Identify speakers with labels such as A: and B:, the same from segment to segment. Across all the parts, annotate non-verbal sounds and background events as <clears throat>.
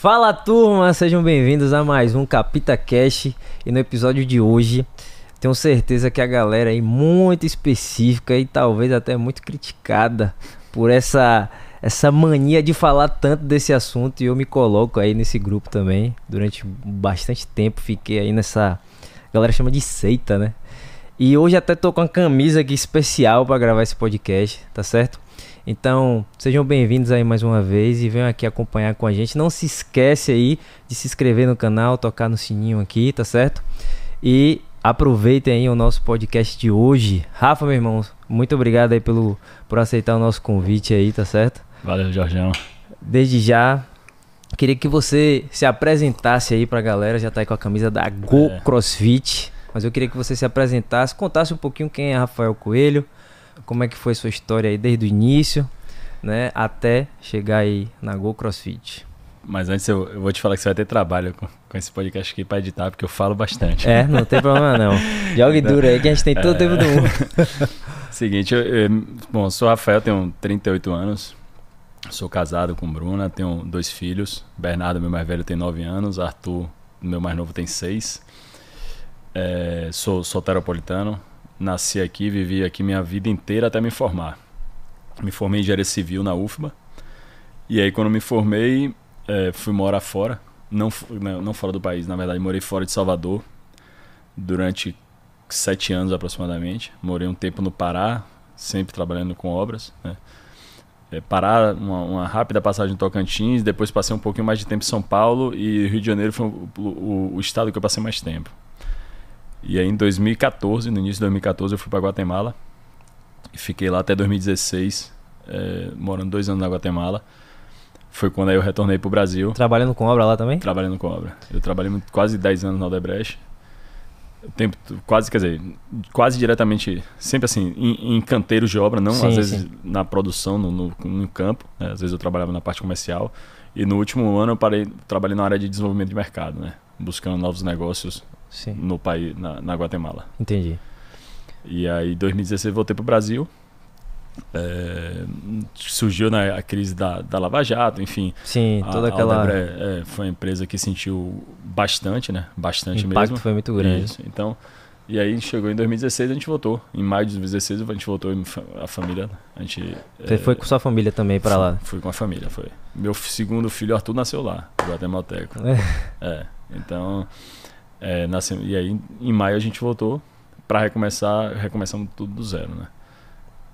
A: Fala turma, sejam bem-vindos a mais um Capita Cash e no episódio de hoje tenho certeza que a galera aí muito específica e talvez até muito criticada por essa essa mania de falar tanto desse assunto e eu me coloco aí nesse grupo também. Durante bastante tempo fiquei aí nessa a galera chama de seita, né? E hoje até tô com uma camisa aqui especial para gravar esse podcast, tá certo? Então, sejam bem-vindos aí mais uma vez e venham aqui acompanhar com a gente. Não se esquece aí de se inscrever no canal, tocar no sininho aqui, tá certo? E aproveitem aí o nosso podcast de hoje. Rafa, meu irmão, muito obrigado aí pelo, por aceitar o nosso convite aí, tá certo?
B: Valeu, Jorgeão.
A: Desde já, queria que você se apresentasse aí pra galera, já tá aí com a camisa da Go é. CrossFit, mas eu queria que você se apresentasse, contasse um pouquinho quem é Rafael Coelho, como é que foi sua história aí desde o início, né, até chegar aí na Go CrossFit.
B: Mas antes eu, eu, vou te falar que você vai ter trabalho com, com esse podcast aqui para editar, porque eu falo bastante.
A: É, não tem problema não. <laughs> Jogue duro aí que a gente tem todo o é... tempo do mundo. <laughs>
B: Seguinte, eu, eu, bom, sou Rafael, tenho 38 anos, sou casado com Bruna, tenho dois filhos. Bernardo, meu mais velho, tem 9 anos, Arthur, meu mais novo, tem 6. É, sou soteropolitano, nasci aqui, vivi aqui minha vida inteira até me formar. Me formei em engenharia civil na UFBA. E aí, quando me formei, é, fui morar fora, não, não, não fora do país, na verdade, morei fora de Salvador durante sete anos aproximadamente. Morei um tempo no Pará, sempre trabalhando com obras. Né? É, Pará, uma, uma, rápida passagem em Tocantins, depois passei um pouquinho mais de tempo em São Paulo e Rio de Janeiro foi o, o, o estado que eu passei mais tempo. E aí em 2014, no início de 2014, eu fui para Guatemala e fiquei lá até 2016, é, morando dois anos na Guatemala foi quando aí eu retornei pro Brasil.
A: Trabalhando com obra lá também?
B: Trabalhando com obra. Eu trabalhei quase 10 anos na Odebrecht. Tempo, quase, quer dizer, quase diretamente, sempre assim, em, em canteiros de obra, não sim, às vezes sim. na produção, no, no, no campo. Né? Às vezes eu trabalhava na parte comercial. E no último ano eu parei, trabalhei na área de desenvolvimento de mercado, né? Buscando novos negócios sim. no país, na, na Guatemala.
A: Entendi.
B: E aí, em 2016, voltei pro Brasil. É, surgiu né, a crise da, da Lava Jato, enfim.
A: Sim, toda a, aquela.
B: A é, foi uma empresa que sentiu bastante, né? Bastante
A: o
B: impacto
A: mesmo. foi muito grande.
B: Isso. Então, e aí chegou em 2016 a gente voltou. Em maio de 2016 a gente voltou, a família. A gente,
A: Você é, foi com sua família também para lá?
B: Fui com a família, foi. Meu segundo filho, Arthur, nasceu lá, guatemalteco. É. é. Então, é, e aí em maio a gente voltou para recomeçar, recomeçamos tudo do zero, né?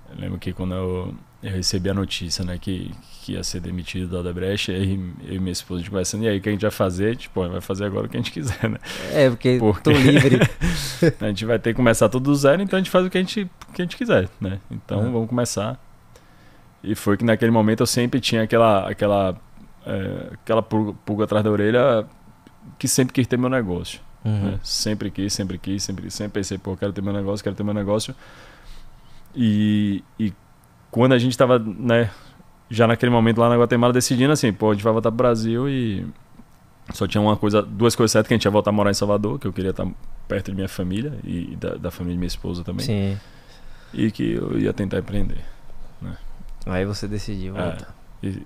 B: Eu lembro que quando eu, eu recebi a notícia, né, que, que ia ser demitido da Odebrecht, aí eu e minha esposa de conversando, e aí o que a gente vai fazer? Tipo, vai fazer agora o que a gente quiser, né?
A: É, porque, porque tô livre. <laughs>
B: a gente vai ter que começar tudo do zero, então a gente faz o que a gente, que a gente quiser, né? Então uhum. vamos começar. E foi que naquele momento eu sempre tinha aquela, aquela, é, aquela pulga, pulga, atrás da orelha que sempre quis ter meu negócio. Uhum. Né? Sempre quis, sempre quis, sempre, sempre pensei, pô, quero ter meu negócio, quero ter meu negócio. E, e quando a gente estava, né, já naquele momento lá na Guatemala decidindo assim, pô, a gente vai voltar pro Brasil e só tinha uma coisa, duas coisas certas que a gente ia voltar a morar em Salvador, que eu queria estar perto de minha família e da, da família de minha esposa também.
A: Sim.
B: E que eu ia tentar empreender. Né?
A: Aí você decidiu é. voltar.
B: É, e,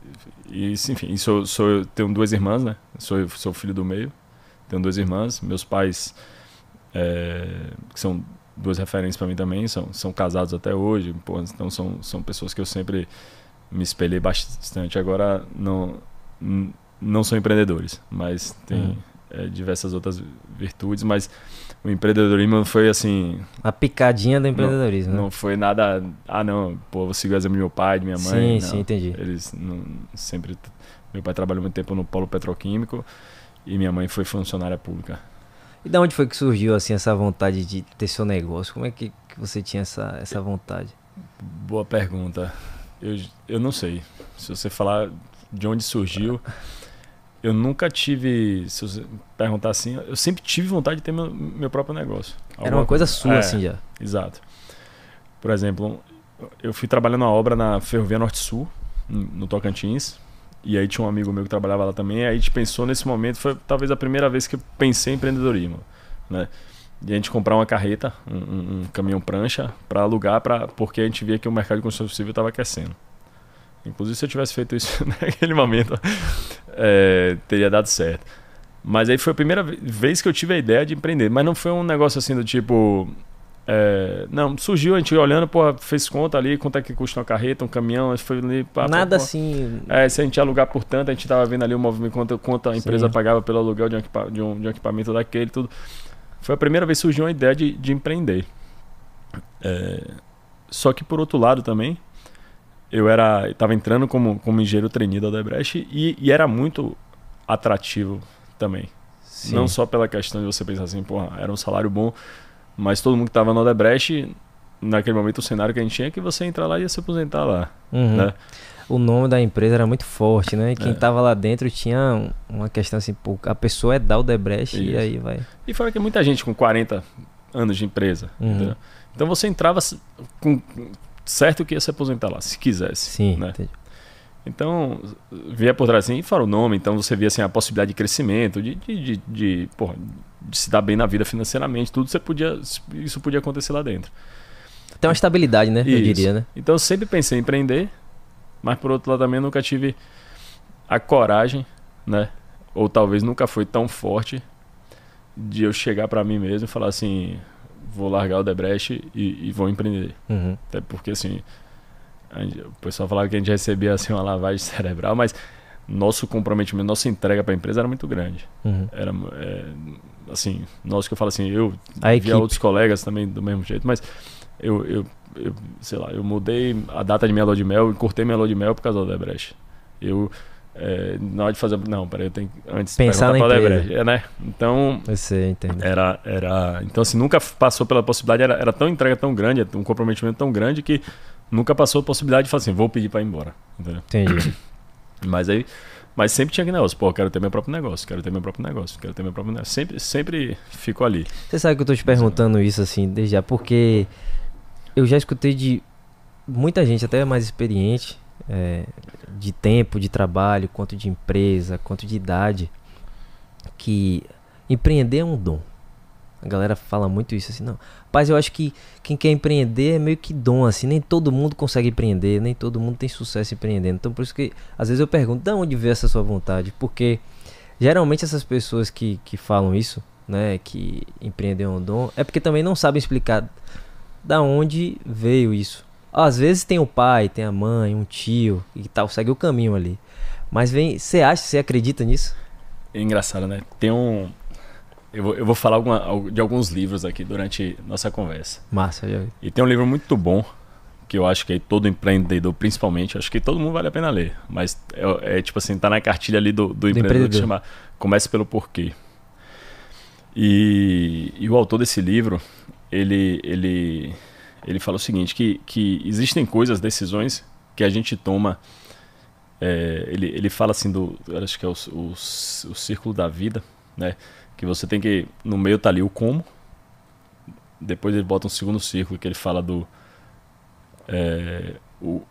B: e, enfim, sou, sou, tenho duas irmãs, né? Sou, sou filho do meio. Tenho duas irmãs. Meus pais, é, que são duas referências para mim também, são, são casados até hoje, pô, então são, são pessoas que eu sempre me espelhei bastante. Agora não, não são empreendedores, mas tem uhum. é, diversas outras virtudes, mas o empreendedorismo foi assim.
A: A picadinha do empreendedorismo.
B: Não, né? não foi nada. Ah, não, pô, vou seguir o exemplo do meu pai, de minha mãe.
A: Sim,
B: não.
A: sim, entendi.
B: Eles não, sempre. Meu pai trabalhou muito tempo no polo petroquímico e minha mãe foi funcionária pública.
A: E da onde foi que surgiu assim essa vontade de ter seu negócio? Como é que, que você tinha essa, essa vontade?
B: Boa pergunta. Eu, eu não sei. Se você falar de onde surgiu, eu nunca tive. Se você perguntar assim, eu sempre tive vontade de ter meu, meu próprio negócio.
A: Era uma coisa, coisa. sua,
B: é,
A: assim já.
B: Exato. Por exemplo, eu fui trabalhando uma obra na Ferrovia Norte Sul, no Tocantins. E aí tinha um amigo meu que trabalhava lá também. Aí a gente pensou nesse momento, foi talvez a primeira vez que eu pensei em empreendedorismo, né? E a gente comprar uma carreta, um, um, um caminhão prancha, para alugar, pra, porque a gente via que o mercado de construção civil estava aquecendo. Inclusive, se eu tivesse feito isso <laughs> naquele momento, é, teria dado certo. Mas aí foi a primeira vez que eu tive a ideia de empreender. Mas não foi um negócio assim do tipo. É, não, surgiu a gente olhando, porra, fez conta ali, quanto é que custa uma carreta, um caminhão, foi ali.
A: Pá, Nada pá, assim.
B: É, se a gente alugar por tanto, a gente tava vendo ali o movimento, quanto, quanto a empresa Sim. pagava pelo aluguel de um, de, um, de um, equipamento daquele, tudo. Foi a primeira vez que surgiu uma ideia de, de empreender. É, só que por outro lado também, eu era estava entrando como, como engenheiro trainee da Odebrecht e, e era muito atrativo também. Sim. Não só pela questão de você pensar assim, porra, era um salário bom, mas todo mundo que estava no Odebrecht, naquele momento o cenário que a gente tinha é que você entrar lá e ia se aposentar lá, uhum. né?
A: O nome da empresa era muito forte, né? E quem estava é. lá dentro tinha uma questão assim, pô, a pessoa é da Odebrecht Isso. e aí vai.
B: E fora que muita gente com 40 anos de empresa, uhum. Então você entrava com certo que ia se aposentar lá, se quisesse.
A: Sim,
B: né? Então, via por trás assim, e fora o nome, então você via assim, a possibilidade de crescimento, de, de, de, de, porra, de se dar bem na vida financeiramente, tudo você podia, isso podia acontecer lá dentro.
A: Tem uma estabilidade, né? Isso. Eu diria, né?
B: Então eu sempre pensei em empreender, mas por outro lado também eu nunca tive a coragem, né? Ou talvez nunca foi tão forte de eu chegar para mim mesmo e falar assim, vou largar o Debrecht e, e vou empreender. Uhum. Até porque, assim, gente, o pessoal falava que a gente recebia assim, uma lavagem <laughs> cerebral, mas nosso comprometimento, nossa entrega para a empresa era muito grande. Uhum. Era, é, assim, nós que eu falo assim, eu a via outros colegas também do mesmo jeito, mas eu, eu, eu, sei lá, eu mudei a data de minha lua de mel e cortei minha lua de mel por causa do Debrecht. Eu é, na hora de fazer. Não, peraí, eu tenho que antes
A: pensar na empresa.
B: É, né? Então.
A: Você entende.
B: Era, era. Então, assim, nunca passou pela possibilidade, era, era tão entrega tão grande, um comprometimento tão grande que nunca passou a possibilidade de falar assim, vou pedir para ir embora. Entendeu?
A: Entendi. <clears throat>
B: Mas aí. Mas sempre tinha que negócio. Pô, quero ter meu próprio negócio, quero ter meu próprio negócio, quero ter meu próprio negócio. Sempre, sempre ficou ali.
A: Você sabe que eu tô te perguntando isso assim, desde já, porque eu já escutei de muita gente, até mais experiente, é, de tempo de trabalho, quanto de empresa, quanto de idade, que empreender é um dom. A galera fala muito isso assim, não. Mas eu acho que quem quer empreender é meio que dom, assim. Nem todo mundo consegue empreender, nem todo mundo tem sucesso empreendendo. Então por isso que às vezes eu pergunto, de onde veio essa sua vontade? Porque geralmente essas pessoas que, que falam isso, né, que empreender é um dom, é porque também não sabem explicar da onde veio isso. Às vezes tem o pai, tem a mãe, um tio e tal, segue o caminho ali. Mas vem, você acha, você acredita nisso?
B: É engraçado, né? Tem um. Eu vou, eu vou falar alguma, de alguns livros aqui durante nossa conversa.
A: Massa, já
B: E tem um livro muito bom, que eu acho que todo empreendedor, principalmente, acho que todo mundo vale a pena ler. Mas é, é tipo assim, tá na cartilha ali do, do, do empreendedor, empreendedor. que chama Comece pelo Porquê. E, e o autor desse livro, ele, ele ele fala o seguinte, que, que existem coisas, decisões que a gente toma. É, ele, ele fala assim do. Acho que é o, o, o, círculo da vida, né? Que você tem que. No meio tá ali o como. Depois ele bota um segundo círculo que ele fala do. É, o,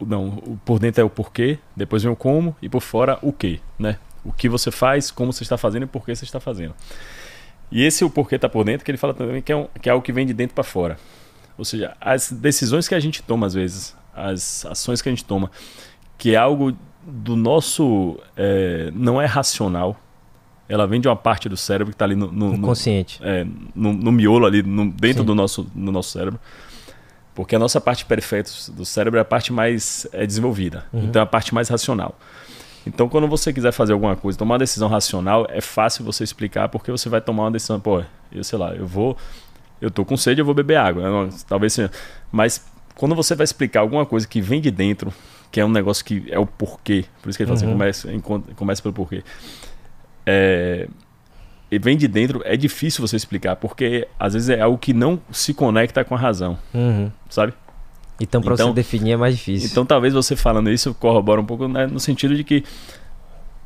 B: não, por dentro é o porquê, depois vem o como e por fora o que, né? O que você faz, como você está fazendo e por que você está fazendo. E esse o porquê está por dentro, que ele fala também que é, um, que é algo que vem de dentro para fora. Ou seja, as decisões que a gente toma às vezes, as ações que a gente toma, que é algo do nosso. É, não é racional. Ela vem de uma parte do cérebro que está ali no, no,
A: no consciente.
B: É, no, no, miolo ali, no, dentro do nosso, do nosso cérebro. Porque a nossa parte perfeita do cérebro é a parte mais é, desenvolvida. Uhum. Então é a parte mais racional. Então, quando você quiser fazer alguma coisa, tomar uma decisão racional, é fácil você explicar porque você vai tomar uma decisão. Pô, eu sei lá, eu vou eu tô com sede, eu vou beber água. Talvez seja. Mas quando você vai explicar alguma coisa que vem de dentro, que é um negócio que é o porquê, por isso que ele fala uhum. assim, comece, comece pelo porquê. É, e vem de dentro, é difícil você explicar, porque às vezes é algo que não se conecta com a razão,
A: uhum.
B: sabe?
A: Então, para então, você definir é mais difícil.
B: Então, talvez você falando isso corrobora um pouco né, no sentido de que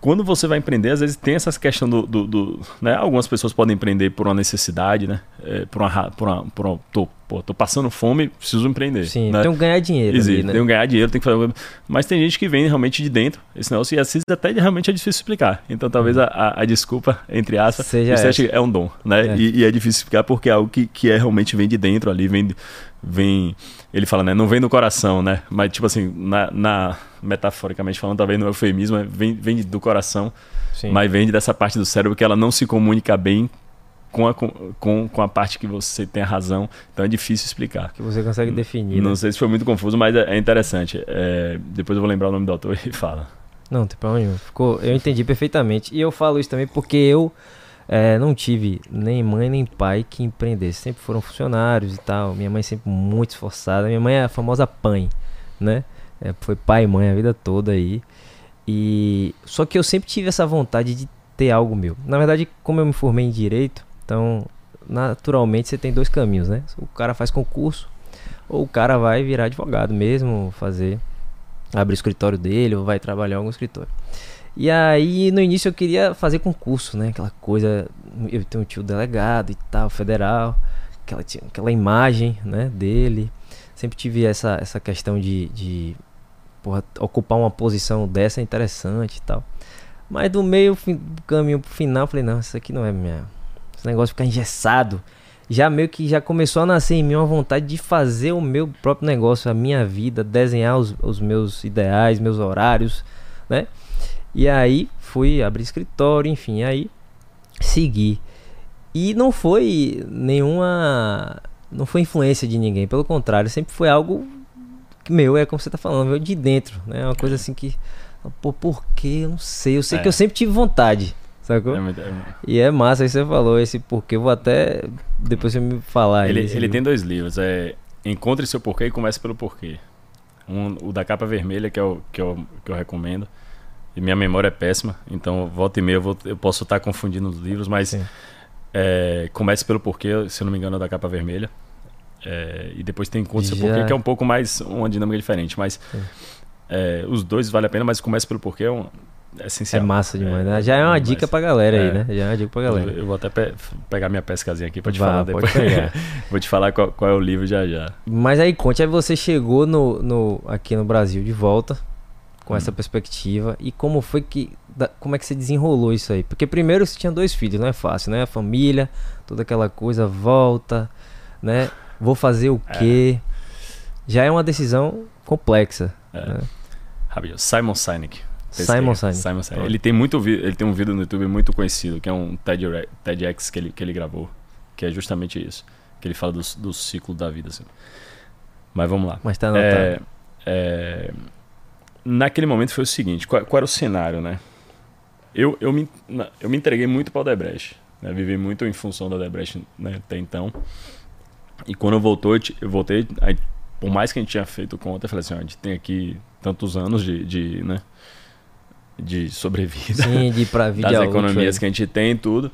B: quando você vai empreender, às vezes tem essa questão do. do, do né? Algumas pessoas podem empreender por uma necessidade, né? É, por uma. Por uma, por uma tô pô, tô passando fome, preciso empreender.
A: Sim,
B: né?
A: tem que ganhar dinheiro.
B: Existe,
A: ali, né?
B: tem que ganhar dinheiro, tem que fazer. Mas tem gente que vem realmente de dentro esse negócio e às vezes até realmente é difícil explicar. Então talvez a, a, a desculpa, entre aspas,
A: Seja
B: isso
A: essa.
B: é um dom, né?
A: É.
B: E, e é difícil explicar porque é algo que, que é realmente vem de dentro ali, vem. Vem ele fala, né? Não vem do coração, né? Mas, tipo assim, na, na- metaforicamente falando, talvez no eufemismo, é, vem, vem do coração,
A: Sim.
B: mas vem dessa parte do cérebro que ela não se comunica bem com a, com, com a parte que você tem a razão. Então é difícil explicar.
A: Que você consegue definir.
B: Não
A: né?
B: sei se foi muito confuso, mas é é interessante. É, depois eu vou lembrar o nome do autor e fala.
A: Não, não tem problema nenhum. Ficou, eu entendi perfeitamente. E eu falo isso também porque eu é, não tive nem mãe nem pai que empreendesse. Sempre foram funcionários e tal. Minha mãe sempre muito esforçada. Minha mãe é a famosa PAN, né? É, foi pai e mãe a vida toda aí. E só que eu sempre tive essa vontade de ter algo meu. Na verdade, como eu me formei em direito, então naturalmente você tem dois caminhos, né? O cara faz concurso ou o cara vai virar advogado mesmo, fazer abre o escritório dele ou vai trabalhar em algum escritório. E aí no início eu queria fazer concurso, né? Aquela coisa, eu tenho um tio delegado e tal, federal, aquela, aquela imagem, né, dele. Sempre tive essa, essa questão de, de porra, ocupar uma posição dessa é interessante e tal. Mas do meio do caminho pro final, eu falei, não, isso aqui não é minha. Esse negócio ficar engessado. Já meio que já começou a nascer em mim uma vontade de fazer o meu próprio negócio, a minha vida, desenhar os, os meus ideais, meus horários, né? E aí fui abrir escritório, enfim, aí segui. E não foi nenhuma. Não foi influência de ninguém, pelo contrário, sempre foi algo meu, é como você tá falando, veio de dentro, né? Uma coisa assim que. Pô, por quê? Eu não sei. Eu sei
B: É.
A: que eu sempre tive vontade, sacou?
B: É muito- é-
A: E é massa, aí você falou esse porquê, eu vou até. Depois você me falar.
B: ele, ele
A: livro.
B: tem dois livros. É Encontre seu porquê e comece pelo porquê. Um, o da capa vermelha, que, é o, que, eu, que eu recomendo. E minha memória é péssima, então volta e meia eu, vou- eu posso estar confundindo os livros, mas é, comece pelo porquê, se eu não me engano, é da capa vermelha. É, e depois tem Encontre seu
A: Já-
B: porquê, que é um pouco mais uma dinâmica diferente. Mas é, os dois vale a pena, mas comece pelo porquê é, um, é
A: É
B: essencial.
A: massa demais,
B: É,
A: né? Já é uma dica pra galera aí,
B: É.
A: né? Já é uma dica pra galera.
B: Eu, eu vou até pe- pegar minha pescazinha aqui pra te
A: Vá,
B: falar depois. <laughs> vou te falar qual, qual é o livro já já.
A: Mas aí conte, aí você chegou no, no, aqui no Brasil de volta com essa perspectiva e como foi que da- como é que você desenrolou isso aí? Porque primeiro você tinha dois filhos, não é fácil, né? A família, toda aquela coisa, volta, né? Vou fazer o quê? Já é uma decisão complexa.
B: É.
A: né?
B: Simon Sinek.
A: Simon Sinek.
B: Simon Sinek. Ele tem muito ele tem um vídeo no YouTube muito conhecido, que é um TED TEDx que ele, que ele gravou, que é justamente isso, que ele fala do, do ciclo da vida assim. Mas vamos lá.
A: Mas tá anotado.
B: É, é, naquele momento foi o seguinte, qual, qual era o cenário, né? Eu, eu, me, eu me entreguei muito para o Odebrecht, né? Vivi muito em função do Odebrecht né, até então. E quando eu voltou, eu voltei, aí, por mais que a gente tinha feito conta, eu falei assim, ó, a gente tem aqui tantos anos de, de, né, de sobrevida
A: Sim, de ir pra <laughs> vida
B: das economias que a gente tem e tudo.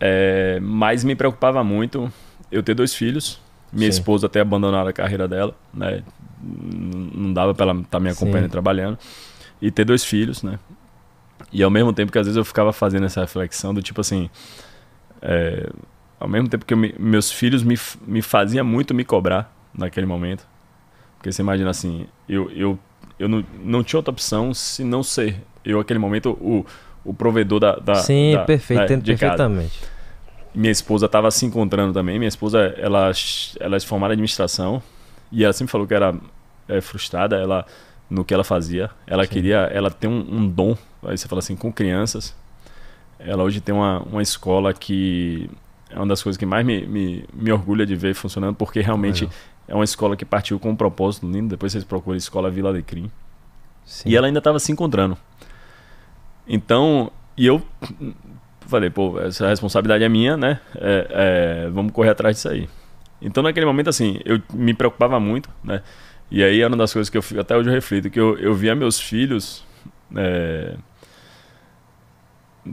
B: É, mas me preocupava muito eu ter dois filhos, minha
A: Sim.
B: esposa ter abandonado a carreira dela, né? Não dava pra ela estar me acompanhando
A: Sim.
B: e trabalhando. E ter dois filhos, né? E ao mesmo tempo que às vezes eu ficava fazendo essa reflexão do tipo assim. é, ao mesmo tempo que me- meus filhos me, me faziam muito me cobrar naquele momento. Porque você imagina assim, eu, eu, eu não, não tinha outra opção se não ser eu, naquele momento, o, o provedor da. da
A: Sim,
B: da-
A: perfeito,
B: né,
A: entendo
B: de casa.
A: perfeitamente.
B: Minha esposa estava se encontrando também. Minha esposa, ela, ela é formada em administração e ela sempre falou que era é, frustrada ela, no que ela fazia. Ela
A: Sim.
B: queria, ela tem um, um dom, aí você fala assim, com crianças. Ela hoje tem uma, uma escola que é uma das coisas que mais me, me, me orgulha de ver funcionando, porque realmente
A: Legal.
B: é uma escola que partiu com um propósito lindo. Depois vocês procuram Escola Vila Alecrim.
A: Sim.
B: E ela ainda estava se encontrando. Então, e eu falei, pô, essa responsabilidade é minha, né? É, é, vamos correr atrás disso aí. Então, naquele momento, assim, eu me preocupava muito, né? E aí, é uma das coisas que eu até hoje eu reflito, que eu, eu via meus filhos. é,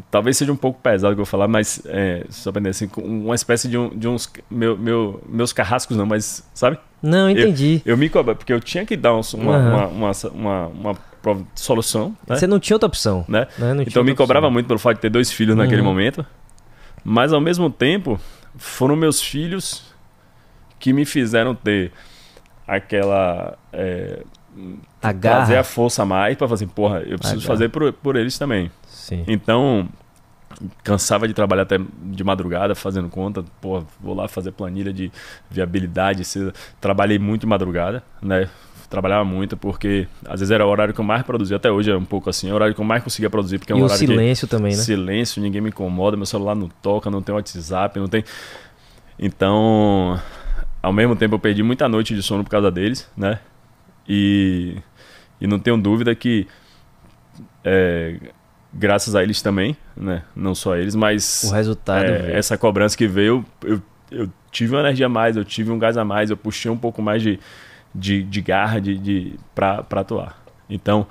B: Talvez seja um pouco pesado o que eu vou falar, mas é, só pra entender assim, com uma espécie de, um, de uns. Meu, meu, meus carrascos não, mas, sabe?
A: Não, entendi.
B: Eu me cobro, porque eu tinha que dar uns- uma,
A: Aham.
B: uma, uma, uma, uma solução, né?
A: Você não tinha outra opção.
B: né?
A: né?
B: Então eu me cobrava
A: opção.
B: muito pelo fato de ter dois filhos naquele
A: Uhum.
B: momento. Mas ao mesmo tempo, foram meus filhos que me fizeram ter aquela. É,
A: A
B: trazer a força a mais pra fazer, porra, eu preciso fazer por, por eles também.
A: Sim.
B: Então, cansava de trabalhar até de madrugada fazendo conta, pô, vou lá fazer planilha de viabilidade, se- trabalhei muito de madrugada, né? Trabalhava muito porque às vezes era o horário que eu mais produzia, até hoje é um pouco assim, é o horário que eu mais conseguia produzir, porque é um
A: E o
B: horário que
A: silêncio também, né?
B: silêncio, ninguém me incomoda, meu celular não toca, não tem WhatsApp, não tem. Então, ao mesmo tempo eu perdi muita noite de sono por causa deles, né? E, e não tenho dúvida que é, graças a eles também, né? Não só a eles, mas
A: O resultado.
B: é, essa cobrança que veio, eu, eu tive uma energia a mais, eu tive um gás a mais, eu puxei um pouco mais de, de, de garra de, de, pra atuar. Então,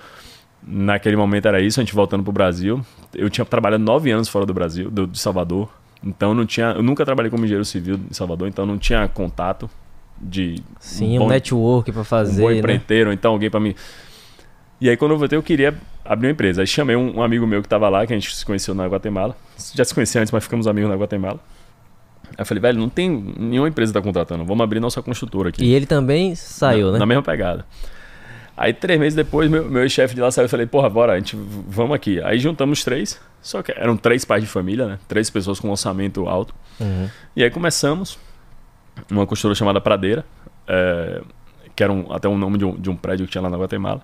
B: naquele momento era isso, a gente voltando pro Brasil. Eu tinha trabalhado nove anos fora do Brasil, do, de Salvador. Então não tinha, eu nunca trabalhei como engenheiro civil em Salvador, então não tinha contato de
A: Sim,
B: um
A: um
B: bom-
A: network pra
B: um
A: fazer,
B: bom
A: né?
B: empreiteiro, ou então alguém pra mim. E aí quando eu voltei eu queria abrir uma empresa. Aí chamei um, um amigo meu que tava lá, que a gente se conheceu na Guatemala. Já se conhecia antes, mas ficamos amigos na Guatemala. Aí eu falei, velho, não tem nenhuma empresa que tá contratando, vamos abrir nossa construtora aqui.
A: E ele também saiu,
B: na,
A: né?
B: Na mesma pegada. Aí três meses depois, meu, meu chefe de lá saiu e falei, porra, bora, a gente vamos aqui. Aí juntamos três, só que eram três pais de família, né? Três pessoas com orçamento alto.
A: Uhum.
B: E aí começamos uma construtora chamada Pradeira, é, que era um- até um nome de um, de um prédio que tinha lá na Guatemala.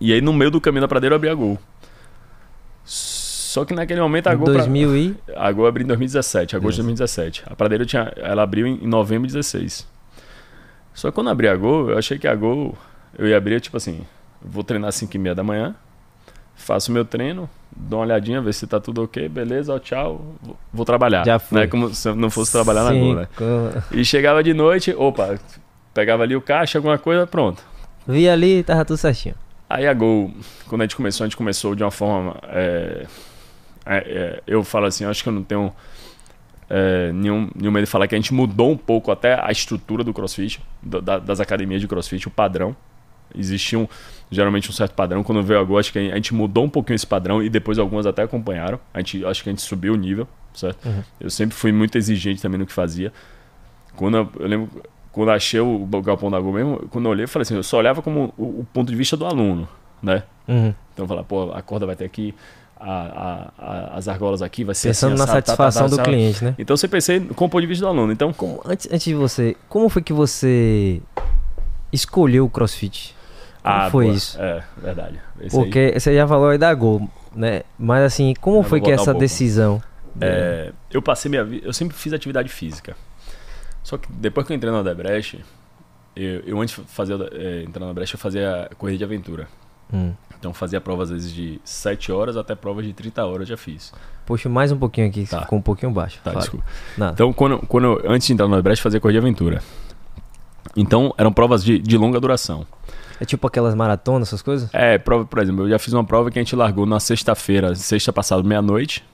B: E aí no meio do caminho da Pradeira eu abri a Gol. Só que naquele momento a Gol... pra-
A: 2000 e...
B: a Gol abriu em 2017, agosto de
A: Isso.
B: 2017. A Pradeira tinha, ela abriu em em novembro de 16. Só que quando abri a Gol, eu achei que a Gol eu ia abrir tipo assim, vou treinar às 5 e meia da manhã, faço meu treino, dou uma olhadinha, ver se tá tudo ok, beleza, ó, tchau, vou, trabalhar.
A: Já foi.
B: Né? Como se eu não fosse trabalhar na
A: Sim,
B: Gol, né?
A: com-
B: E chegava de noite, opa, pegava ali o caixa, alguma coisa, pronto.
A: Vi ali tava tudo certinho.
B: Aí a Gol, quando a gente começou, a gente começou de uma forma. é, é, é, eu falo assim, acho que eu não tenho é, nenhum, nenhum medo de falar que a gente mudou um pouco até a estrutura do crossfit, do- da- das academias de crossfit, o padrão. Existia um, geralmente um certo padrão. Quando veio a Gol, acho que a gente mudou um pouquinho esse padrão e depois algumas até acompanharam. A gente, acho que a gente subiu o nível, certo?
A: Uhum.
B: Eu sempre fui muito exigente também no que fazia. Quando eu, eu lembro, quando eu achei o galpão da Gol mesmo, quando eu olhei, eu falei assim, eu só olhava como o, o ponto de vista do aluno, né?
A: Uhum.
B: Então falar, pô, a corda vai ter aqui, a, a- a- as argolas aqui, vai ser
A: Pensando
B: assim,
A: na
B: assado, tá, tá,
A: satisfação
B: tá,
A: do cliente, né?
B: Então você pensei com o ponto de vista do aluno. Então,
A: Como- antes, antes de você, como foi que você escolheu o CrossFit? Como
B: ah,
A: foi isso?
B: É, verdade. Esse aí,
A: Porque você já falou aí da Gol, né? Mas assim, como
B: Eu
A: foi que
B: um
A: essa
B: pouco.
A: decisão?
B: é, eu passei minha vida, eu sempre fiz atividade física. Só que depois que eu entrei na Odebrecht, eu, eu antes de fazer, é, entrar na Odebrecht, eu fazia corrida de aventura.
A: Hum.
B: Então fazia prova às vezes de 7 horas até provas de 30 horas já fiz.
A: Puxa mais um pouquinho aqui,
B: Tá.
A: ficou um pouquinho baixo.
B: Tá,
A: Fala.
B: desculpa.
A: Nada.
B: Então, quando, quando eu, antes de entrar no Odebrecht, eu fazia corrida de aventura. Então, eram provas de, de longa duração.
A: É tipo aquelas maratonas, essas coisas?
B: É, prova, por exemplo, eu já fiz uma prova que a gente largou na sexta-feira, sexta passada, meia-noite.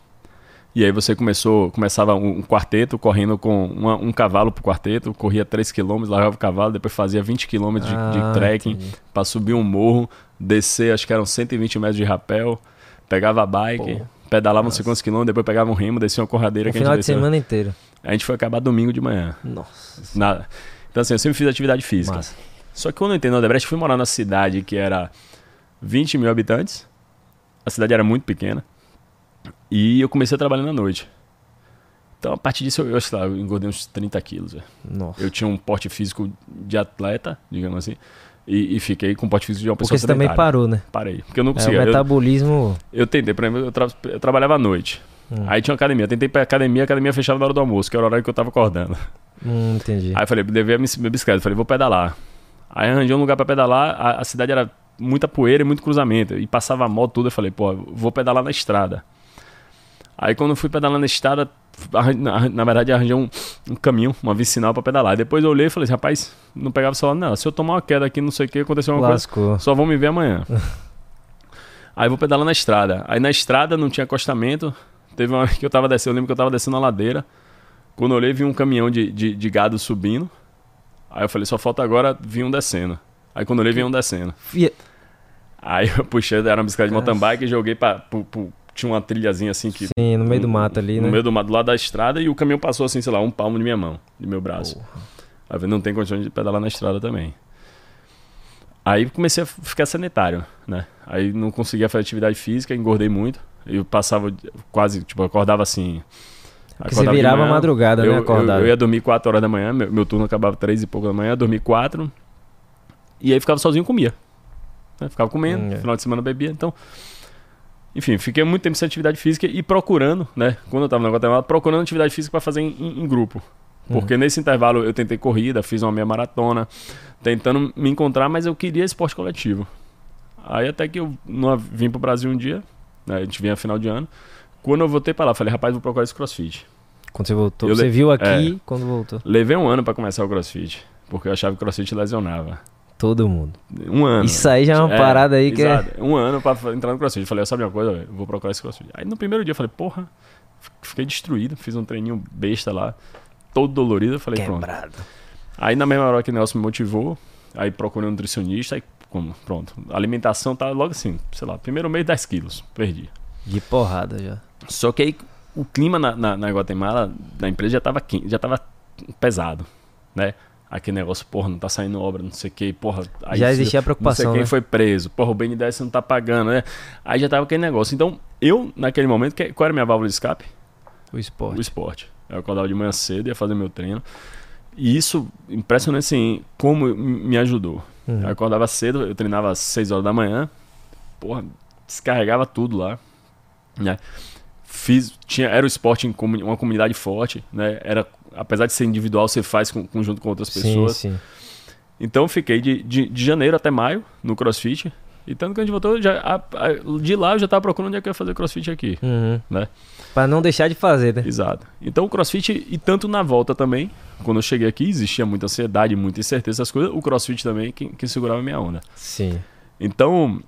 B: E aí você começou, começava um, um quarteto correndo com uma- um cavalo pro quarteto, corria 3 km, largava o cavalo, depois fazia 20 km de,
A: Ah,
B: de trekking pra subir um morro, descer, acho que eram 120 metros de rapel, pegava a bike,
A: Pô.
B: pedalava uns 50 km, depois pegava um remo, descia uma corradeira
A: O
B: que a gente
A: final de
B: desceu.
A: semana inteiro.
B: A gente foi acabar domingo de manhã.
A: Nossa.
B: Na- Então assim, eu sempre fiz atividade física.
A: Massa.
B: Só que quando eu entrei no Odebrecht, fui morar na cidade que era 20 mil habitantes. A cidade era muito pequena. E eu comecei a trabalhar na noite. Então, a partir disso, eu, eu, sei lá, eu engordei uns 30 quilos. Eu tinha um porte físico de atleta, digamos assim. E, e fiquei com um porte físico de uma pessoa
A: Porque você também parou, né?
B: Parei. Porque eu não
A: É, o
B: conseguia. eu,
A: metabolismo.
B: eu tentei, por exemplo, eu, tra- eu trabalhava à noite.
A: Hum.
B: Aí tinha uma academia. Eu tentei pra academia, a academia fechava na hora do almoço, que era o horário que eu tava acordando.
A: Hum, entendi.
B: Aí eu falei, levei a minha bicicleta, falei, vou pedalar. Aí arranjei um lugar pra pedalar, a, a cidade era muita poeira e muito cruzamento. E passava a moto tudo, eu falei, pô, vou pedalar na estrada. Aí quando eu fui pedalar na estrada, na, na verdade arranjei um, um caminho, uma vicinal pra pedalar. Depois eu olhei e falei, assim, rapaz, não pegava o celular, não. Se eu tomar uma queda aqui, não sei o que, aconteceu alguma coisa,
A: Lascou.
B: só vão me ver amanhã. <laughs> Aí vou pedalar na estrada. Aí na estrada não tinha acostamento. Teve uma hora que eu tava descendo, eu lembro que eu tava descendo a ladeira. Quando eu olhei, vi um caminhão de, de, de gado subindo. Aí eu falei, só falta agora vir um descendo. Aí quando eu olhei, vinha um descendo.
A: Fia-
B: Aí eu puxei, era uma bicicleta de mountain bike e joguei pra. pro- pro- tinha uma trilhazinha assim que.
A: Sim, no meio do mato ali,
B: no
A: né?
B: meio do mato, do lado da estrada, e o caminhão passou assim, sei lá, um palmo de minha mão, de meu braço.
A: Porra.
B: Aí eu falei, não tem condições de pedalar na estrada também. Aí comecei a ficar sanitário, né? Aí não conseguia fazer atividade física, engordei muito. Eu passava quase, tipo, eu acordava assim.
A: Porque você virava
B: manhã,
A: madrugada,
B: eu,
A: né? Acordado.
B: Eu, eu ia dormir 4 horas da manhã, meu, meu turno acabava 3 e pouco da manhã, eu dormia 4. E aí ficava sozinho comia. Né? Ficava comendo,
A: Hum, é.
B: final de semana bebia. Então, enfim, fiquei muito tempo sem atividade física e procurando, né? Quando eu tava na Guatemala, procurando atividade física para fazer em, em- em grupo. Porque nesse intervalo eu tentei corrida, fiz uma meia maratona, tentando me encontrar, mas eu queria esporte coletivo. Aí até que eu não vim pro Brasil um dia, né? a gente vinha final de ano. Quando eu voltei pra lá, falei, rapaz, vou procurar esse crossfit.
A: Quando você voltou.
B: Eu
A: Você
B: le-
A: viu aqui
B: é.
A: quando voltou.
B: Levei um ano pra começar o crossfit, porque eu achava que o crossfit lesionava.
A: Todo mundo.
B: Um ano.
A: Isso aí já é uma parada aí que é.
B: exato. Um ano pra fa- entrar no crossfit. Eu falei, sabe uma coisa, vou procurar esse crossfit. Aí no primeiro dia eu falei, porra, fiquei destruído, fiz um treininho besta lá, todo dolorido. Eu falei, pronto.
A: Quebrado.
B: Aí na mesma hora que o Nelson me motivou, aí procurei um nutricionista, aí como, pronto. A alimentação tá logo assim, sei lá, primeiro mês 10 quilos, perdi.
A: De porrada já.
B: Só que aí o clima na, na, na Guatemala, da empresa, já tava, quente, já tava pesado, né? Aquele negócio, porra, não tá saindo obra, não sei o que, porra. aí
A: já existia a
B: Não sei
A: preocupação,
B: quem
A: né?
B: foi preso, porra, o BNDES não tá pagando, né? Aí já tava aquele negócio. Então, eu, naquele momento, qual era a minha válvula de escape?
A: O esporte.
B: O esporte. Eu acordava de manhã cedo, ia fazer meu treino. E isso, impressionante assim, como me ajudou.
A: Uhum.
B: Eu acordava cedo, eu treinava às 6 horas da manhã, porra, descarregava tudo lá, né? Fiz, tinha, era o esporte em uma comunidade forte, né? Era, apesar de ser individual, você faz com, com- junto com outras
A: Sim,
B: pessoas.
A: sim.
B: Então eu fiquei de, de, de janeiro até maio no CrossFit. E tanto que a gente voltou, já, a- a- de lá eu já tava procurando onde é que eu ia fazer CrossFit aqui.
A: Uhum.
B: Né?
A: Pra não deixar de fazer, né?
B: Exato. Então o CrossFit, e tanto na volta também, quando eu cheguei aqui, existia muita ansiedade, muita incerteza, essas coisas. O CrossFit também que, que segurava a minha onda.
A: Sim.
B: Então,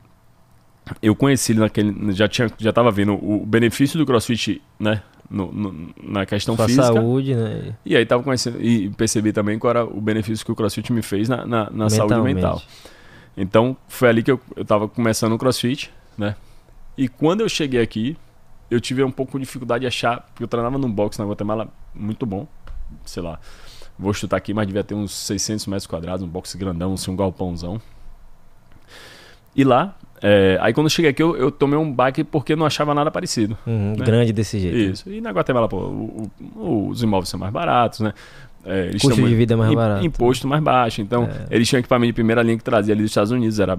B: eu conheci ele naquele. Já, tinha, já tava vendo o benefício do CrossFit, né? no- no- na questão
A: Sua
B: física.
A: saúde, né?
B: E aí tava conhecendo. E percebi também qual era o benefício que o CrossFit me fez na, na, na saúde mental. Então, foi ali que eu, eu tava começando o CrossFit, né? E quando eu cheguei aqui, eu tive um pouco de dificuldade de achar, porque eu treinava num box na Guatemala muito bom, sei lá, vou chutar aqui, mas devia ter uns 600 metros quadrados, um box grandão, assim, um galpãozão. E lá, é, aí quando eu cheguei aqui, eu, eu tomei um baque porque não achava nada parecido.
A: Uhum,
B: Né?
A: Grande desse jeito.
B: Isso. E na Guatemala, pô, o- o- os imóveis são mais baratos, né? É, eles
A: Custo de vida é mais barato.
B: Imposto mais baixo. Então,
A: É.
B: eles tinham equipamento de primeira linha que trazia ali dos Estados Unidos, era,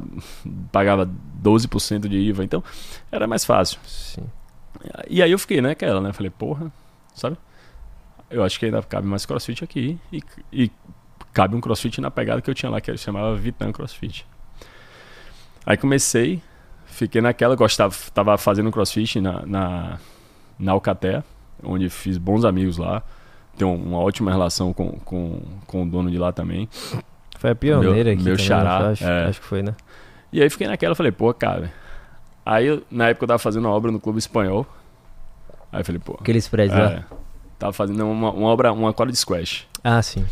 B: pagava 12% de IVA, então era mais fácil.
A: Sim.
B: E aí eu fiquei, né, aquela, né? Falei, porra, sabe? Eu acho que ainda cabe mais crossfit aqui. E, e cabe um crossfit na pegada que eu tinha lá, que ele chamava Vitan Crossfit. Aí comecei, fiquei naquela, gostava, tava fazendo crossfit na, na, na Alcatel, onde fiz bons amigos lá. Tenho uma ótima relação com, com, com o dono de lá também.
A: Foi a pioneira
B: Meu-
A: aqui.
B: meu
A: também,
B: xará,
A: né? Acho,
B: é.
A: acho que foi, né?
B: E aí fiquei naquela, falei, pô, cara. Aí na época eu tava fazendo uma obra no Clube Espanhol. Aí eu falei, pô.
A: Aqueles prédios lá.
B: É, tava fazendo uma, uma obra, uma quadra de squash.
A: Ah, sim.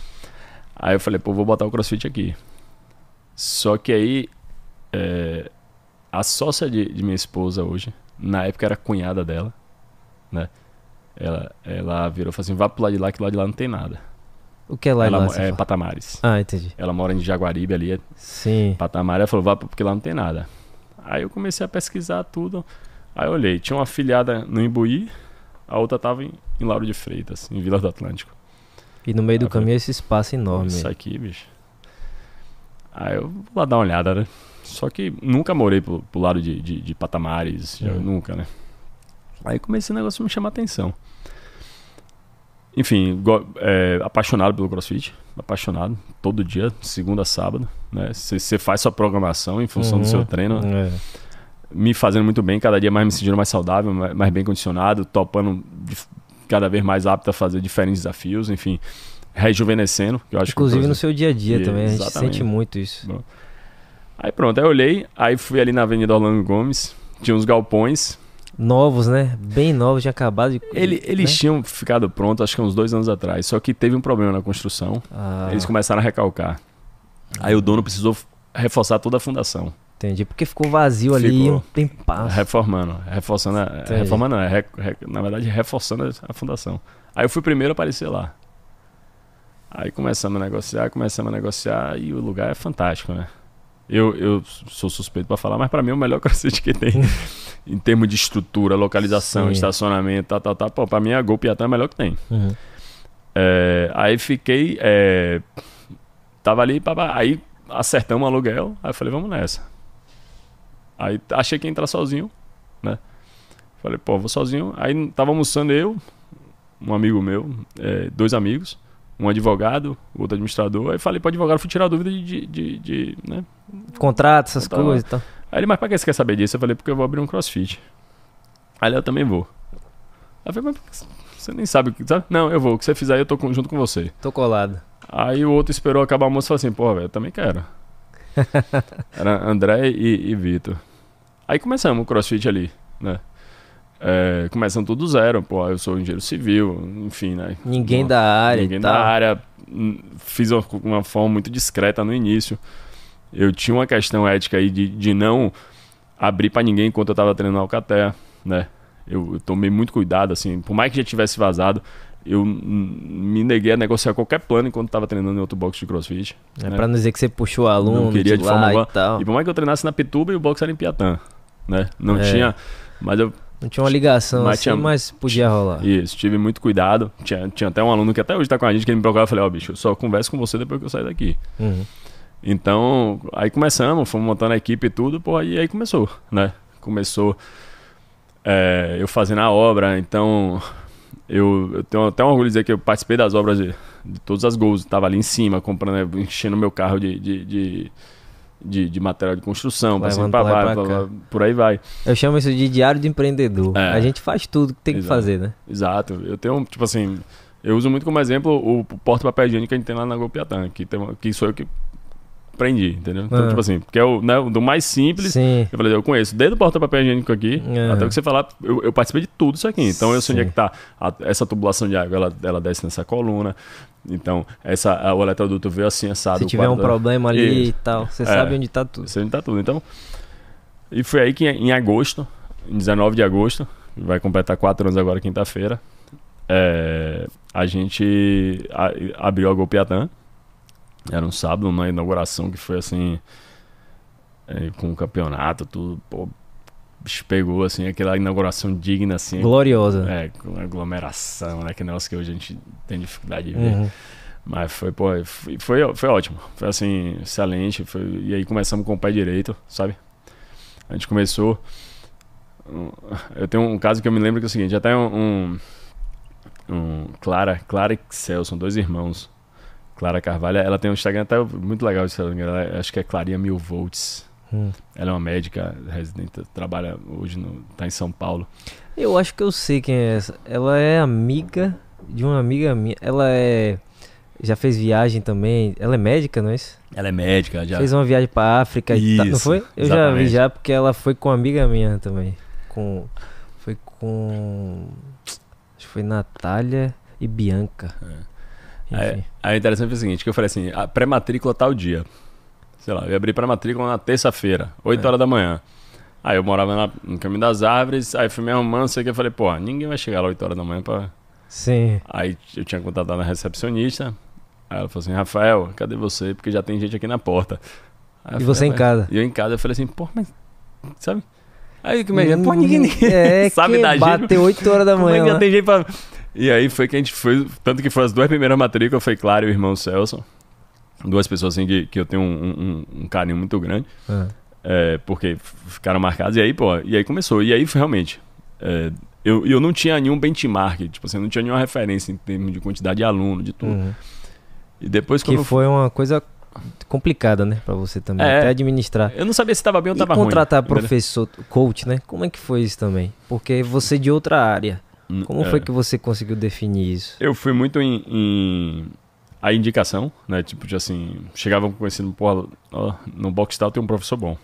B: Aí eu falei, pô, vou botar o crossfit aqui. Só que aí, é, a sócia de, de minha esposa hoje, na época era cunhada dela, né? Ela, ela virou e falou assim: vá pro lado de lá, que lá de lá não tem nada.
A: O que é lá,
B: ela
A: lá
B: mo-
A: você
B: é
A: fala?
B: Patamares.
A: Ah, entendi.
B: Ela mora em Jaguaribe ali, é
A: Sim.
B: Patamar. Ela falou: vá porque lá não tem nada. Aí eu comecei a pesquisar tudo. Aí eu olhei: tinha uma afiliada no Imbuí, a outra tava em, em Lauro de Freitas, em Vila do Atlântico.
A: E no meio do
B: Ah, foi.
A: caminho esse espaço enorme.
B: Isso aqui, bicho. Aí eu vou lá dar uma olhada, né? Só que nunca morei pro, pro lado de, de, de patamares,
A: Uhum.
B: nunca, né? Aí comecei o negócio a me chamar a atenção. Enfim, go- é, apaixonado pelo CrossFit, apaixonado, todo dia, segunda a sábado, né? Você faz sua programação em função do
A: Uhum.
B: seu treino,
A: É.
B: me fazendo muito bem, cada dia mais me sentindo mais saudável, mais, mais bem condicionado, topando cada vez mais apto a fazer diferentes desafios, enfim, rejuvenescendo, que eu acho
A: Inclusive
B: que
A: no seu dia a dia
B: E-
A: também, a gente sente muito isso.
B: Aí pronto, aí eu olhei, aí fui ali na Avenida Orlando Gomes, tinha uns galpões.
A: Novos, né? Bem novos, tinha acabado de.
B: Ele- eles
A: né?
B: tinham ficado prontos, acho que uns dois anos atrás, só que teve um problema na construção,
A: Ah,
B: eles começaram a recalcar. Aí o dono precisou reforçar toda a fundação,
A: entendi. Porque ficou vazio ali
B: Ficou.
A: um tempasso.
B: reformando, reforçando, a, reformando, não, re- re- na verdade reforçando a- a fundação. Aí eu fui primeiro a aparecer lá. Aí começamos a negociar, começamos a negociar e o lugar é fantástico, né? Eu, eu sou suspeito para falar, mas para mim é o melhor <laughs> crossfit que tem. em termos de estrutura, localização, Sim. estacionamento, tal, tal, tal. Pô, pra mim a Gol Piatã é o melhor que tem. Uhum. É, aí fiquei. É, tava ali, aí acertamos o aluguel. Aí falei, vamos nessa. Aí achei que ia entrar sozinho, né? Falei, pô, vou sozinho. Aí tava almoçando eu, um amigo meu, é, dois amigos, um advogado, outro administrador. Aí falei pro advogado, fui tirar dúvida de, de, de, de né?
A: Contrato, essas coisas e tal.
B: Aí ele, mas pra que você quer saber disso? Eu falei, porque eu vou abrir um crossfit. Aí eu também vou. Aí eu falei, mas você nem sabe o que. Sabe? Não, eu vou. O que você fizer aí, eu tô junto com você.
A: Tô colado.
B: Aí o outro esperou acabar o almoço e falou assim, pô, velho, eu também quero. <laughs> Era André e, e Vitor. Aí começamos o crossfit ali, né? É, começam tudo zero, pô, eu sou engenheiro civil, enfim, né?
A: Ninguém da área
B: Ninguém da área. Hum, fiz uma, uma forma muito discreta no início. Eu tinha uma questão ética aí de, de não abrir para ninguém enquanto eu tava treinando Alcatel, né? Eu, eu, tomei muito cuidado, assim, por mais que já tivesse vazado, eu me neguei a negociar qualquer plano enquanto estava treinando em outro box de crossfit.
A: É né? para não dizer que você puxou aluno,
B: não queria de, de forma e tal. E por mais que eu treinasse na Pituba e o box era em Piatã, né? Não é. tinha, mas eu
A: não tinha uma ligação mas, assim, tinha, mas podia rolar.
B: Isso, tive muito cuidado. Tinha, tinha até um aluno que até hoje está com a gente que ele me procurava e falei, ó, oh, bicho, eu só converso com você depois que eu sair daqui. Uhum. Então, aí começamos, fomos montando a equipe e tudo, pô, e aí começou, né? Começou é, eu fazendo a obra, então eu, eu, tenho até um orgulho de dizer que eu participei das obras de, de todas as gols, estava ali em cima, comprando, enchendo meu carro de, de, de, de, de material de construção, passando pra, pra, pra, por aí vai.
A: Eu chamo isso de diário de empreendedor. É. A gente faz tudo que tem Exato. que fazer, né?
B: Exato. Eu tenho, tipo assim, eu uso muito como exemplo o porta-papel higiênico que a gente tem lá na Golpiatã, que, tem, que sou eu que aprendi, entendeu? Então, ah. tipo assim, porque é o, né, do mais simples. Sim. Eu falei, eu conheço desde o porta-papel higiênico aqui, ah. até o que você falar, eu, eu, participei de tudo isso aqui. Então eu sei onde é que tá a, essa tubulação de água, ela, ela desce nessa coluna. Então, essa, a, o eletroduto veio assim, assado.
A: Se tiver um problema ali e, e tal, você é, sabe onde tá tudo.
B: Você onde tá tudo. Então, e foi aí que em agosto, em 19 de agosto, vai completar quatro anos agora, quinta-feira, é, a gente a, abriu a Golpiatã era um sábado, uma inauguração que foi assim. É, com o campeonato, tudo. Pô, pegou assim, aquela inauguração digna, assim.
A: Gloriosa.
B: É, com aglomeração, né? Que negócio que hoje a gente tem dificuldade de ver. Uhum. Mas foi, pô, foi, foi, foi, ótimo. Foi assim, excelente. Foi, e aí começamos com o pé direito, sabe? A gente começou. Eu tenho um caso que eu me lembro que é o seguinte, até um. um, um Clara, Clara e Excel, são dois irmãos. Clara Carvalho, ela tem um Instagram até muito legal, ela, acho que é Clarinha Mil Volts. Hum. Ela é uma médica residente, trabalha hoje no, tá em São Paulo.
A: Eu acho que eu sei quem é essa. Ela é amiga de uma amiga minha. Ela é já fez viagem também. Ela é médica, não é isso?
B: Ela é médica, já.
A: Fez uma viagem para África isso, e tal, não foi? Eu exatamente. já vi já porque ela foi com uma amiga minha também. Com foi com acho que foi Natália e Bianca. É.
B: Aí, aí interessante foi o seguinte, que eu falei assim, a pré-matrícula tal dia. Sei lá, eu abri pré-matrícula na terça-feira, 8 é. horas da manhã. Aí eu morava na, no Caminho das Árvores, aí fui me arrumando, sei que eu falei, pô, ninguém vai chegar lá 8 horas da manhã pra...
A: Sim.
B: Aí eu tinha contatado na recepcionista, aí ela falou assim, Rafael, cadê você? Porque já tem gente aqui na porta.
A: e falei, você em casa?
B: E eu em casa, eu falei assim, pô, mas... Sabe? Aí que imagina, pô, ninguém, ninguém é, <laughs> sabe da gente.
A: Bateu 8 horas da manhã.
B: Como é que já tem gente pra... E aí foi que a gente foi. Tanto que foi as duas primeiras matrículas, foi Claro e o irmão Celso. Duas pessoas assim que, que eu tenho um, um, um carinho muito grande. É. É, porque ficaram marcadas. E aí, pô, e aí começou. E aí foi realmente. É, eu, eu não tinha nenhum benchmark, tipo assim, não tinha nenhuma referência em termos de quantidade de aluno, de tudo. Uhum.
A: E depois que foi uma coisa complicada, né, para você também, é, até administrar.
B: Eu não sabia se estava bem ou estava ruim.
A: contratar professor, coach, né? Como é que foi isso também? Porque você de outra área. Como é. foi que você conseguiu definir isso?
B: Eu fui muito em, em a indicação, né? Tipo, de assim, chegava conhecendo, pô, ó, no box tal tem um professor bom.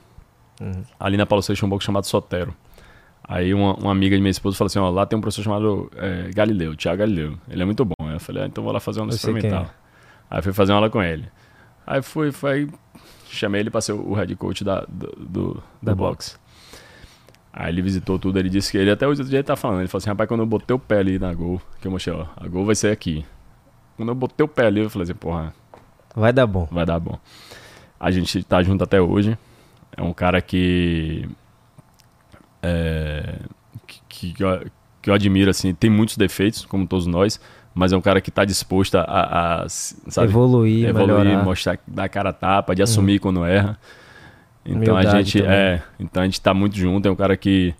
B: Uhum. Ali na Paulo Seixas um box chamado Sotero. Aí uma, uma, amiga de minha esposa falou assim, ó, lá tem um professor chamado é, Galileu, Tiago Galileu. Ele é muito bom. Aí eu falei, ah, então vou lá fazer uma aula experimental. É. Aí fui fazer uma aula com ele. Aí fui, foi, chamei ele para ser o head coach da, do, do, da box. Aí ele visitou tudo, ele disse que ele até hoje ele tá falando, ele falou assim, rapaz, quando eu botei o pé ali na Gol, que eu mostrei, ó, a Gol vai ser aqui. quando eu botei o pé ali, eu falei assim, porra,
A: Vai dar bom.
B: vai dar bom. A gente tá junto até hoje. É um cara que. É, que, que, eu, que eu admiro, assim. Tem muitos defeitos, como todos nós, mas é um cara que tá disposto a, a- a, sabe,
A: evoluir,
B: evoluir,
A: melhorar.
B: mostrar, dar cara a tapa, de assumir quando erra. Então a
A: Humildade
B: gente
A: também.
B: é, então a gente tá muito junto, é um cara que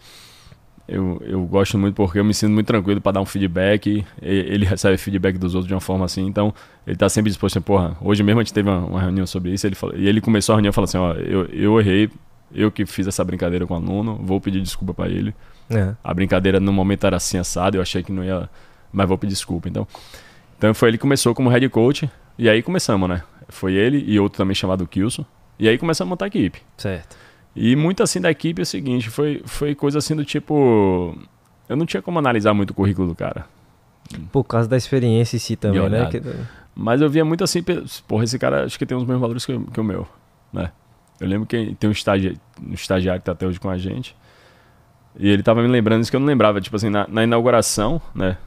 B: eu, eu gosto muito porque eu me sinto muito tranquilo para dar um feedback, e- ele recebe feedback dos outros de uma forma assim, então ele tá sempre disposto a, porra, hoje mesmo a gente teve uma, uma reunião sobre isso, ele falou, e ele começou a reunião falando assim, ó, eu, eu errei, eu que fiz essa brincadeira com o aluno, vou pedir desculpa para ele.
A: É.
B: A brincadeira no momento era assim assado, eu achei que não ia, mas vou pedir desculpa. Então, então foi ele que começou como head coach e aí começamos, né? Foi ele e outro também chamado Kilson. E aí começamos a montar a equipe.
A: Certo.
B: E muito assim da equipe é o seguinte, foi foi coisa assim do tipo, eu não tinha como analisar muito o currículo do cara,
A: Por causa da experiência em si também, né? Que-
B: mas eu via muito assim, porra, esse cara acho que tem os mesmos valores que, o- que o meu, né? Eu lembro que tem um, estagi um estagiário que tá até hoje com a gente. E ele tava me lembrando isso que eu não lembrava. Tipo assim, na, na inauguração, né?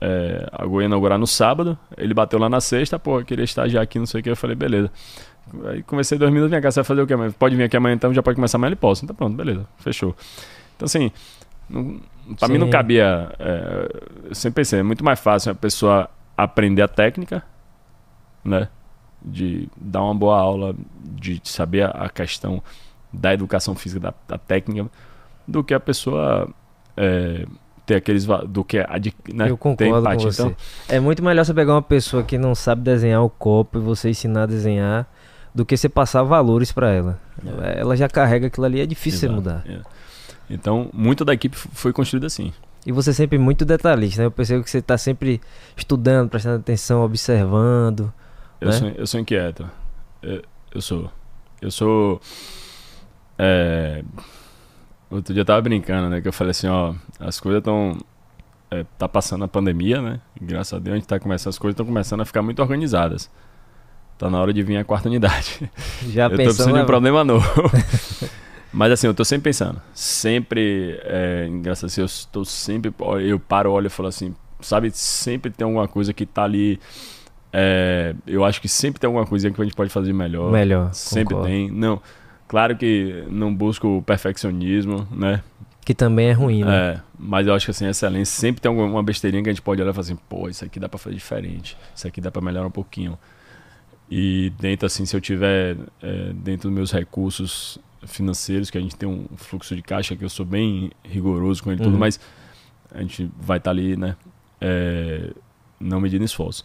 B: É, a Goi ia inaugurar no sábado. Ele bateu lá na sexta, pô, queria estagiar aqui, não sei o que. Eu falei, beleza. Aí comecei dois minutos, vem cá, você vai fazer o quê? Mas pode vir aqui amanhã então, já pode começar amanhã? Ele posso. Então pronto, beleza, fechou. Então assim, pra mim não cabia. é, eu sempre pensei, é muito mais fácil a pessoa aprender a técnica, né? De dar uma boa aula, de saber a- questão da educação física, da, da técnica, do que a pessoa é, ter aqueles. do que né?
A: Eu concordo com
B: empatia.
A: você.
B: Então,
A: É muito melhor você pegar uma pessoa que não sabe desenhar o copo e você ensinar a desenhar do que você passar valores pra ela.
B: É.
A: Ela já carrega aquilo ali, é difícil você
B: exato,
A: mudar.
B: é. Então, muito da equipe foi construída assim.
A: E você é sempre muito detalhista, né? Eu percebo que você tá sempre estudando, prestando atenção, observando.
B: Eu,
A: Né?
B: sou, eu sou inquieto. Eu, eu sou. Eu sou. É, outro dia eu tava brincando, né? Que eu falei assim, ó, as coisas estão. tá passando a pandemia, né? E graças a Deus a gente tá começando, as coisas estão começando a ficar muito organizadas. Tá na hora de vir a quarta unidade. <laughs>
A: Já
B: eu tô
A: pensando.
B: precisando de um problema <laughs> novo. Mas assim, eu tô sempre pensando. Sempre. É, engraçado assim, eu estou sempre. Eu paro, olho e falo assim. Sabe, sempre tem alguma coisa que tá ali. é, eu acho que sempre tem alguma coisinha que a gente pode fazer melhor.
A: Melhor.
B: Sempre
A: concordo.
B: tem. Não. Claro que não busco o perfeccionismo, né?
A: Que também é ruim, né?
B: É, mas eu acho que assim, excelência sempre tem alguma uma besteirinha que a gente pode olhar e falar assim, pô, isso aqui dá pra fazer diferente, isso aqui dá pra melhorar um pouquinho. E dentro, assim, se eu tiver é, dentro dos meus recursos financeiros, que a gente tem um fluxo de caixa que eu sou bem rigoroso com ele tudo,
A: Uhum.
B: mas a gente vai estar ali, né? é, não medindo esforço.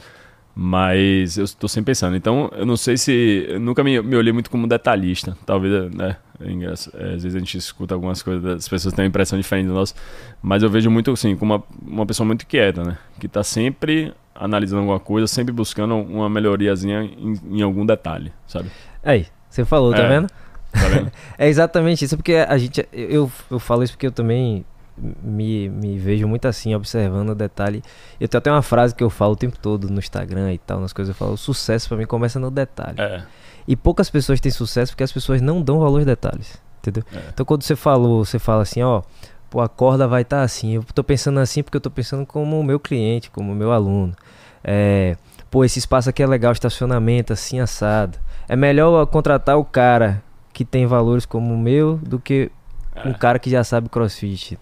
B: Mas eu estou sempre pensando. Então, eu não sei se. Eu nunca me, me olhei muito como detalhista. Talvez, né? é é, às vezes a gente escuta algumas coisas, as pessoas têm uma impressão diferente do nosso. Mas eu vejo muito assim, como uma, uma pessoa muito quieta, né? Que está sempre analisando alguma coisa, sempre buscando uma melhoriazinha em, em algum detalhe, sabe?
A: Aí, você falou, tá
B: É.
A: vendo?
B: Tá vendo? <laughs>
A: É exatamente isso, porque a gente. Eu, eu falo isso porque eu também me, me vejo muito assim, observando o detalhe. Eu tenho até uma frase que eu falo o tempo todo no Instagram e tal, nas coisas. Eu falo: o sucesso pra mim começa no detalhe.
B: é,
A: E poucas pessoas têm sucesso porque as pessoas não dão valor aos detalhes. Entendeu?
B: É.
A: Então quando você falou, você fala assim, ó, pô, a corda vai estar assim. Eu tô pensando assim porque eu tô pensando como o meu cliente, como o meu aluno. É, pô, esse espaço aqui é legal, estacionamento, assim, assado. É melhor contratar o cara que tem valores como o meu do que
B: é.
A: um cara que já sabe crossfit.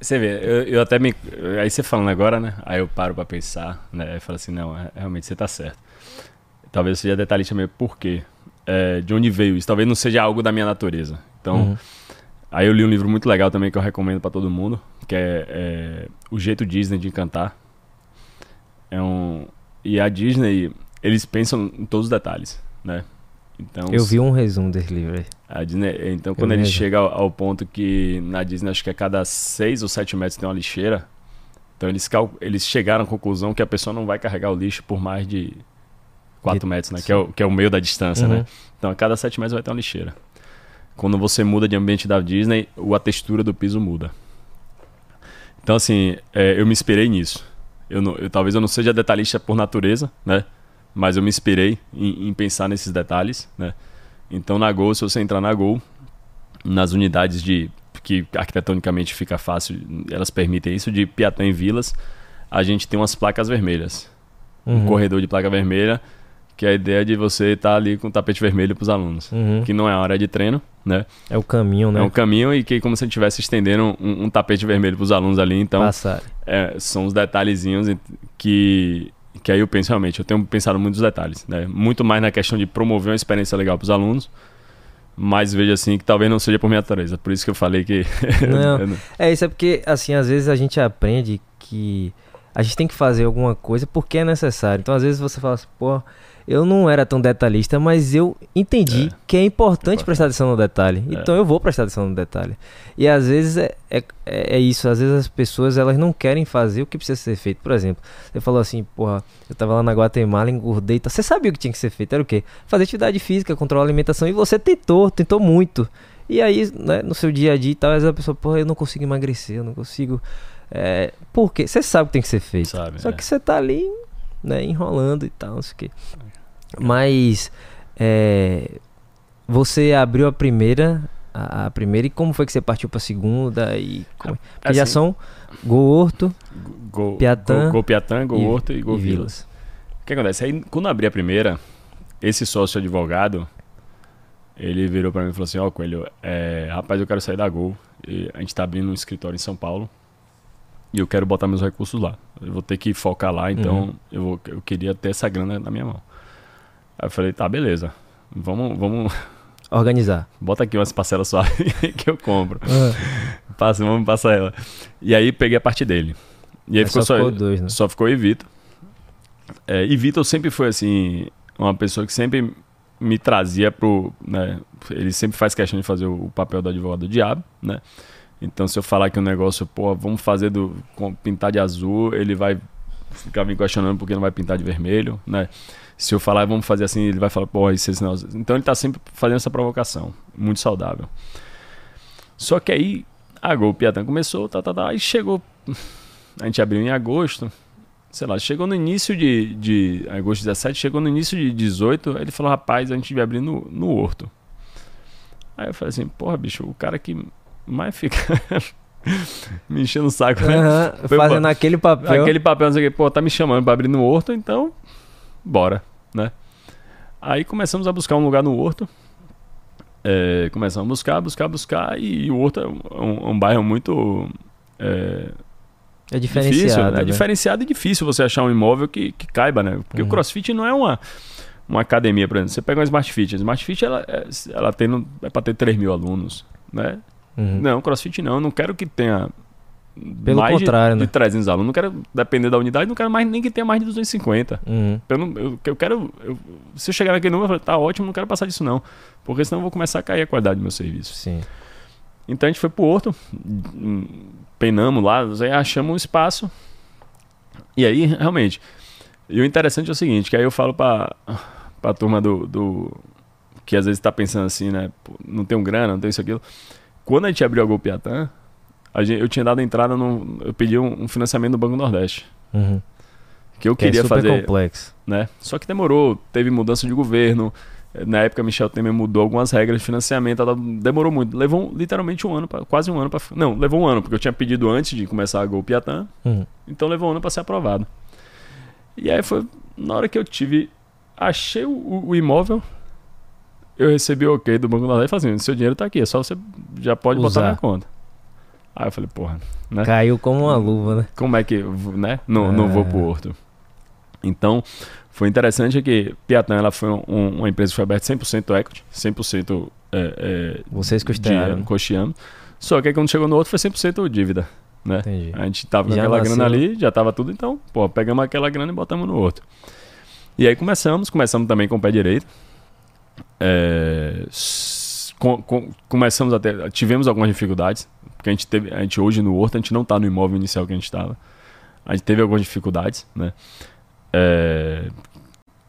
B: Você vê, eu, eu até me. Aí você falando agora, né? Aí eu paro pra pensar, né? Eu falo assim, não, é- realmente você tá certo. Talvez seja detalhista mesmo, por quê? É, de onde veio isso? Talvez não seja algo da minha natureza. Então,
A: Uhum.
B: aí eu li um livro muito legal também que eu recomendo pra todo mundo, que é, é O Jeito Disney de Encantar. É um. E a Disney, eles pensam em todos os detalhes, né? Então,
A: Eu vi um resumo desse livro aí.
B: a Disney, então, quando ele
A: mesmo.
B: chega ao, ao ponto que na Disney, acho que a cada 6 ou 7 metros tem uma lixeira, então eles, cal- eles chegaram à conclusão que a pessoa não vai carregar o lixo por mais de 4
A: De-
B: metros, né? Que é, o, que é o meio da distância,
A: Uhum.
B: né? Então, a cada 7 metros vai ter uma lixeira. Quando você muda de ambiente da Disney, a textura do piso muda. Então, assim, é, eu me inspirei nisso. Eu, não- eu- talvez eu não seja detalhista por natureza, né? Mas eu me inspirei em, em pensar nesses detalhes, né? Então, na Gol, se você entrar na Gol, nas unidades de que arquitetonicamente fica fácil, elas permitem isso, de Piatã em Vilas, a gente tem umas placas vermelhas. um corredor de placa vermelha, que é a ideia de você estar tá ali com o tapete vermelho para os alunos,
A: Uhum.
B: que não é a hora de treino, né?
A: É o caminho, né?
B: É um caminho e que como se a gente estivesse estendendo um, um tapete vermelho para os alunos ali, então é, são os detalhezinhos que que aí eu penso realmente, eu tenho pensado muito nos detalhes, né? Muito mais na questão de promover uma experiência legal para os alunos, mas vejo assim que talvez não seja por minha natureza, por isso que eu falei que <laughs>
A: não- É, isso é porque, assim, às vezes a gente aprende que a gente tem que fazer alguma coisa porque é necessário. Então, às vezes você fala assim, pô, eu não era tão detalhista, mas eu entendi
B: É.
A: que é importante
B: Importante.
A: prestar atenção no detalhe.
B: É.
A: Então, eu vou prestar atenção no detalhe. E às vezes é, é, é isso, às vezes as pessoas elas não querem fazer o que precisa ser feito. Por exemplo, você falou assim, porra, eu tava lá na Guatemala, engordei, você sabia o que tinha que ser feito? Era o quê? Fazer atividade física, controlar a alimentação, e você tentou, tentou muito. E aí, né, no seu dia a dia e tal, às vezes a pessoa, porra, eu não consigo emagrecer, eu não consigo. É, por quê? Você sabe o que tem que ser feito.
B: sabe.
A: Só
B: é.
A: que você tá ali, né, enrolando e tal, não sei o quê. Mas é, você abriu a primeira, a, a primeira e como foi que você partiu pra segunda e como... Porque já
B: Assim,
A: são Gol Horto
B: Gol,
A: Piatã
B: Gol, Gol Piatã, Gol Horto e Gol
A: e
B: Vilas. O que acontece? Aí, quando eu abri a primeira, esse sócio advogado, ele virou pra mim e falou assim, ó, Coelho, é, rapaz, eu quero sair da Gol. E a gente tá abrindo um escritório em São Paulo e eu quero botar meus recursos lá. Eu vou ter que focar lá, então
A: Uhum.
B: eu, vou, eu queria ter essa grana na minha mão. Aí eu falei, tá, beleza. Vamos, vamos,
A: Organizar.
B: bota aqui umas parcelas só <laughs> que eu compro. Passa, vamos passar ela. E aí peguei a parte dele. E aí
A: Mas
B: ficou
A: só
B: só,
A: ficou dois, né?
B: só ficou eu e Vitor. É, e Vitor sempre foi assim, uma pessoa que sempre me trazia pro. Né, ele sempre faz questão de fazer o, papel do advogado do diabo, né? Então se eu falar que o negócio, pô, vamos fazer do. com- pintar de azul, ele vai ficar me questionando porque não vai pintar de vermelho, né? Se eu falar, vamos fazer assim, ele vai falar, pô, isso, esse negócio. Então ele tá sempre fazendo essa provocação. Muito saudável. Só que aí, a Gol começou, tá, tá, tá, aí chegou. A gente abriu em agosto. Sei lá, chegou no início de, de. Agosto 17, chegou no início de 18. Ele falou, rapaz, a gente vai abrir no, no Horto. Aí eu falei assim, porra, bicho, o cara que mais fica <laughs> me enchendo o saco, né? Foi
A: fazendo
B: bom.
A: aquele papel.
B: Aquele papel, não sei o que, pô, tá me chamando pra abrir no Horto, então, bora, né? Aí começamos a buscar um lugar no Horto. É, começamos a buscar, buscar, buscar, e o Horto é um, um bairro muito é,
A: É
B: difícil,
A: diferenciado.
B: né?
A: né?
B: diferenciado e difícil você achar um imóvel que, que caiba, né? Porque
A: Uhum.
B: o CrossFit não é uma, uma academia, por exemplo. Você pega uma Smart Fit, a Smart Fit ela, é, ela tem, é pra ter 3 mil alunos, né?
A: Uhum.
B: Não, CrossFit não, eu não quero que tenha
A: Pelo
B: mais de-
A: contrário,
B: de,
A: né?
B: 300 alunos, não quero depender da unidade, não quero mais nem que tenha mais de 250.
A: Uhum.
B: Eu, não, eu, eu quero, eu- se eu chegar naquele número, eu falo, tá ótimo, não quero passar disso não, porque senão eu vou começar a cair a qualidade do meu serviço.
A: Sim.
B: Então a gente foi pro Horto, hum, penamos lá, achamos um espaço. E aí, realmente, e o interessante é o seguinte, que aí eu falo pra, pra turma do, do- que às vezes tá pensando assim, né, pô, não tem um grana, não tem isso aquilo. Quando a gente abriu a Gol Piatã, a gente, eu tinha dado entrada no, eu pedi um, um financiamento do Banco Nordeste,
A: Uhum.
B: que eu
A: Que
B: queria
A: é super
B: fazer,
A: complexo.
B: né? Só que demorou, teve mudança de governo. Na época, Michel Temer mudou algumas regras de financiamento, demorou muito. Levou literalmente um ano, pra, quase um ano para. Não, levou um ano, porque eu tinha pedido antes de começar a Gol Piatã,
A: Uhum.
B: então levou um ano para ser aprovado. E aí foi na hora que eu tive. Achei o, o- imóvel, eu recebi o ok do Banco Nordeste e falei assim: seu dinheiro tá aqui, é só você já pode botar
A: Usar.
B: na conta. Aí eu falei, porra, né?
A: Caiu como uma luva, né?
B: como é que, né? Não, não vou
A: É.
B: pro Horto. Então, foi interessante que Piatã ela foi um- uma empresa que foi aberta 100% equity, 100% é, é,
A: Vocês custearam.
B: custeando. Só que aí quando chegou no outro foi 100% dívida, né?
A: Entendi.
B: A gente tava com
A: Já
B: aquela
A: nasceu.
B: grana ali, já tava tudo, então, pô, pegamos aquela grana e botamos no outro. E aí começamos, começamos também com o pé direito. É, com- com- começamos a ter, tivemos algumas dificuldades, porque a gente teve, a gente hoje no Horto, a gente não tá no imóvel inicial que a gente estava. A gente teve algumas dificuldades, né? É,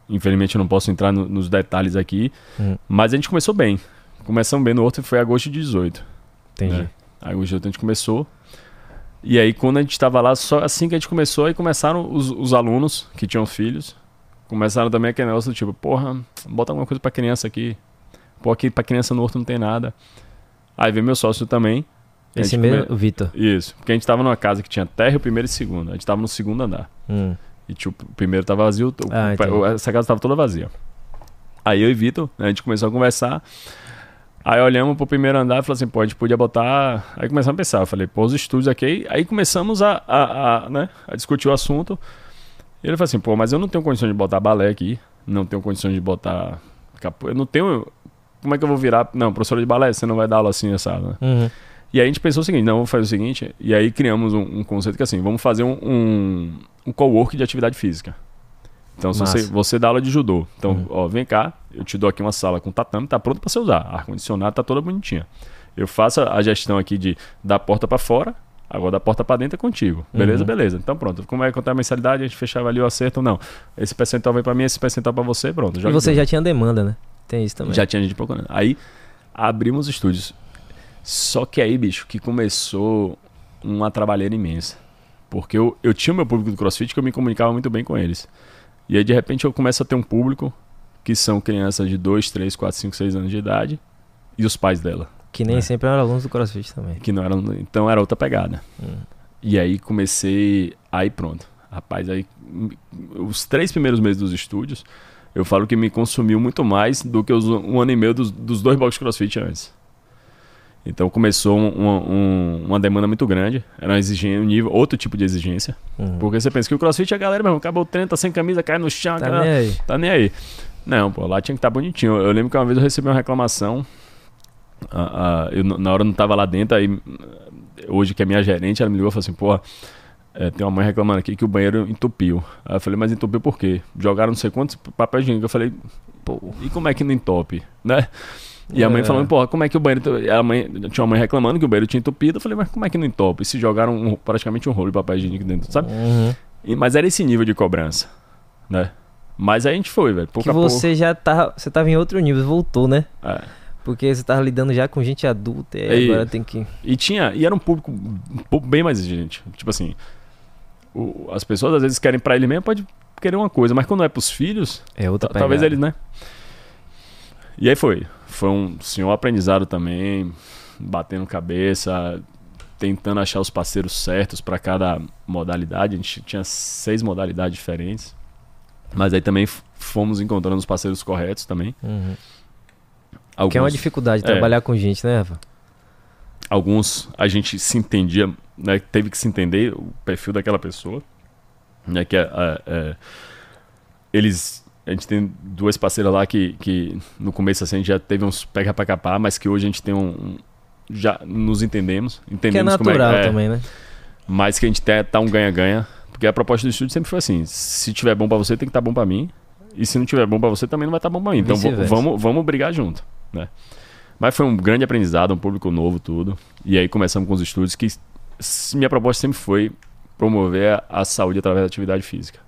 B: infelizmente eu não posso entrar no- nos detalhes aqui,
A: Hum.
B: mas a gente começou bem. Começamos bem no Horto e foi agosto de 18.
A: Entendi.
B: né? Aí o jeito a gente começou. E aí, quando a gente estava lá, só assim que a gente começou, aí começaram os, os alunos que tinham filhos. Começaram também aquele negócio do tipo, porra, bota alguma coisa pra criança aqui. Pô, aqui pra criança no horto não tem nada. Aí veio meu sócio também.
A: Esse mesmo,
B: come-
A: o Vitor.
B: Isso, porque a gente tava numa casa que tinha térreo, primeiro e segundo. A gente tava no segundo andar.
A: Hum.
B: E tipo, o primeiro tava vazio,
A: Ah,
B: o- essa casa tava toda vazia. Aí eu e Vitor, né, a gente começou a conversar. Aí olhamos pro primeiro andar e falamos assim, pô, a gente podia botar. Aí começamos a pensar. Eu falei, pô, os estúdios aqui. Aí começamos a, a, a, né, a discutir o assunto. E ele falou assim, pô, mas eu não tenho condições de botar balé aqui. Não tenho condições de botar. não tenho. Como é que eu vou virar? Não, professora de balé, você não vai dar aula assim, sabe?
A: Uhum.
B: E aí a gente pensou o seguinte, não, vamos fazer o seguinte, e aí criamos um, um conceito que é assim, vamos fazer um, um, um co-work de atividade física. Então, você, você dá aula de judô, então,
A: Uhum.
B: ó, vem cá, eu te dou aqui uma sala com tatame, tá pronto para você usar, ar-condicionado tá toda bonitinha. Eu faço a gestão aqui de da porta para fora, agora da porta para dentro é contigo. Beleza,
A: Uhum.
B: beleza. Então pronto, como é contar a mensalidade, a gente fechava ali o acerto, não. Esse percentual vem para mim, esse percentual para você, pronto.
A: E você já tinha demanda, né? Tem isso também.
B: Já tinha gente procurando. Aí abrimos estúdios. Só que aí, bicho, que começou uma trabalheira imensa. Porque eu, eu tinha o meu público do CrossFit que eu me comunicava muito bem com eles. E aí, de repente, eu começo a ter um público que são crianças de 2, 3, 4, 5, 6 anos de idade e os pais dela.
A: Que nem
B: É.
A: sempre eram alunos do CrossFit também.
B: Que não eram. Então era outra pegada.
A: Hum.
B: E aí comecei. Aí pronto. Rapaz, aí. Os três primeiros meses dos estúdios, eu falo que me consumiu muito mais do que os um ano e meio dos, dos dois boxes crossfit antes. Então começou um- um- uma demanda muito grande. Era uma exigência, um nível, outro tipo de exigência.
A: Uhum.
B: Porque você pensa que o crossfit é a galera mesmo, acabou o treino, tá sem camisa, cai no chão,
A: Tá
B: aquela-
A: nem aí.
B: tá nem aí. Não, pô, lá tinha que estar bonitinho. Eu lembro que uma vez eu recebi uma reclamação. eu, na hora eu não tava lá dentro, aí hoje que é minha gerente, ela me ligou e falou assim, pô, é, tem uma mãe reclamando aqui que o banheiro entupiu. Aí eu falei, mas entupiu por quê? Jogaram não sei quantos papel higiênico. Eu falei, pô, e como é que não entope, né? E a mãe
A: É.
B: falando, pô, como é que o banheiro. A mãe, tinha uma mãe reclamando que o banheiro tinha entupido. Eu falei, mas como é que não entope? E se jogaram um- praticamente um rolo de papel higiênico dentro, sabe?
A: Uhum.
B: E- mas era esse nível de cobrança, né? Mas aí a gente foi, velho. Pouco
A: Que
B: a pouco.
A: você já tava. Você tava em outro nível, voltou, né?
B: É.
A: Porque você tava lidando já com gente adulta e
B: Aí-
A: agora tem que.
B: E tinha, e era um público bem mais exigente. Tipo assim, o- as pessoas às vezes querem pra ele mesmo, pode querer uma coisa, mas quando é pros filhos,
A: É outra
B: ta- talvez eles, né? E aí foi. Foi um senhor aprendizado também, batendo cabeça, tentando achar os parceiros certos pra cada modalidade. A gente tinha seis modalidades diferentes. Mas aí também fomos encontrando os parceiros corretos também.
A: Uhum.
B: Alguns,
A: Que é uma dificuldade
B: É.
A: trabalhar com gente, né, Rafa?
B: alguns a gente se entendia, né, teve que se entender o perfil daquela pessoa, né, que é, é, é, eles, a gente tem duas parceiras lá que, que no começo assim a gente já teve uns pega pra capar, mas que hoje a gente tem um, já nos entendemos,
A: Que é
B: entendemos como
A: natural
B: é, é,
A: também, né?
B: mas que a gente tá, tá um ganha-ganha, porque a proposta do estúdio sempre foi assim, se tiver bom pra você tem que estar bom pra mim, e se não tiver bom pra você também não vai estar bom pra mim, então vamos, vamos brigar junto, né? Mas foi um grande aprendizado, um público novo, tudo. E aí começamos com os estúdios que minha proposta sempre foi promover a saúde através da atividade física.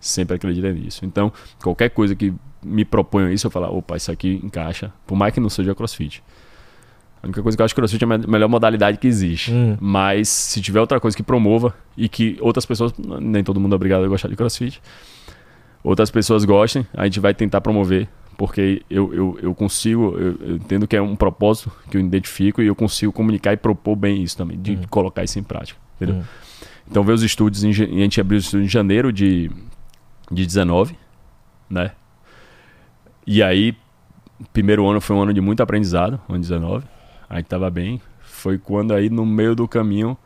B: Sempre acreditei nisso. Então, qualquer coisa que me proponha isso, eu falo, opa, isso aqui encaixa. Por mais que não seja crossfit. A única coisa que eu acho que crossfit é a me- melhor modalidade que existe.
A: Hum.
B: Mas se tiver outra coisa que promova e que outras pessoas, nem todo mundo é obrigado a gostar de crossfit, outras pessoas gostem, a gente vai tentar promover, porque eu, eu, eu consigo, eu, eu entendo que é um propósito que eu identifico e eu consigo comunicar e propor bem isso também, de
A: Hum.
B: colocar isso em prática. Entendeu?
A: Hum.
B: Então ver os estúdios, em, a gente abriu os estúdios em janeiro de, de 19, né? E aí, primeiro ano foi um ano de muito aprendizado, ano 19, a gente tava bem. Foi quando aí no meio do caminho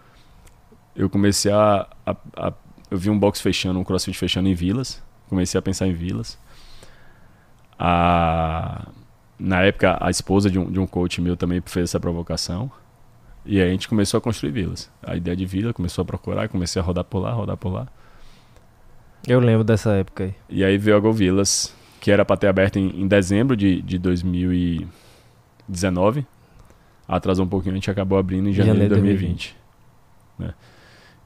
B: eu comecei a, a, a- eu vi um box fechando, um crossfit fechando em vilas, comecei a pensar em vilas. A, na época a esposa de um, de um coach meu também fez essa provocação. E aí a gente começou a construir vilas. A ideia de vila começou a procurar, comecei a rodar por lá, rodar por lá.
A: Eu lembro dessa época aí.
B: E aí veio a Go Vilas, que era para ter aberto em, em dezembro de, de 2019. Atrasou um pouquinho, a gente acabou abrindo em janeiro,
A: Janeiro
B: de
A: de
B: 2020. né?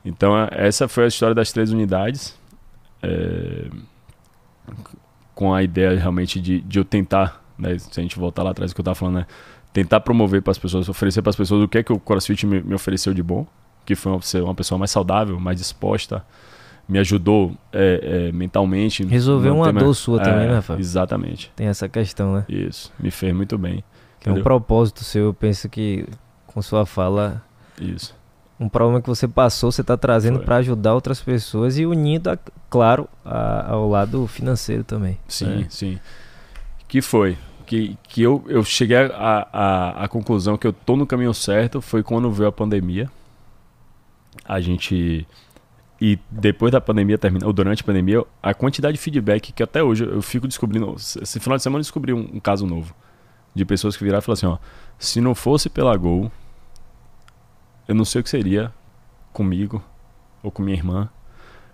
B: Então, essa foi a história das três unidades. é, com a ideia realmente de, de eu tentar, né, se a gente voltar lá atrás do que eu estava falando, né, tentar promover para as pessoas, oferecer para as pessoas o que é que o CrossFit me, me ofereceu de bom, que foi uma, ser uma pessoa mais saudável, mais disposta, me ajudou é, é, mentalmente.
A: Resolveu uma dor sua também,
B: É,
A: né, Fábio?
B: Exatamente.
A: Tem essa questão, né?
B: Isso. Me fez muito bem.
A: É um propósito seu, eu penso que com sua fala
B: Isso.
A: Um problema que você passou, você está trazendo para ajudar outras pessoas e unindo, a- claro, a- ao lado financeiro também.
B: Sim,
A: É.
B: sim. Que foi? Que, que eu, eu cheguei à à à conclusão que eu tô no caminho certo foi quando veio a pandemia. A gente. E depois da pandemia terminar, ou durante a pandemia, a quantidade de feedback que até hoje eu fico descobrindo. Esse final de semana eu descobri um, um caso novo. De pessoas que viraram e falaram assim: ó, se não fosse pela Gol, eu não sei o que seria comigo ou com minha irmã.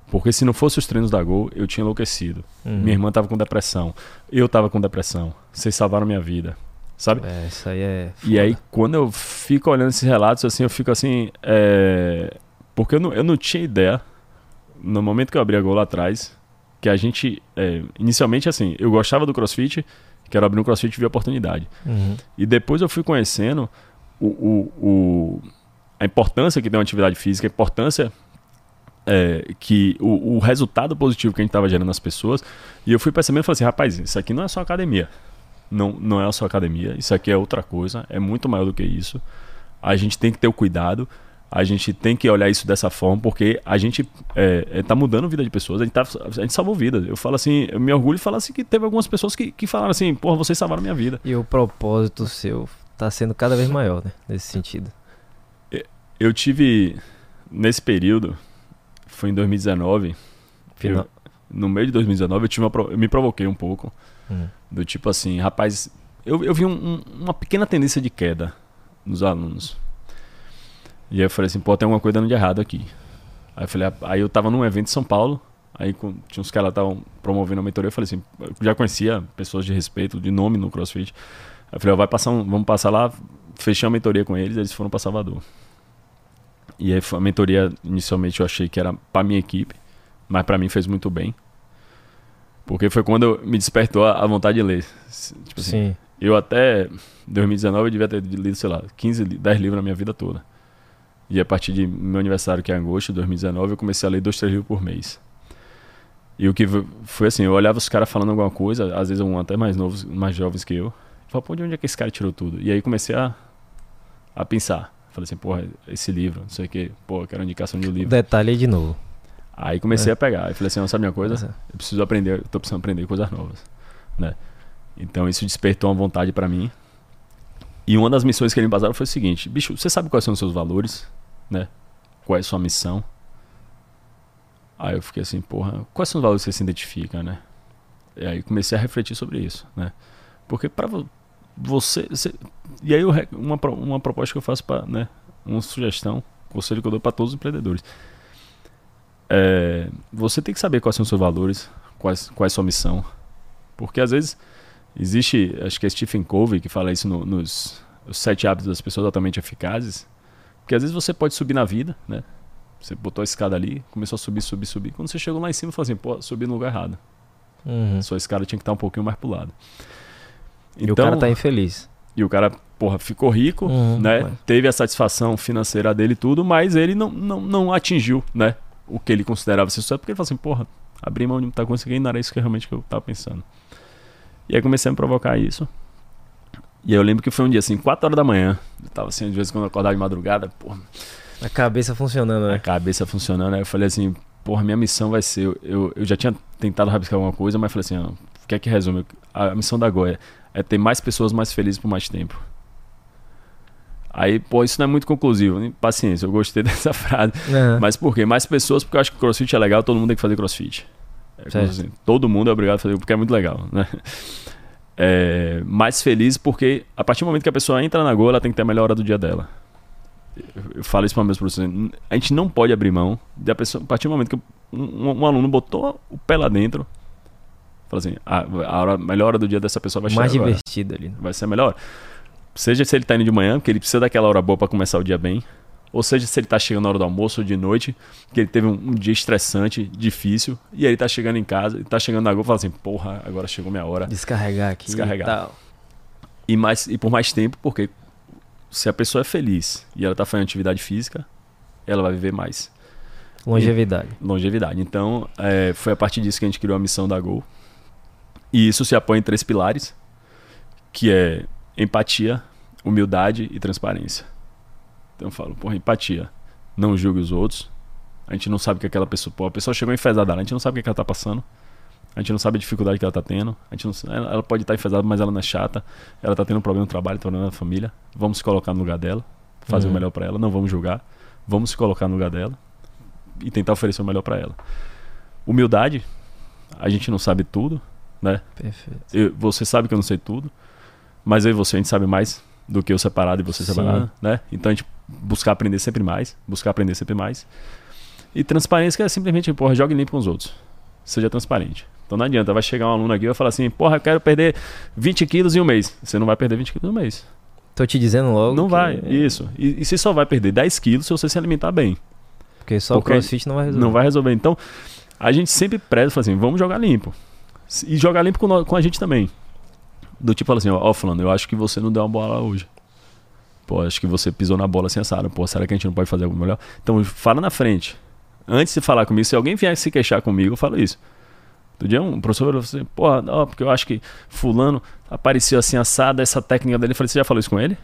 B: Porque se não fosse os treinos da Gol, eu tinha enlouquecido.
A: Uhum.
B: Minha irmã tava com depressão. Eu tava com depressão. Vocês salvaram minha vida. Sabe?
A: É, isso aí é.
B: E aí, quando eu fico olhando esses relatos, assim, eu fico assim. é, Porque eu não, eu não tinha ideia, no momento que eu abri a gol lá atrás, que a gente. é, Inicialmente, assim, eu gostava do crossfit, quero abrir um crossfit e vi a oportunidade.
A: Uhum.
B: E depois eu fui conhecendo o, o, o- a importância que tem uma atividade física, a importância é, que o, o resultado positivo que a gente estava gerando nas pessoas. E eu fui percebendo e falei assim, rapaz, isso aqui não é só academia. Não, não é só academia, isso aqui é outra coisa, é muito maior do que isso. A gente tem que ter o cuidado, a gente tem que olhar isso dessa forma, porque a gente é, é, tá mudando a vida de pessoas, a gente, tá, a gente salvou vidas. Eu falo assim, eu me orgulho de falar assim que teve algumas pessoas que, que falaram assim, porra, vocês salvaram minha vida.
A: E o propósito seu tá sendo cada vez maior, né? Nesse sentido.
B: Eu tive, nesse período, foi em 2019,
A: Final...
B: no meio de 2019, eu, tive uma, eu me provoquei um pouco.
A: Hum.
B: Do tipo assim, rapaz, eu, eu vi um- um- uma pequena tendência de queda nos alunos. E aí eu falei assim, pô, tem alguma coisa dando de errado aqui. Aí eu falei, ah, aí eu tava num evento em São Paulo, aí com- tinha uns caras que estavam promovendo a mentoria, eu falei assim, eu já conhecia pessoas de respeito, de nome no CrossFit. Aí eu falei, ó, vai passar um, vamos passar lá, fechei uma mentoria com eles, eles foram pra Salvador. E aí foi- a mentoria, inicialmente eu achei que era pra minha equipe, mas pra mim fez muito bem. Porque foi quando me despertou a, a vontade de ler. Tipo assim,
A: Sim.
B: eu até 2019 eu devia ter lido, sei lá, 15, li- 10 livros na minha vida toda. E a partir de meu aniversário, que é agosto de 2019, eu comecei a ler dois, três livros por mês. E o que foi assim, eu olhava os caras falando alguma coisa, às vezes um até mais novos, mais jovens que eu. e Falava, pô, de onde é que esse cara tirou tudo? E aí comecei a, a pensar. Falei assim, porra, esse livro, não sei o que, pô, eu quero indicação de um livro.
A: Detalhe aí de novo.
B: Aí comecei
A: É.
B: a pegar. Aí falei assim, ó, sabe minha coisa?
A: Essa-
B: eu preciso aprender, eu tô precisando aprender coisas novas, né? Então isso despertou uma vontade pra mim. E uma das missões que ele me passaram foi o seguinte: bicho, você sabe quais são os seus valores, né? Qual é sua missão? Aí eu fiquei assim, porra, quais são os valores que você se identifica, né? E aí comecei a refletir sobre isso, né? Porque para você, você- e aí eu uma uma proposta que eu faço para, né, uma sugestão, conselho que eu dou para todos os empreendedores. É, você tem que saber quais são os seus valores, quais, qual é sua missão. Porque às vezes existe, acho que é Stephen Covey que fala isso no- nos os sete hábitos das pessoas altamente eficazes. Porque às vezes você pode subir na vida, né? Você botou a escada ali, começou a subir, subir, subir. Quando você chegou lá em cima, falou assim, pô, subi no lugar errado.
A: Uhum.
B: Sua escada tinha que estar um pouquinho mais pro lado.
A: E o cara tá infeliz.
B: e o cara, porra, ficou rico,
A: Uhum,
B: né?
A: mas-
B: Teve a satisfação financeira dele e tudo, mas ele não, não, não atingiu, né? O que ele considerava ser sucesso, porque ele falou assim, porra, abri mão de muita coisa que não era isso que realmente que eu tava pensando. E aí comecei a me provocar isso. E aí eu lembro que foi um dia assim, 4 horas da manhã. Eu tava assim, de vez em quando eu acordava de madrugada, porra,
A: A cabeça funcionando,
B: a
A: né?
B: cabeça funcionando. Aí eu falei assim, porra, minha missão vai ser. Eu, eu, já tinha tentado rabiscar alguma coisa, mas falei assim, ó, o que é que resume? A missão da Goia é ter mais pessoas mais felizes por mais tempo. Aí, pô, isso não é muito conclusivo. hein? Paciência, eu gostei <laughs> dessa frase.
A: Aham.
B: Mas por quê? Mais pessoas, porque eu acho que crossfit é legal, todo mundo tem que fazer crossfit. É assim, todo mundo é obrigado a fazer, porque é muito legal, né? É, mais feliz porque a partir do momento que a pessoa entra na Go, ela tem que ter a melhor hora do dia dela. Eu, falo isso para meus professores. A gente não pode abrir mão da pessoa. A partir do momento que um, um- um aluno botou o pé lá dentro, fala assim: a, a hora- a melhor hora do dia dessa pessoa vai chegar.
A: mais
B: agora
A: divertido ali. né?
B: vai ser melhor. Seja se ele tá indo de manhã, porque ele precisa daquela hora boa para começar o dia bem. Ou seja, se ele tá chegando na hora do almoço ou de noite, que ele teve um, um dia estressante, difícil, e aí ele tá chegando em casa, e tá chegando na Gol e fala assim, porra, agora chegou minha hora.
A: Descarregar aqui
B: Descarregar.
A: e tal.
B: E, mais, e por mais tempo, porque se a pessoa é feliz e ela tá fazendo atividade física, ela vai viver mais.
A: Longevidade.
B: Longevidade. Então, é, foi a partir disso que a gente criou a missão da Gol. E isso se apoia em três pilares, que é empatia, humildade e transparência. Então eu falo, porra, empatia. não julgue os outros. A gente não sabe o que aquela pessoa. Pô, a pessoa chegou enfesada, a gente não sabe o que ela tá passando. A gente não sabe a dificuldade que ela tá tendo. A gente não, ela pode estar tá enfesada, mas ela não é chata. Ela tá tendo um problema no trabalho, tá problema na família. Vamos se colocar no lugar dela, fazer uhum. o melhor para ela, não vamos julgar. Vamos se colocar no lugar dela e tentar oferecer o melhor para ela. Humildade, a gente não sabe tudo, né?
A: Perfeito.
B: Eu, você sabe que eu não sei tudo, mas eu e você a gente sabe mais do que eu separado e você Sim. separado, né? Então a gente buscar aprender sempre mais, buscar aprender sempre mais. E transparência que é simplesmente, porra, jogue limpo com os outros. Seja transparente. Então não adianta, vai chegar um aluno aqui e vai falar assim, porra, eu quero perder 20 quilos em um mês. Você não vai perder 20 quilos em um mês.
A: Tô te dizendo logo.
B: Não vai, isso. E, e você só vai perder 10 quilos se você se alimentar bem.
A: Porque só Porque o crossfit não vai resolver.
B: Não vai resolver. Então, a gente sempre preza, assim, vamos jogar limpo. E jogar limpo com, com a gente também. Do tipo, assim, ó, oh, fulano, eu acho que você não deu uma bola hoje. Pô, acho que você pisou na bola sem assado. Pô, será que a gente não pode fazer algo melhor? Então, fala na frente. Antes de falar comigo, se alguém vier se queixar comigo, eu falo isso. Outro dia um professor falou assim, ó, porque eu acho que fulano apareceu assim assado, essa técnica dele. Eu falei, você já falou isso com ele?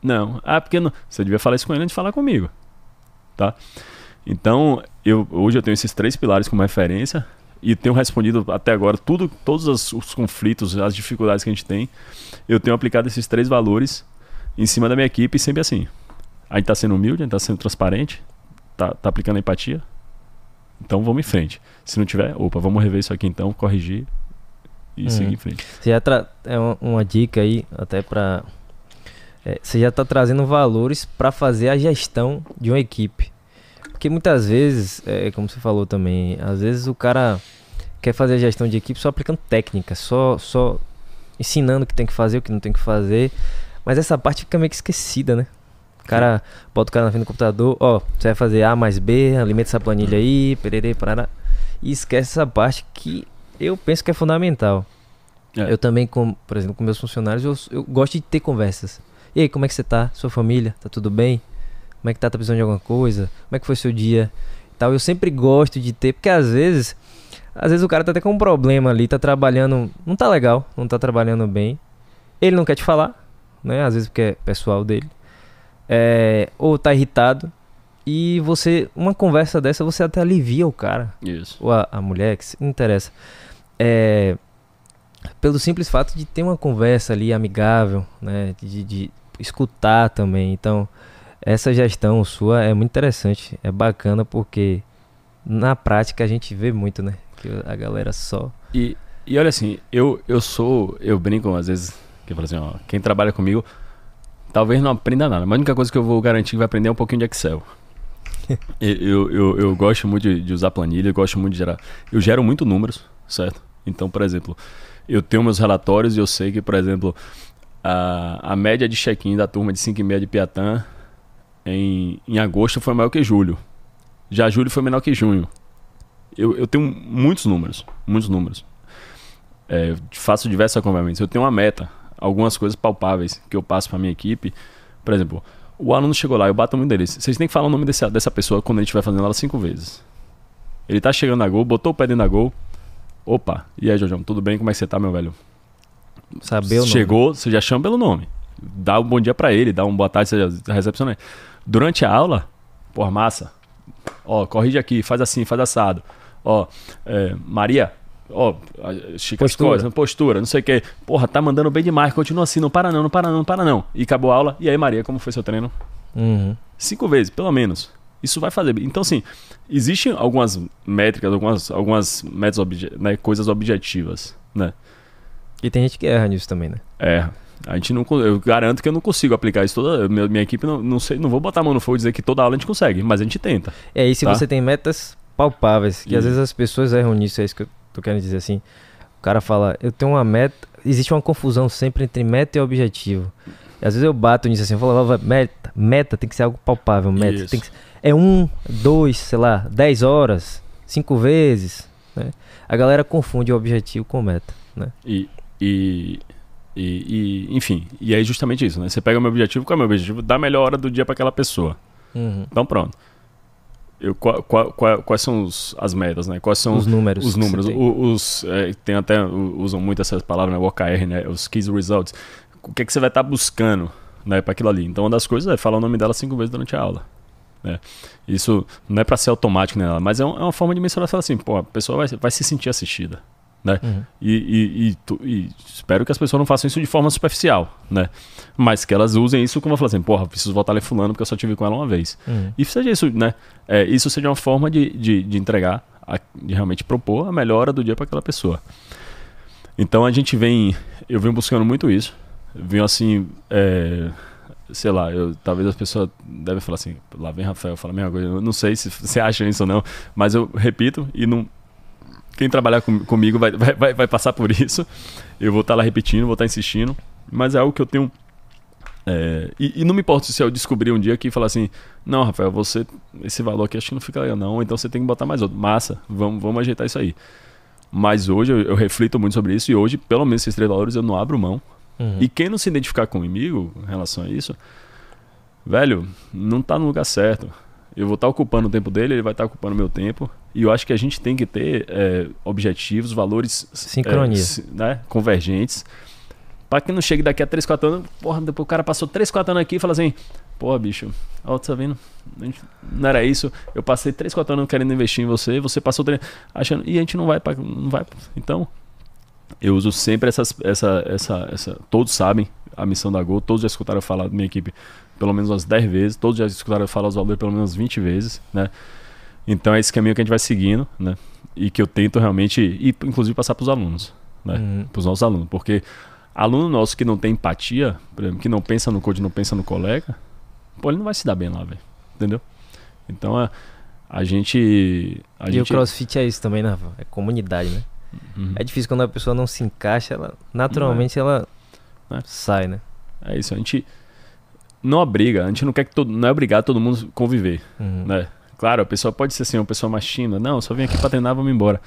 B: Não. Ah, porque não. Você devia falar isso com ele antes de falar comigo. Tá? Então, eu, hoje eu tenho esses três pilares como referência e tenho respondido até agora tudo, todos os, os conflitos, as dificuldades que a gente tem. Eu tenho aplicado esses três valores em cima da minha equipe sempre assim. A gente está sendo humilde, a gente está sendo transparente, tá, tá aplicando a empatia. Então vamos em frente. Se não tiver, opa, vamos rever isso aqui então, corrigir e hum. seguir em frente.
A: Você já tra é uma, uma, dica aí, até para é, você já está trazendo valores para fazer a gestão de uma equipe. Porque muitas vezes, é, como você falou também, às vezes o cara quer fazer a gestão de equipe só aplicando técnica, só, só ensinando o que tem que fazer, o que não tem que fazer. Mas essa parte fica meio que esquecida, né? O cara bota o cara na frente do computador, ó, você vai fazer A mais B, alimenta essa planilha aí, perere, parará. E esquece essa parte que eu penso que é fundamental. É. Eu também, com, por exemplo, com meus funcionários, eu, eu gosto de ter conversas. E aí, como é que você tá? Sua família? Tá tudo bem? Como é que tá? Tá precisando de alguma coisa? Como é que foi seu dia? Tal. Eu sempre gosto de ter, porque às vezes, às vezes o cara tá até com um problema ali, tá trabalhando, não tá legal, não tá trabalhando bem. Ele não quer te falar, né? Às vezes porque é pessoal dele. É, ou tá irritado. E você, uma conversa dessa, você até alivia o cara.
B: Isso.
A: Ou a, a mulher, que se interessa. É, pelo simples fato de ter uma conversa ali amigável, né? De, de escutar também. Então, essa gestão sua é muito interessante. É bacana porque na prática a gente vê muito, né? Que a galera só.
B: E, e olha assim, eu, eu sou. Eu brinco às vezes que eu falo assim, ó, quem trabalha comigo talvez não aprenda nada, mas a única coisa que eu vou garantir que vai aprender é um pouquinho de Excel. <laughs> eu, eu, eu, gosto muito de, de, usar planilha, eu gosto muito de gerar. Eu gero muito números, certo? Então, por exemplo, eu tenho meus relatórios e eu sei que, por exemplo, a, a média de check-in da turma de 5 e meia de Piatã em, em agosto foi maior que julho. Já julho foi menor que junho. Eu, eu tenho muitos números, muitos números. É, faço diversos acompanhamentos. Eu tenho uma meta algumas coisas palpáveis que eu passo para minha equipe. Por exemplo, o aluno chegou lá, eu bato muito deles. Vocês têm que falar o nome desse, dessa pessoa quando a gente vai fazendo ela cinco vezes. Ele tá chegando na gol, botou o pé dentro da gol. Opa, e aí, Jojão, tudo bem? Como é que você tá, meu velho?
A: Saber o nome.
B: Chegou, você já chama pelo nome. Dá um bom dia para ele, dá um boa tarde, você já recepciona. Durante a aula, por massa. Ó, corrige aqui, faz assim, faz assado. Ó, é, Maria, Ó, estica postura. as coisas, postura, não sei o que. Porra, tá mandando bem demais, continua assim, não para não, não para não, não para não. E acabou a aula. E aí, Maria, como foi seu treino?
A: Uhum.
B: Cinco vezes, pelo menos. Isso vai fazer. Então, assim, existem algumas métricas, algumas, algumas metas, obje né, coisas objetivas, né?
A: E tem gente que erra nisso também, né?
B: É. A gente não, eu garanto que eu não consigo aplicar isso toda. Minha, minha equipe não, não sei, não vou botar a mão no fogo e dizer que toda aula a gente consegue, mas a gente tenta.
A: É, e se tá? você tem metas palpáveis, que e... às vezes as pessoas erram nisso, é isso que eu tô querendo dizer assim. O cara fala, eu tenho uma meta. Existe uma confusão sempre entre meta e objetivo. E às vezes eu bato nisso assim, eu falo, meta, meta tem que ser algo palpável, meta Isso. tem que é um, dois, sei lá, dez horas, cinco vezes, né? A galera confunde o objetivo com meta, né?
B: E, e, e, e enfim, e aí justamente isso, né? Você pega o meu objetivo, qual é o meu objetivo? Dar a melhor hora do dia para aquela pessoa.
A: Uhum.
B: Então pronto eu, qual, qual, qual, quais são os, as metas, né? Quais são
A: os números?
B: Os números. Tem. Os, é, tem até usam muito essas palavras, né? O OKR, né? Os Keys Results. O que, é que você vai estar tá buscando, né? Para aquilo ali. Então, uma das coisas é falar o nome dela cinco vezes durante a aula. Né? Isso não é para ser automático, né? mas é, um, é, uma forma de mensurar assim, pô, a pessoa vai, vai se sentir assistida. Né? Uhum. E, e, e, e, espero que as pessoas não façam isso de forma superficial, né? Mas que elas usem isso como falar assim, porra, preciso voltar a fulano porque eu só tive com ela uma vez. Uhum. E seja isso, né? É, isso seja uma forma de, de, de entregar, a, de realmente propor a melhora do dia para aquela pessoa. Então a gente vem, eu venho buscando muito isso. Venho assim, é, sei lá, eu, talvez as pessoas devem falar assim, lá vem Rafael, fala a mesma coisa. Eu não sei se você acha isso ou não, mas eu repito e não. Quem trabalhar com, comigo vai, vai, vai passar por isso. Eu vou estar lá repetindo, vou estar insistindo, mas é algo que eu tenho. É, e, e, não me importa se eu descobrir um dia que falar assim, não, Rafael, você esse valor aqui acho que não fica legal, não. Então você tem que botar mais outro. Massa, vamos, vamos ajeitar isso aí. Mas hoje eu, eu reflito muito sobre isso e hoje, pelo menos esses três valores, eu não abro mão Uhum. E quem não se identificar comigo em relação a isso, velho, não tá no lugar certo. Eu vou estar tá ocupando o tempo dele, ele vai estar tá ocupando o meu tempo. E eu acho que a gente tem que ter é, objetivos, valores
A: Sincronia.
B: É, né, convergentes. Pra que não chegue daqui a 3, 4 anos, porra, depois o cara passou 3, 4 anos aqui e fala assim, porra, bicho, ó, tá vendo? Não era isso. Eu passei 3, 4 anos querendo investir em você, você passou 3 achando. E a gente não vai pra, não vai. Então, eu uso sempre essas, essa, essa, essa. Todos sabem a missão da Gol, todos já escutaram falar da minha equipe pelo menos umas 10 vezes, todos já escutaram falar os valores pelo menos 20 vezes, né? Então é esse caminho que a gente vai seguindo, né? E que eu tento realmente, e inclusive passar para os alunos, né? Uhum. Para os nossos alunos, porque aluno nosso que não tem empatia, por exemplo, que não pensa no code, não pensa no colega, pô, ele não vai se dar bem lá, velho. Entendeu? Então a, a gente. A
A: e
B: gente...
A: o CrossFit é isso também, né? É comunidade, né? Uhum. É difícil quando a pessoa não se encaixa, ela naturalmente é. ela é. sai, né?
B: É isso, a gente não obriga, a gente não quer que todo, não é obrigado todo mundo conviver, uhum. né? Claro, a pessoa pode ser assim, uma pessoa mais tímida, não, só vim aqui para treinar, vamos embora.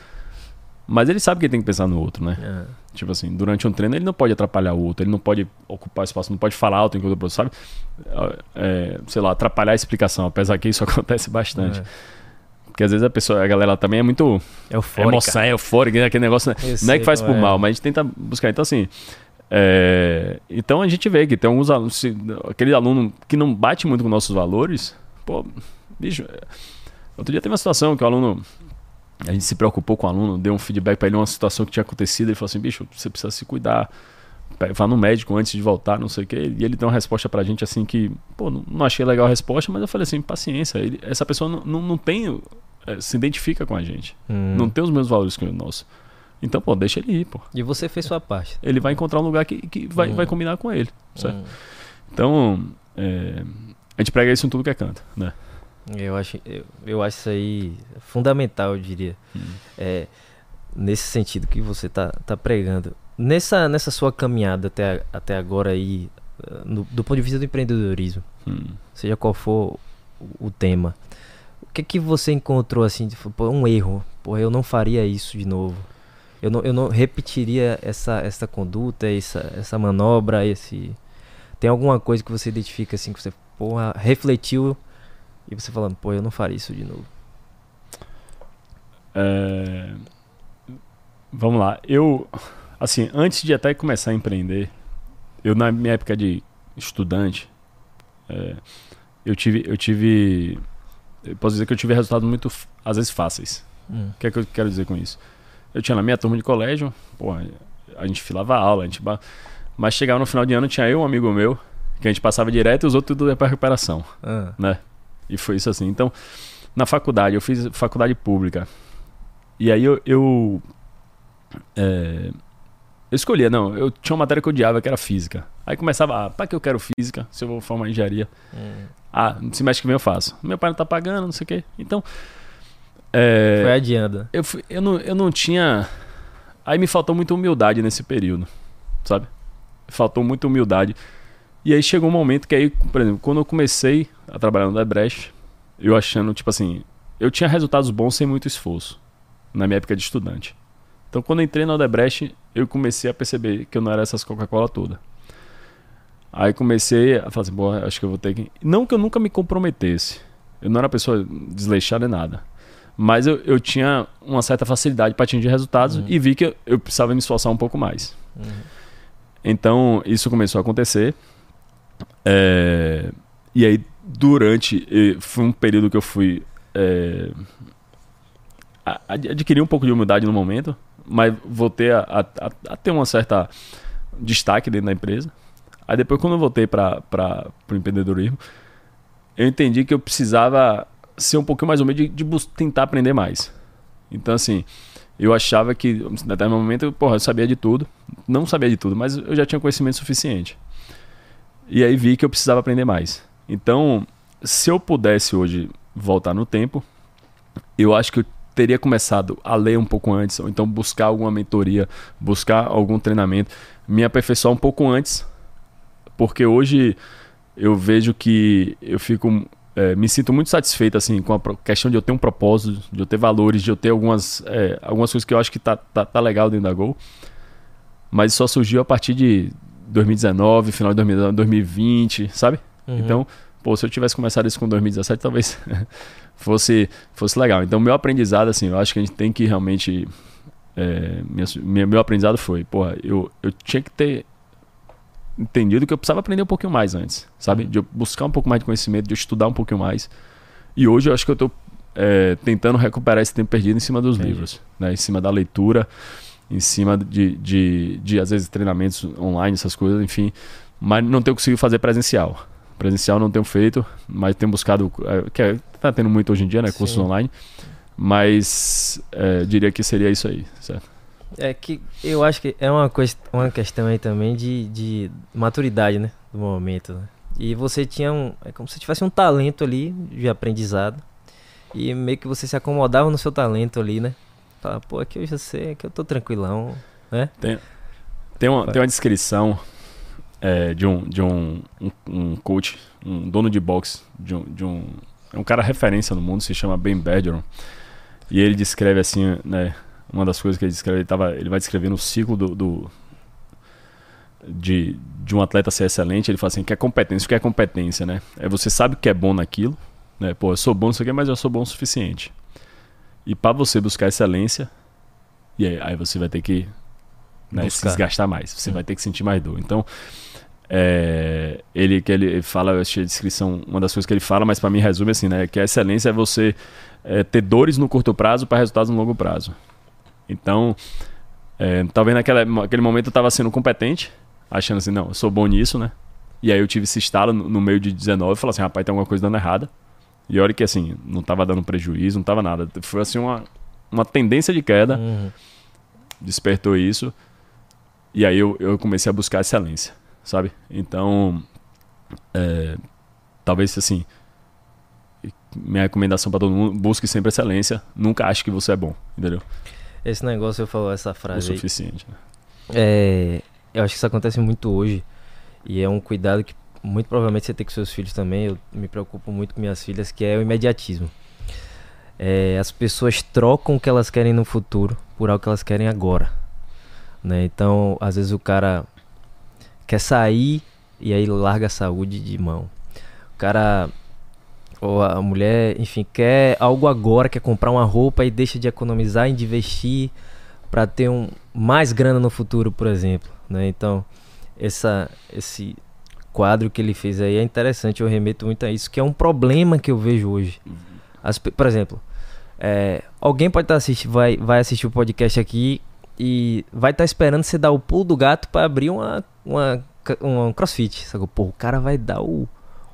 B: Mas ele sabe que ele tem que pensar no outro, né? É. Tipo assim, durante um treino ele não pode atrapalhar o outro, ele não pode ocupar espaço, não pode falar alto enquanto o professor, sabe? É, sei lá, atrapalhar a explicação, apesar que isso <laughs> acontece bastante. É. Porque às vezes a pessoa, a galera também é muito
A: eufórica.
B: Emoção, é eufórica, né? aquele negócio. Né? não é que faz por é. mal, mas a gente tenta buscar. Então, assim. É... Então a gente vê que tem alguns alunos, se, aquele aluno que não bate muito com nossos valores, pô, bicho. É, outro dia teve uma situação que o aluno. A gente se preocupou com o aluno, deu um feedback para ele uma situação que tinha acontecido. Ele falou assim: bicho, você precisa se cuidar vá no médico antes de voltar, não sei o quê. E ele deu uma resposta pra gente assim que, pô, não achei legal a resposta, mas eu falei assim, paciência. Ele, essa pessoa não, não, não tem é, se identifica com a gente. Hum. Não tem os mesmos valores que o nosso. Então, pô, deixa ele ir, pô.
A: E você fez sua parte.
B: Ele vai encontrar um lugar que, que vai, hum. vai combinar com ele. Certo? Hum. Então, é, a gente prega isso em tudo que é canto, né?
A: Eu acho, eu, eu acho isso aí fundamental, eu diria. Hum. É, nesse sentido que você tá, tá pregando. Nessa, nessa sua caminhada até, até agora aí, no, do ponto de vista do empreendedorismo, hum. seja qual for o, o tema, o que que você encontrou assim, de, pô, um erro? Pô, eu não faria isso de novo. Eu não, eu não repetiria essa, essa conduta, essa, essa manobra, esse. Tem alguma coisa que você identifica assim que você, porra, refletiu e você falando, pô, eu não faria isso de novo.
B: É... Vamos lá. Eu, assim, antes de até começar a empreender, eu na minha época de estudante, é, eu tive, eu tive eu posso dizer que eu tive resultados muito, às vezes, fáceis. Hum. O que é que eu quero dizer com isso? Eu tinha na minha turma de colégio, pô, a gente filava aula, a gente... mas chegava no final de ano, tinha eu um amigo meu, que a gente passava direto e os outros tudo ia pra recuperação, ah. né? E foi isso assim. Então, na faculdade, eu fiz faculdade pública. E aí eu... eu é, eu escolhia, não, eu tinha uma matéria que eu odiava, que era física. Aí começava, ah, para que eu quero física, se eu vou formar engenharia? Hum. Ah, no semestre que vem eu faço. Meu pai não tá pagando, não sei o quê. Então. É,
A: Foi adiando.
B: Eu, fui, eu, não, eu não tinha. Aí me faltou muita humildade nesse período, sabe? Faltou muita humildade. E aí chegou um momento que aí, por exemplo, quando eu comecei a trabalhar no Debrecht, eu achando, tipo assim, eu tinha resultados bons sem muito esforço, na minha época de estudante. Então quando entrei no Debrecht, eu comecei a perceber que eu não era essas Coca-Cola toda. Aí comecei a falar assim, bom, acho que eu vou ter que. Não que eu nunca me comprometesse. Eu não era uma pessoa desleixada nem nada. Mas eu, eu tinha uma certa facilidade para atingir resultados uhum. e vi que eu, eu, precisava me esforçar um pouco mais. Uhum. Então, isso começou a acontecer. É... E aí durante. Foi um período que eu fui. É, adquiri um pouco de humildade no momento, mas voltei a, a, a, ter uma certa destaque dentro da empresa. Aí depois, quando eu voltei para o empreendedorismo, eu entendi que eu precisava ser um pouquinho mais humilde de, de tentar aprender mais. Então, assim, eu achava que, em determinado momento, porra, eu sabia de tudo. Não sabia de tudo, mas eu já tinha conhecimento suficiente. E aí vi que eu precisava aprender mais. Então, se eu pudesse hoje voltar no tempo, eu acho que eu teria começado a ler um pouco antes, ou então buscar alguma mentoria, buscar algum treinamento, me aperfeiçoar um pouco antes, porque hoje eu vejo que eu fico é, me sinto muito satisfeito assim com a questão de eu ter um propósito, de eu ter valores, de eu ter algumas, é, algumas coisas que eu acho que tá, tá, tá, legal dentro da Gol. Mas só surgiu a partir de 2019, final de 2019, 2020, sabe? Uhum. Então, pô, se eu tivesse começado isso com 2017, talvez <laughs> fosse, fosse legal. Então, meu aprendizado, assim, eu acho que a gente tem que realmente. É, minha, meu aprendizado foi, porra, eu, eu tinha que ter entendido que eu precisava aprender um pouquinho mais antes, sabe? De eu buscar um pouco mais de conhecimento, de eu estudar um pouquinho mais. E hoje eu acho que eu estou é, tentando recuperar esse tempo perdido em cima dos Entendi. livros, né? Em cima da leitura, em cima de, de, de, às vezes, treinamentos online, essas coisas, enfim. Mas não tenho conseguido fazer presencial. Presencial não tenho feito, mas tenho buscado, é, que é, tá tendo muito hoje em dia, né? Cursos online. Mas é, diria que seria isso aí, certo?
A: É que eu acho que é uma, uma questão aí também de, de maturidade, né? Do momento. Né? E você tinha um. É como se tivesse um talento ali de aprendizado. E meio que você se acomodava no seu talento ali, né? Fala, pô, aqui eu já sei, aqui eu tô tranquilão, né?
B: Tem, tem, uma, tem uma descrição é, de, um, de um, um, um, coach, um dono de boxe, de um, de um. É um cara referência no mundo, se chama Ben Bergeron. E ele descreve assim, né? Uma das coisas que ele descreve, ele, tava, ele vai descrevendo o ciclo do, do, de, de um atleta ser excelente, ele fala assim, que é competência, o que é competência, né? É você sabe que é bom naquilo, né? Pô, eu sou bom nisso aqui, mas eu sou bom o suficiente. E para você buscar excelência, e aí, aí você vai ter que né, se desgastar mais, você hum. vai ter que sentir mais dor. Então, é, ele que ele fala, eu achei a descrição, uma das coisas que ele fala, mas para mim resume assim, né? Que a excelência é você é, ter dores no curto prazo para resultados no longo prazo. Então, é, talvez naquela, naquele momento eu estava sendo competente, achando assim, não, eu sou bom nisso, né? E aí eu tive esse estalo no, no meio de 19 e falei assim, rapaz, tem alguma coisa dando errada. E olha que assim, não estava dando prejuízo, não estava nada. Foi assim uma, uma tendência de queda, uhum. despertou isso. E aí eu, eu comecei a buscar excelência, sabe? Então, é, talvez assim, minha recomendação para todo mundo, busque sempre excelência, nunca ache que você é bom, entendeu?
A: Esse negócio, eu falou essa frase.
B: O suficiente, né?
A: É, eu acho que isso acontece muito hoje. E é um cuidado que muito provavelmente você tem com seus filhos também. Eu me preocupo muito com minhas filhas, que é o imediatismo. É, as pessoas trocam o que elas querem no futuro por algo que elas querem agora. Né? Então, às vezes o cara quer sair e aí larga a saúde de mão. O cara ou a mulher, enfim, quer algo agora, quer comprar uma roupa e deixa de economizar e de investir para ter um mais grana no futuro, por exemplo, né? Então, essa esse quadro que ele fez aí é interessante, eu remeto muito a isso, que é um problema que eu vejo hoje. As, por exemplo, é, alguém pode estar tá assistindo, vai, vai assistir o podcast aqui e vai estar tá esperando você dar o pulo do gato para abrir uma, uma, uma crossfit. Sacou? Pô, o cara vai dar o,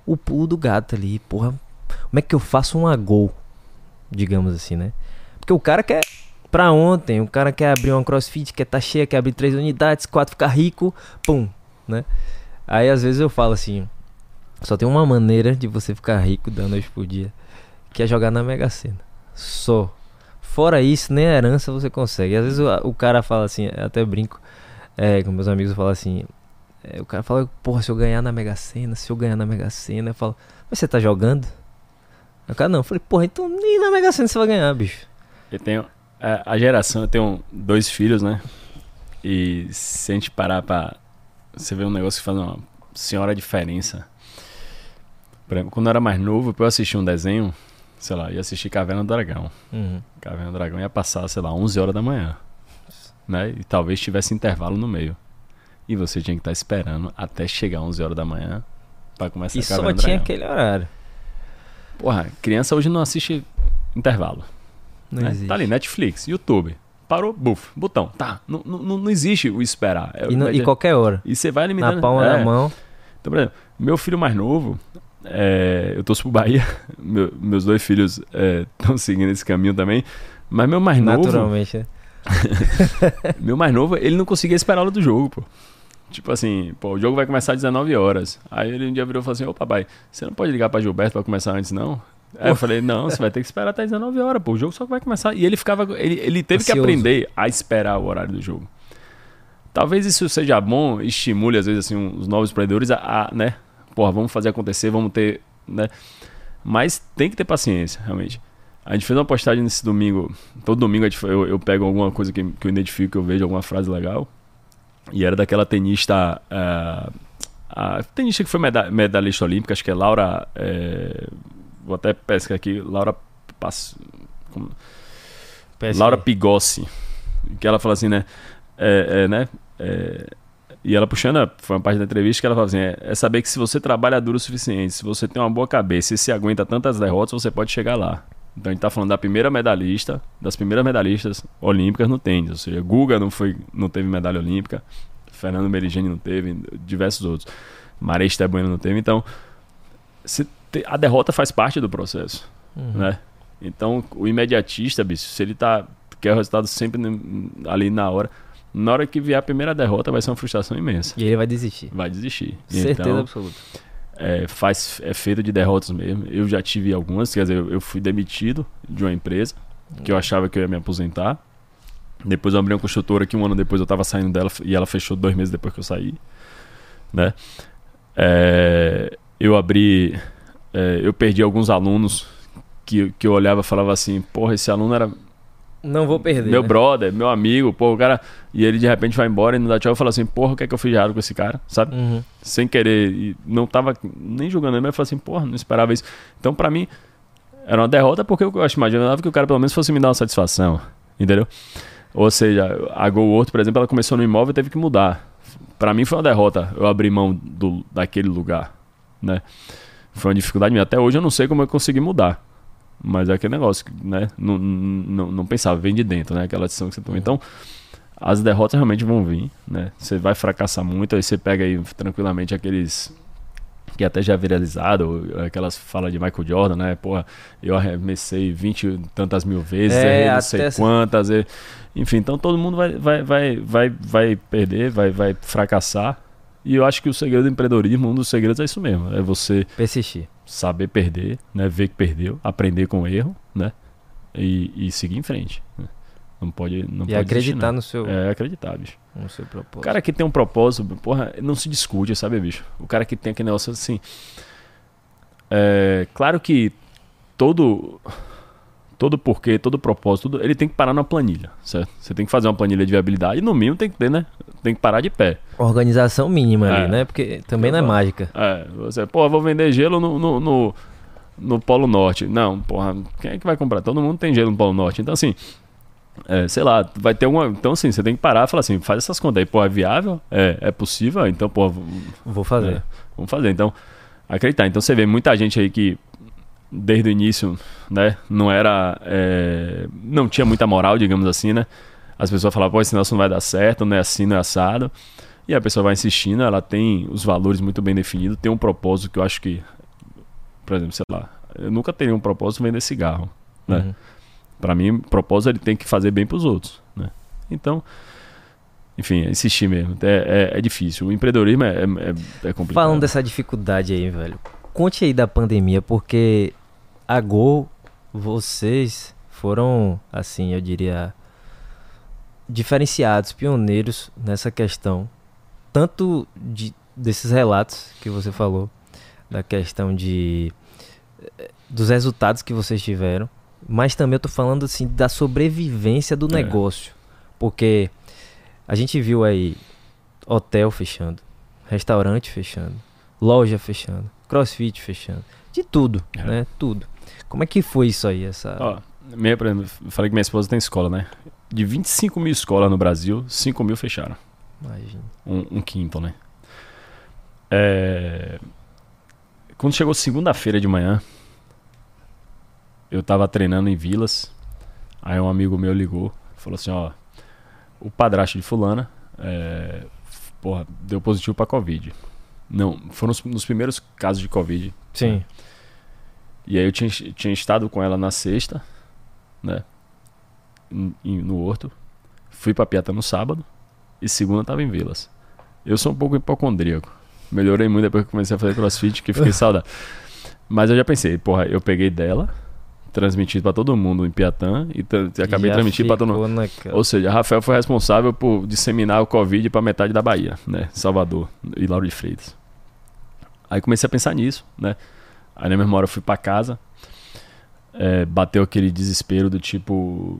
A: o pulo do gato ali, porra, como é que eu faço uma gol, digamos assim, né? Porque o cara quer pra ontem, o cara quer abrir uma crossfit, quer tá cheia, quer abrir três unidades, quatro ficar rico, pum, né? Aí às vezes eu falo assim, só tem uma maneira de você ficar rico dando noite por dia, que é jogar na Mega Sena. Só. Fora isso, nem herança você consegue. Às vezes o, o cara fala assim, até brinco, é, com meus amigos falam assim, é, o cara fala, porra, se eu ganhar na Mega Sena, se eu ganhar na Mega Sena, eu falo, mas você tá jogando? O cara não. Eu falei, porra, então nem na Mega Sena você vai ganhar, bicho.
B: Eu tenho. A, a geração, eu tenho dois filhos, né? E se a gente parar pra. Você ver um negócio que faz uma senhora diferença. Por exemplo, quando eu era mais novo, pra eu assistir um desenho, sei lá, ia assistir Caverna do Dragão. Uhum. Caverna do Dragão ia passar, sei lá, 11 horas da manhã. Né? E talvez tivesse intervalo no meio. E você tinha que estar esperando até chegar 11 horas da manhã para começar
A: e a Caverna do Dragão. E só tinha aquele horário.
B: Porra, criança hoje não assiste intervalo.
A: Não
B: né?
A: existe.
B: Tá ali, Netflix, YouTube. Parou, buf, botão. Tá. Não, não, não existe o esperar. É-
A: E, no- e qualquer hora.
B: e você vai limitando.
A: Na palma
B: é.
A: da mão.
B: Então, por exemplo, meu filho mais novo, é, eu torço pro Bahia, <laughs> meu- meus dois filhos estão seguindo esse caminho também, mas meu mais novo,
A: Naturalmente, né? <laughs>
B: meu mais novo, ele não conseguia esperar a hora do jogo, pô. Tipo assim, pô, o jogo vai começar às 19 horas. Aí ele um dia virou e falou assim: Ô papai, você não pode ligar pra Gilberto pra começar antes, não? Aí eu falei: Não, você vai ter que esperar até 19 horas, pô. O jogo só vai começar. E ele ficava. Ele, ele teve que aprender a esperar o horário do jogo. Talvez isso seja bom, estimule, às vezes, assim, os novos empreendedores a, a, né? Porra, vamos fazer acontecer, vamos ter, né? Mas tem que ter paciência, realmente. A gente fez uma postagem nesse domingo. Todo domingo eu, eu pego alguma coisa que, que eu identifico, que eu vejo alguma frase legal. E era daquela tenista. eh, a tenista que foi meda- medalhista olímpica, acho que é Laura. eh, vou até pescar aqui. Laura. Pass, como-. Laura Pigossi. Que ela fala assim, né? É, é, né? É, e ela puxando, foi uma parte da entrevista que ela fala assim: é, é saber que se você trabalha duro o suficiente, se você tem uma boa cabeça e se aguenta tantas derrotas, você pode chegar lá. Então a gente tá falando da primeira medalhista, das primeiras medalhistas olímpicas no tênis. Ou seja, Guga não, foi, não teve medalha olímpica, Fernando Merigene não teve, diversos outros. Maria Estebueno não teve. Então, se te- a derrota faz parte do processo
A: Uhum.
B: né? Então, o imediatista, bicho, se ele tá quer o resultado sempre ali na hora, na hora que vier a primeira derrota vai ser uma frustração imensa.
A: E ele vai desistir.
B: Vai desistir.
A: Certeza
B: Então,
A: absoluta.
B: É, faz, é feito de derrotas mesmo. Eu já tive algumas, quer dizer, eu, fui demitido de uma empresa que eu achava que eu ia me aposentar. Depois eu abri uma construtora que um ano depois eu tava saindo dela e ela fechou dois meses depois que eu saí. Né? É, eu abri. é, eu perdi alguns alunos que, que eu olhava e falava assim: porra, esse aluno era
A: Não vou perder.
B: meu
A: né?
B: brother, meu amigo, pô, o cara. E ele de repente vai embora e não dá tchau. Eu falo assim: porra, o que é que eu fiz de errado com esse cara? Sabe?
A: Uhum.
B: sem querer, e não tava nem julgando ele, mas eu falei assim, porra, não esperava isso. Então, pra mim, era uma derrota porque eu acho imaginava que o cara pelo menos fosse me dar uma satisfação, entendeu? Ou seja, a Go World, por exemplo, ela começou no imóvel e teve que mudar. Pra mim foi uma derrota eu abrir mão do, daquele lugar, né? Foi uma dificuldade minha. Até hoje eu não sei como eu consegui mudar. Mas é aquele negócio, né? Não, não, não pensava, vem de dentro, né? Aquela decisão que você toma. Então, as derrotas realmente vão vir, né? Você vai fracassar muito, aí você pega aí tranquilamente aqueles que até já é viralizado, aquelas falas de Michael Jordan, né? Porra, eu arremessei 20 e tantas mil vezes,
A: É,
B: errei não sei
A: essa-
B: quantas, enfim, então todo mundo vai, vai, vai, vai, vai perder, vai, vai fracassar. E eu acho que o segredo do empreendedorismo, um dos segredos é isso mesmo, é você
A: Persistir.
B: saber perder, né? Ver que perdeu, aprender com o erro, né? E, e seguir em frente. né? Não pode, não
A: E
B: pode
A: acreditar
B: desistir,
A: no seu,
B: não. É acreditar, bicho.
A: no seu propósito.
B: O cara que tem um propósito, porra, não se discute, sabe, bicho? O cara que tem aquele negócio assim. É, claro que todo. Todo porquê, todo propósito, tudo, ele tem que parar na planilha, certo? Você tem que fazer uma planilha de viabilidade e no mínimo tem que ter, né? Tem que parar de pé.
A: Organização mínima
B: É.
A: ali, né? Porque também não é
B: Exato.
A: mágica.
B: É, você, pô, vou vender gelo no, no, no, no Polo Norte. Não, porra, quem é que vai comprar? Todo mundo tem gelo no Polo Norte. Então, assim, é, sei lá, vai ter uma. Então, assim, você tem que parar e falar assim, faz essas contas aí, pô, é viável? É, é possível? Então, pô,
A: Vou fazer.
B: é, vamos fazer. Então, acreditar. Então, você vê muita gente aí que desde o início, né, não era. é, não tinha muita moral, digamos assim, né? As pessoas falavam, pô, esse negócio não vai dar certo, não é assim, não é assado. E a pessoa vai insistindo, ela tem os valores muito bem definidos, tem um propósito que eu acho que, por exemplo, sei lá, eu nunca teria um propósito vender cigarro, né?
A: Uhum.
B: Pra mim, propósito ele tem que fazer bem pros outros, né? Então, enfim, é insistir mesmo. É, é, é difícil. O empreendedorismo é, é, é- é complicado.
A: Falando dessa dificuldade aí, velho. Conte aí da pandemia, porque a Gol, vocês foram, assim, eu diria, diferenciados, pioneiros nessa questão. Tanto de, desses relatos que você falou, da questão de eh, dos resultados que vocês tiveram, mas também eu tô falando assim da sobrevivência do
B: É.
A: negócio. Porque a gente viu aí hotel fechando, restaurante fechando, loja fechando, crossfit fechando, de tudo,
B: É.
A: né? Tudo. Como é que foi isso aí, essa...
B: Ó, minha, por exemplo, falei que minha esposa tem escola, né? De 25 mil escolas no Brasil, 5 mil fecharam.
A: Imagina.
B: Um, um quinto, né? É, Quando chegou segunda-feira de manhã, eu tava treinando em Vilas. Aí um amigo meu ligou, falou assim, ó, o padrasto de fulana, é, porra, deu positivo pra Covid. Não, foram nos, nos primeiros casos de Covid.
A: Sim.
B: E aí eu tinha, tinha estado com ela na sexta, né? Em- em- no Horto. Fui pra Piata no sábado. E segunda tava em Vilas. Eu sou um pouco hipocondríaco. Melhorei muito depois que comecei a fazer crossfit, que fiquei <laughs> saudável. Mas eu já pensei, porra, eu peguei dela, transmiti pra todo mundo em Piatã e, e acabei transmitindo pra todo mundo. Ou seja, Rafael foi responsável por disseminar o Covid pra metade da Bahia, né? Salvador e Lauro de Freitas. Aí comecei a pensar nisso, né? Aí na mesma hora eu fui pra casa, é, bateu aquele desespero do tipo.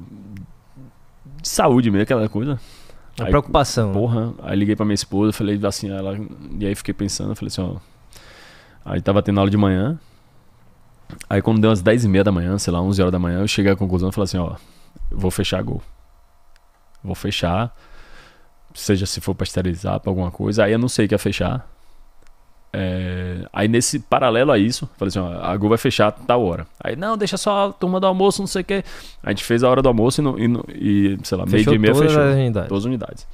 B: De saúde mesmo, aquela coisa.
A: A
B: Aí,
A: preocupação. né?
B: Porra, aí liguei pra minha esposa, falei assim, ela. E aí fiquei pensando, falei assim, ó. Aí tava tendo aula de manhã. Aí quando deu umas 10 e meia da manhã, sei lá, 11 horas da manhã, eu cheguei à conclusão e falei assim, ó, vou fechar gol. Vou fechar. Seja se for pra esterilizar, pra alguma coisa. Aí eu não sei o que ia fechar. É, aí nesse paralelo a isso, falei assim, ó, a Gol vai fechar tal hora. Aí, não, deixa só a turma do almoço, não sei o que. A gente fez a hora do almoço e, no- e no- e, sei lá, meio dia e meia fechou.
A: as unidades.
B: Todas as unidades.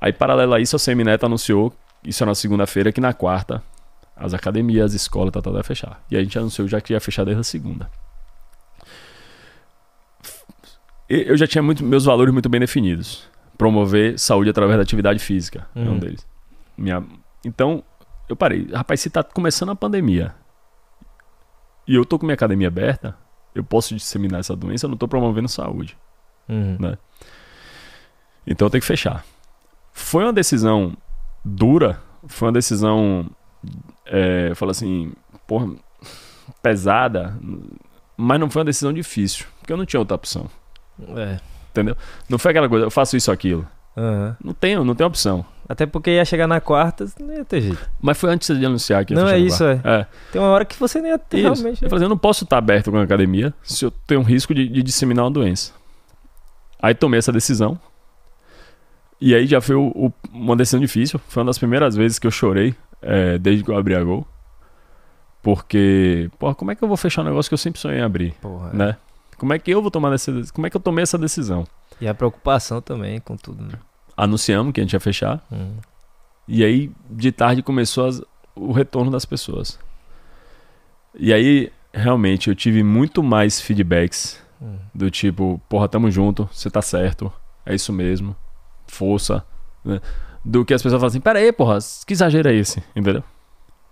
B: Aí, paralelo a isso, a Semineto anunciou, isso era na segunda-feira, que na quarta, as academias, as escolas, tal, tal, ia fechar. E a gente anunciou já que ia fechar desde a segunda. Eu já tinha muito, meus valores muito bem definidos. Promover saúde através da atividade física, é um
A: Uhum.
B: deles. Minha... Então, eu parei. Rapaz, se tá começando a pandemia e eu tô com minha academia aberta, eu posso disseminar essa doença, eu não tô promovendo saúde.
A: Uhum.
B: Né? Então eu tenho que fechar. Foi uma decisão dura, foi uma decisão, é, assim, porra, pesada, mas não foi uma decisão difícil, porque eu não tinha outra opção,
A: É.
B: entendeu? Não foi aquela coisa, eu faço isso ou aquilo.
A: Aham.
B: Não tenho, não tenho opção.
A: Até porque ia chegar na quarta, não ia ter jeito.
B: Mas foi antes de anunciar que ia
A: Não, é isso,
B: bar. é.
A: Tem uma hora que você nem ia ter
B: Isso.
A: realmente.
B: Eu falei assim, eu não posso estar aberto com a academia se eu tenho um risco de, de disseminar uma doença. Aí tomei essa decisão. E aí já foi o- o- uma decisão difícil. Foi uma das primeiras vezes que eu chorei é, desde que eu abri a Gol. Porque, porra, como é que eu vou fechar um negócio que eu sempre sonhei em abrir,
A: Porra, é.
B: né? Como é que eu vou tomar essa Como é que eu tomei essa decisão?
A: E a preocupação também com tudo, né?
B: Anunciamos que a gente ia fechar.
A: Uhum.
B: E aí, de tarde, começou as- o retorno das pessoas. E aí, realmente, eu tive muito mais feedbacks
A: Uhum.
B: do tipo, porra, tamo junto, você tá certo, é isso mesmo, força, né? Do que as pessoas falam assim, pera aí, porra, que exagero é esse, entendeu?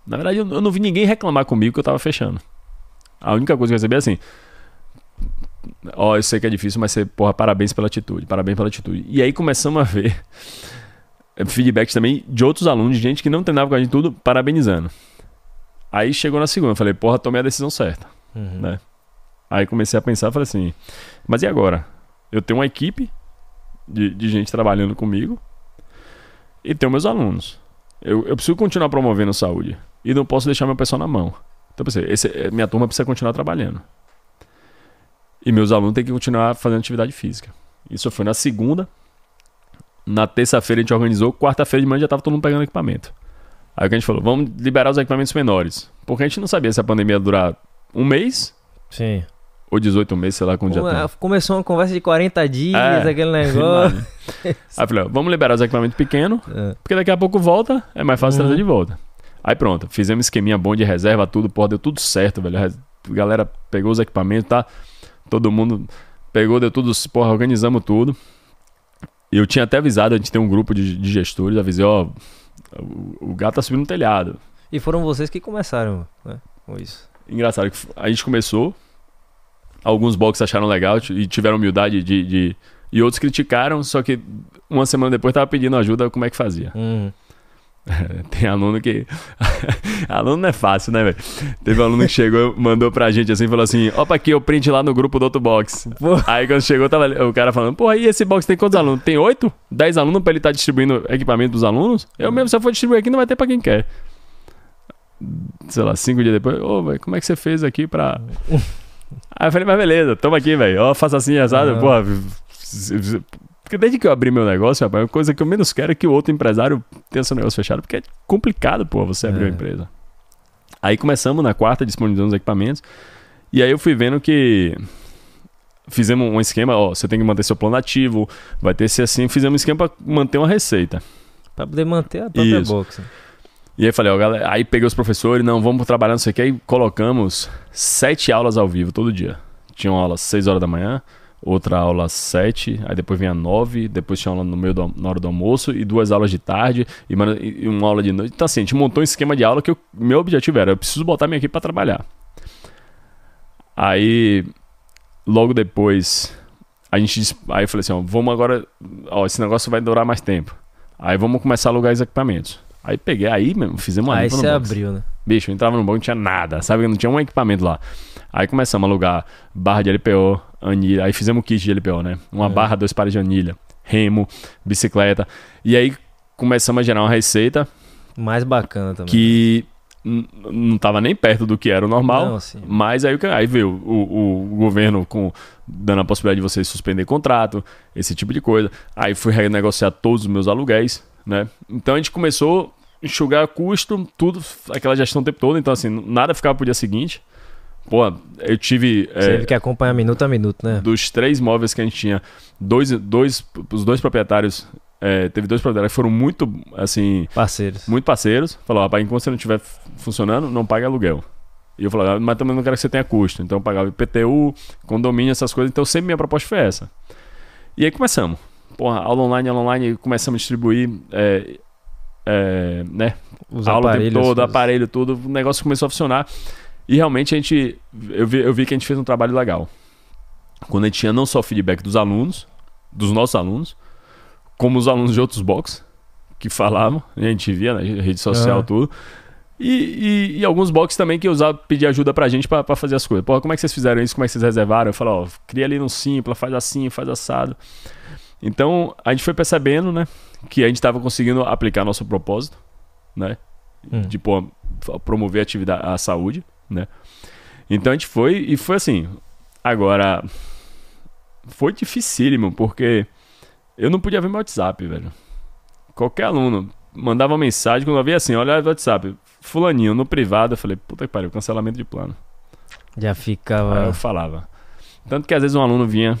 B: Na verdade, eu, eu não vi ninguém reclamar comigo que eu tava fechando. A única coisa que eu recebi é assim, ó, eu sei que é difícil, mas você, porra, parabéns pela atitude, parabéns pela atitude. E aí começamos a ver <laughs> feedbacks também de outros alunos, de gente que não treinava com a gente tudo, parabenizando. Aí chegou na segunda, eu falei, porra, tomei a decisão certa.
A: Uhum.
B: Né? Aí comecei a pensar, falei assim, mas e agora? Eu tenho uma equipe de, de gente trabalhando comigo e tenho meus alunos. Eu, eu preciso continuar promovendo saúde e não posso deixar meu pessoal na mão. Então eu pensei, esse, eh, minha turma precisa continuar trabalhando. E meus alunos têm que continuar fazendo atividade física. Isso foi na segunda. Na terça-feira a gente organizou, quarta-feira de manhã já estava todo mundo pegando equipamento. Aí o que a gente falou, vamos liberar os equipamentos menores. Porque a gente não sabia se a pandemia ia durar um mês
A: Sim.
B: ou 18 meses, sei lá quando já
A: Uma-
B: tá.
A: Começou uma conversa de 40 dias,
B: É.
A: aquele <laughs> negócio.
B: Aí eu falei, vamos liberar os equipamentos pequenos,
A: É.
B: porque daqui a pouco volta, é mais fácil
A: Uhum.
B: trazer de volta. Aí pronto, fizemos um esqueminha bom de reserva, tudo, porra, deu tudo certo, velho. A galera pegou os equipamentos, tá? Todo mundo pegou, deu tudo, porra, organizamos tudo. E eu tinha até avisado, a gente tem um grupo de, de gestores, avisei, ó, o, o gato tá subindo no telhado.
A: E foram vocês que começaram, né? Com isso.
B: Engraçado a gente começou, alguns boxes acharam legal e tiveram humildade de, de- E outros criticaram, só que uma semana depois tava pedindo ajuda como é que fazia.
A: Uhum. <laughs>
B: Tem aluno que. <laughs> aluno não é fácil, né, velho? Teve um aluno que chegou, mandou pra gente assim, falou assim: opa, aqui eu print lá no grupo do outro box. Aí quando chegou, tava o cara falando: pô, e esse box tem quantos alunos? Tem oito? Dez alunos pra ele estar distribuindo equipamento dos alunos? Eu mesmo, se eu for distribuir aqui, não vai ter pra quem quer. Sei lá, cinco dias depois, ô, velho, como é que você fez aqui pra. <laughs> Aí eu falei, mas beleza, toma aqui, velho. Ó, faça assim, assado,
A: Aham.
B: porra. Porque desde que eu abri meu negócio, rapaz, a coisa que eu menos quero é que o outro empresário tenha seu negócio fechado, porque é complicado, pô, você abrir
A: É.
B: uma empresa. Aí começamos na quarta, disponibilizando os equipamentos. E aí eu fui vendo que fizemos um esquema, ó, você tem que manter seu plano ativo, vai ter ser assim, fizemos um esquema para manter uma receita.
A: Pra poder manter a própria
B: Isso.
A: box.
B: E aí falei, ó, galera, aí peguei os professores, não, vamos trabalhar, não sei o que, aí colocamos sete aulas ao vivo todo dia. Tinha uma aula às 6 horas da manhã, outra aula às 7, aí depois vinha 9, depois tinha aula no meio do, na hora do almoço e duas aulas de tarde e, uma aula de noite. Então assim, a gente montou um esquema de aula que o meu objetivo era, eu preciso botar minha equipe para trabalhar. Aí logo depois a gente aí eu falei assim, ó, vamos agora, ó, esse negócio vai durar mais tempo. Aí vamos começar a alugar os equipamentos. Aí peguei, aí mesmo, fizemos uma
A: Aí você abriu, né?
B: Bicho, eu entrava no banco não tinha nada, sabe? Não tinha um equipamento lá. Aí começamos a alugar barra de LPO, anilha. Aí fizemos o kit de LPO, né? Uma
A: É.
B: barra, dois pares de anilha, remo, bicicleta. E aí começamos a gerar uma receita
A: Mais bacana também.
B: que não tava nem perto do que era o normal.
A: Não, sim.
B: Mas aí, o aí veio o, o governo com, dando a possibilidade de você suspender contrato, esse tipo de coisa. Aí fui renegociar todos os meus aluguéis, né? Então a gente começou a enxugar custo, tudo, aquela gestão o tempo todo. Então, assim, nada ficava pro dia seguinte. Pô, eu tive.
A: Você
B: é,
A: teve que acompanhar minuto a minuto, né?
B: dos três móveis que a gente tinha, dois, dois, os dois proprietários. é, teve dois proprietários que foram muito, assim,
A: Parceiros.
B: muito parceiros. Falou, rapaz, enquanto você não estiver funcionando, não pague aluguel. E eu falei, "Ah, mas também não quero que você tenha custo. Então eu pagava IPTU, condomínio, essas coisas. Então sempre minha proposta foi essa. E aí começamos. Porra, aula online, aula online, começamos a distribuir, é, é, né?
A: Os
B: aula o tempo todo, aparelho, tudo. O negócio começou a funcionar. E realmente a gente, eu vi, eu vi que a gente fez um trabalho legal. Quando a gente tinha não só o feedback dos alunos, dos nossos alunos, como os alunos de outros box que falavam, a gente via na rede social,
A: Ah.
B: tudo. E, e, e alguns box também que usavam, pedir ajuda pra gente pra, pra fazer as coisas. Pô, como é que vocês fizeram isso? Como é que vocês reservaram? Eu falo, ó, cria ali no Simpla, faz assim, faz assado. Então, a gente foi percebendo, né, que a gente tava conseguindo aplicar nosso propósito, né,
A: Hum.
B: de pô, promover a atividade, a saúde, né. Então a gente foi e foi assim. Agora, foi dificílimo, porque eu não podia ver meu WhatsApp, velho. Qualquer aluno mandava uma mensagem, quando eu via assim, olha o WhatsApp, fulaninho, no privado, eu falei, puta que pariu, cancelamento de plano.
A: Já
B: Aí
A: ficava.
B: eu falava. Tanto que às vezes um aluno vinha.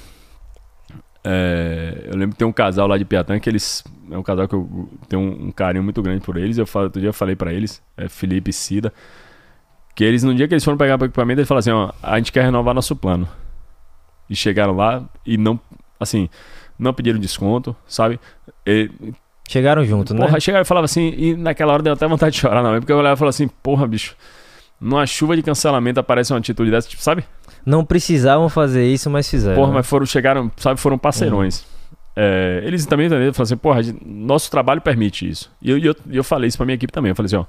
B: é, eu lembro que tem um casal lá de Piatã que eles. É um casal que eu tenho um, um carinho muito grande por eles. Eu falo, outro dia eu falei pra eles, é Felipe e Cida, que eles, no dia que eles foram pegar o equipamento, eles falaram assim: ó, a gente quer renovar nosso plano. E chegaram lá e não. Assim, não pediram desconto, sabe? E,
A: Chegaram junto, né?
B: Porra, chegaram e falavam assim, e naquela hora deu até vontade de chorar, não, porque eu olhava e falava assim, porra, bicho, numa chuva de cancelamento aparece uma atitude dessa, tipo, sabe?
A: Não precisavam fazer isso, mas fizeram.
B: Porra,
A: né?
B: mas foram, chegaram, sabe, foram parceirões. É, eles também entenderam, falaram assim, porra, nosso trabalho permite isso. E eu, eu, e eu falei isso pra minha equipe também, eu falei assim, ó,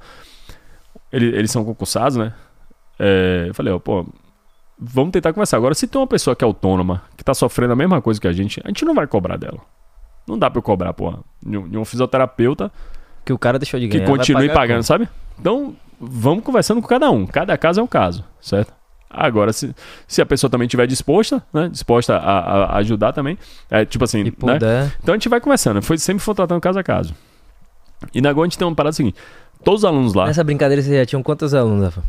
B: ele- eles são concursados, né? É, eu falei, ó, pô, vamos tentar conversar. Agora, se tem uma pessoa que é autônoma, que tá sofrendo a mesma coisa que a gente, a gente não vai cobrar dela. Não dá pra eu cobrar, porra, de um, de um fisioterapeuta
A: Que o cara deixou de
B: que
A: ganhar. vai
B: continue pagando, sabe? Então, vamos conversando com cada um. Cada caso é um caso, certo? Agora, se, se a pessoa também estiver disposta, né? Disposta a, a- ajudar também, é tipo assim, né? Então a gente vai conversando. Foi, sempre foi tratando caso a caso. E na Go a gente tem uma parada seguinte: todos os alunos lá,
A: Nessa brincadeira vocês já tinham quantos alunos, Rafa?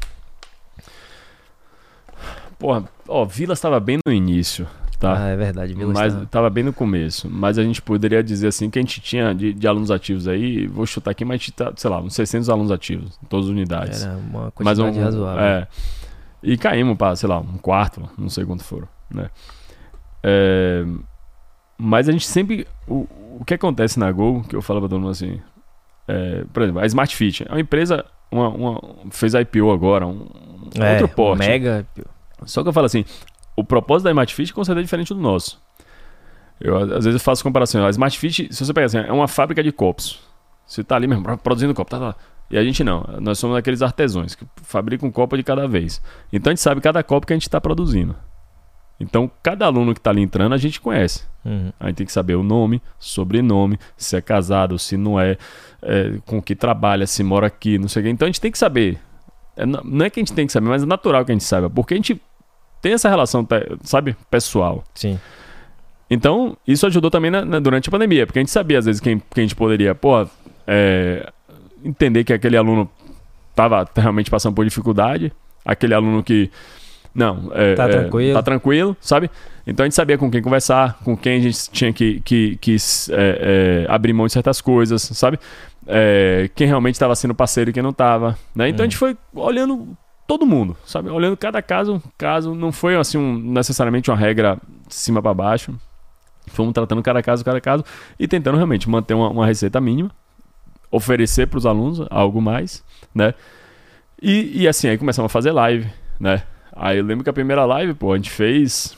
B: porra, ó, Vilas estava bem no início, tá?
A: Ah, é verdade. Vila
B: mas
A: estava-
B: tava bem no começo. Mas a gente poderia dizer assim que a gente tinha de, de alunos ativos aí, vou chutar aqui, mas a gente tá, sei lá, uns 600 alunos ativos em todas as unidades.
A: Era uma
B: Mas
A: quantidade
B: um,
A: razoável.
B: É. E caímos para, sei lá, um quarto, não sei quanto foram, né? É, mas a gente sempre. O, o que acontece na Gol, que eu falo pra todo mundo assim. É, por exemplo, a Smart Fit é uma empresa. Uma, uma- fez IPO agora, um,
A: É,
B: outro porte.
A: Mega.
B: Só que eu falo assim, o propósito da Smart Fit com certeza é diferente do nosso. Eu, às vezes eu faço comparação. A Smart Fit, se você pegar assim, é uma fábrica de copos. Você tá ali mesmo produzindo copo, tá lá. E a gente não. Nós somos aqueles artesãos que fabricam um copo de cada vez. Então a gente sabe cada copo que a gente está produzindo. Então cada aluno que está ali entrando a gente conhece.
A: Uhum.
B: A gente tem que saber o nome, sobrenome, se é casado, se não é, é, com que trabalha, se mora aqui, não sei o quê. Então a gente tem que saber. É, não é que a gente tem que saber, mas é natural que a gente saiba. Porque a gente tem essa relação, sabe, pessoal.
A: Sim.
B: Então, isso ajudou também na- na- durante a pandemia, porque a gente sabia, às vezes, quem, quem a gente poderia, pô, é, entender que aquele aluno estava realmente passando por dificuldade, aquele aluno que Não, é,
A: Tá
B: é,
A: tranquilo.
B: Tá tranquilo, sabe? Então a gente sabia com quem conversar, com quem a gente tinha que, que, que é, é, abrir mão de certas coisas, sabe? É, quem realmente estava sendo parceiro e quem não estava, né? Então a gente foi olhando todo mundo, sabe? Olhando cada caso, caso não foi assim um, necessariamente uma regra de cima para baixo. Fomos tratando cada caso, cada caso e tentando realmente manter uma, uma receita mínima, oferecer para os alunos algo mais, né? E, e assim aí começamos a fazer live, né? Aí eu lembro que a primeira live, pô, a gente fez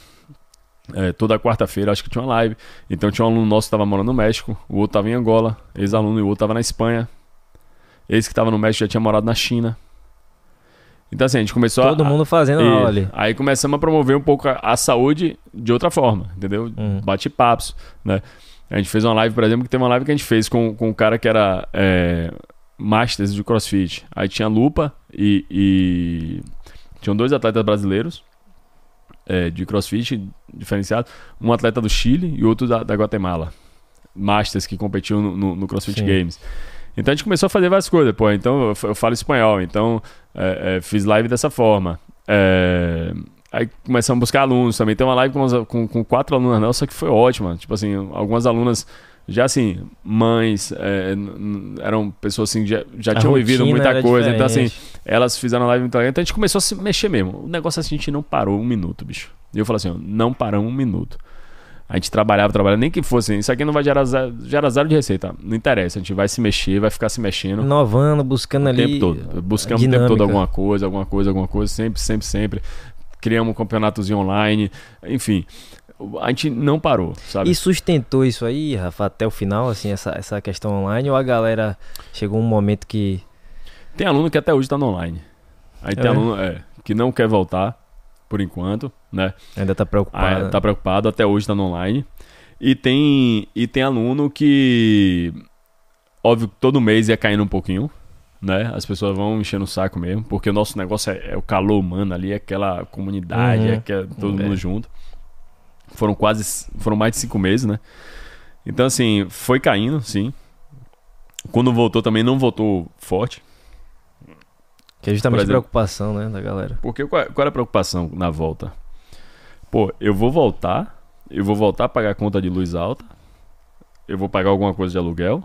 B: é, toda quarta-feira, acho que tinha uma live. Então tinha um aluno nosso que estava morando no México, o outro estava em Angola, ex-aluno, e o outro estava na Espanha. Esse que estava no México já tinha morado na China. Então assim, a gente começou
A: Todo
B: a,
A: mundo fazendo
B: e
A: aula ali.
B: Aí começamos a promover um pouco a, a saúde de outra forma, entendeu?
A: Uhum.
B: Bate-papos, né? A gente fez uma live, por exemplo, que teve uma live que a gente fez com, com um cara que era é, Masters de CrossFit. Aí tinha Lupa e, e tinham dois atletas brasileiros é, de CrossFit diferenciado. Um atleta do Chile e outro da, da Guatemala. Masters que competiam no, no, no CrossFit
A: Sim.
B: Games. Então a gente começou a fazer várias coisas. Pô, então eu, eu falo espanhol, então é, é, fiz live dessa forma. É, aí começamos a buscar alunos também. Tem uma live com, com, com quatro alunas nossas que foi ótima. Tipo assim, algumas alunas já assim, mães, é, eram pessoas assim, já, já tinham vivido muita coisa. Então assim,
A: diferente.
B: elas fizeram live muito legal. Então a gente começou a se mexer mesmo. O negócio assim, a gente não parou um minuto, bicho. E eu falei assim, ó, não paramos um minuto. A gente trabalhava, trabalhava, nem que fosse. Isso aqui não vai gerar zero, gera zero de receita. Não interessa, a gente vai se mexer, vai ficar se mexendo
A: Inovando, buscando
B: o
A: ali.
B: tempo todo. Buscamos o tempo todo alguma coisa, alguma coisa, alguma coisa, sempre, sempre, sempre. Criamos um campeonatozinho online, enfim. A gente não parou, sabe?
A: E sustentou isso aí, Rafa, até o final, assim, essa, essa questão online? Ou a galera chegou um momento que.
B: Tem aluno que até hoje tá no online. Aí tem
A: É?
B: aluno é, que não quer voltar, por enquanto, né?
A: Ainda tá preocupado?
B: Ah, tá preocupado, até hoje tá no online. E tem, e tem aluno que, óbvio, que todo mês ia caindo um pouquinho, né? As pessoas vão enchendo o saco mesmo, porque o nosso negócio é, é o calor humano ali, é aquela comunidade,
A: Uhum.
B: é, que é todo
A: É.
B: mundo junto. Foram quase, foram mais de cinco meses, né? Então, assim, foi caindo, sim. Quando voltou também não voltou forte.
A: Que é justamente a
B: exemplo-
A: preocupação, né, da galera.
B: Porque qual, qual era a preocupação na volta? Pô, eu vou voltar, eu vou voltar a pagar a conta de luz alta, eu vou pagar alguma coisa de aluguel,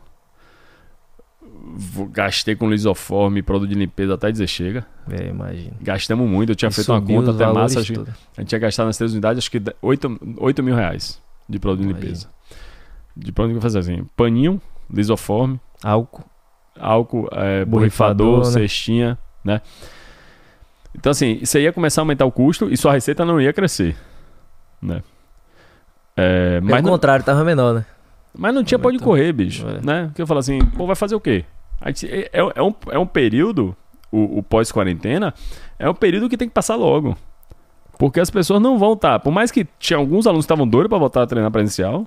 B: gastei com lisoforme, produto de limpeza até dizer chega.
A: É, imagina.
B: Gastamos muito, eu tinha
A: E
B: feito uma conta até massa, acho que
A: tudo.
B: a gente tinha gastado nas três unidades acho que 8, 8 mil reais de produto de limpeza. De produto que fazer assim, paninho, lisoforme,
A: Álcool.
B: álcool, é,
A: Borrifador,
B: borrifador,
A: né?
B: cestinha, né? Então, assim, isso aí ia começar a aumentar o custo e sua receita não ia crescer, né? É,
A: Pelo
B: mas, não,
A: contrário, tava menor, né?
B: mas não tinha pode correr, bicho,
A: É.
B: né? Porque eu falo assim, pô, vai fazer o quê? Gente- é, é, é um, é um período, o, o pós-quarentena, é um período que tem que passar logo. Porque as pessoas não vão estar. Por mais que tinha alguns alunos que estavam doidos pra voltar a treinar presencial,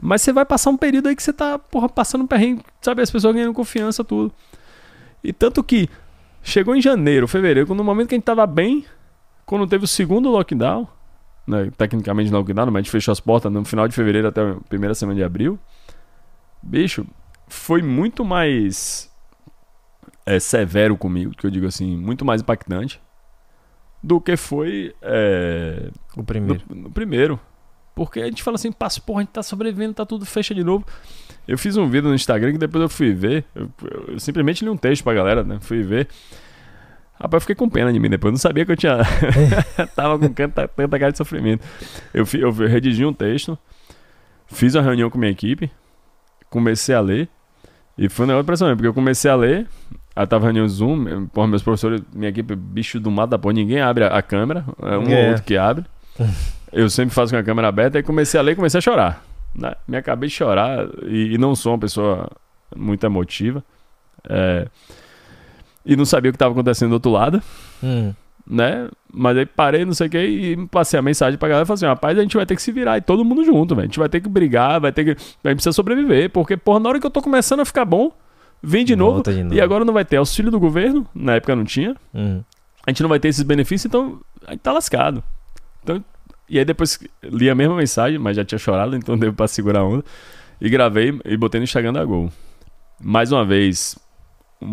B: mas você vai passar um período aí que você tá, porra, passando um perrengue, sabe? As pessoas ganhando confiança, tudo. E tanto que chegou em janeiro, fevereiro, no momento que a gente tava bem, quando teve o segundo lockdown, né, tecnicamente não lockdown, mas a gente fechou as portas no final de fevereiro até a primeira semana de abril, bicho, foi muito mais é, severo comigo, que eu digo assim, muito mais impactante, do que foi é,
A: O primeiro.
B: no, no primeiro. Porque a gente fala assim, passa, porra, a gente tá sobrevivendo, tá tudo fecha de novo. Eu fiz um vídeo no Instagram que depois eu fui ver. Eu, eu simplesmente li um texto pra galera, né? Fui ver. Rapaz, eu fiquei com pena de mim depois. Eu não sabia que eu tinha. <laughs> <laughs> Tava com tanta, tanta cara de sofrimento. Eu, eu redigi um texto, fiz uma reunião com minha equipe, comecei a ler. E foi um negócio impressionante, porque eu comecei a ler. Aí tava reunião Zoom, porra, meus professores, minha equipe, bicho do mato da porra, ninguém abre a, a câmera, é um
A: É.
B: ou outro que abre. Eu sempre faço com a câmera aberta, aí comecei a ler e comecei a chorar. Né? Me acabei de chorar e, e não sou uma pessoa muito emotiva. É, e não sabia o que estava acontecendo do outro lado,
A: Hum.
B: Né? Mas aí parei, não sei o que, e passei a mensagem pra galera e falei assim: rapaz, a gente vai ter que se virar e todo mundo junto, velho. A gente vai ter que brigar, vai ter que. A gente precisa sobreviver, porque, porra, na hora que eu tô começando a ficar bom, vem de novo.
A: De novo.
B: E agora não vai ter auxílio do governo, na época não tinha
A: Hum.
B: a gente não vai ter esses benefícios, então a gente tá lascado. Então, e aí depois li a mesma mensagem, mas já tinha chorado, <laughs> então deu pra segurar a onda. E gravei e botei no Instagram da Gol. Mais uma vez,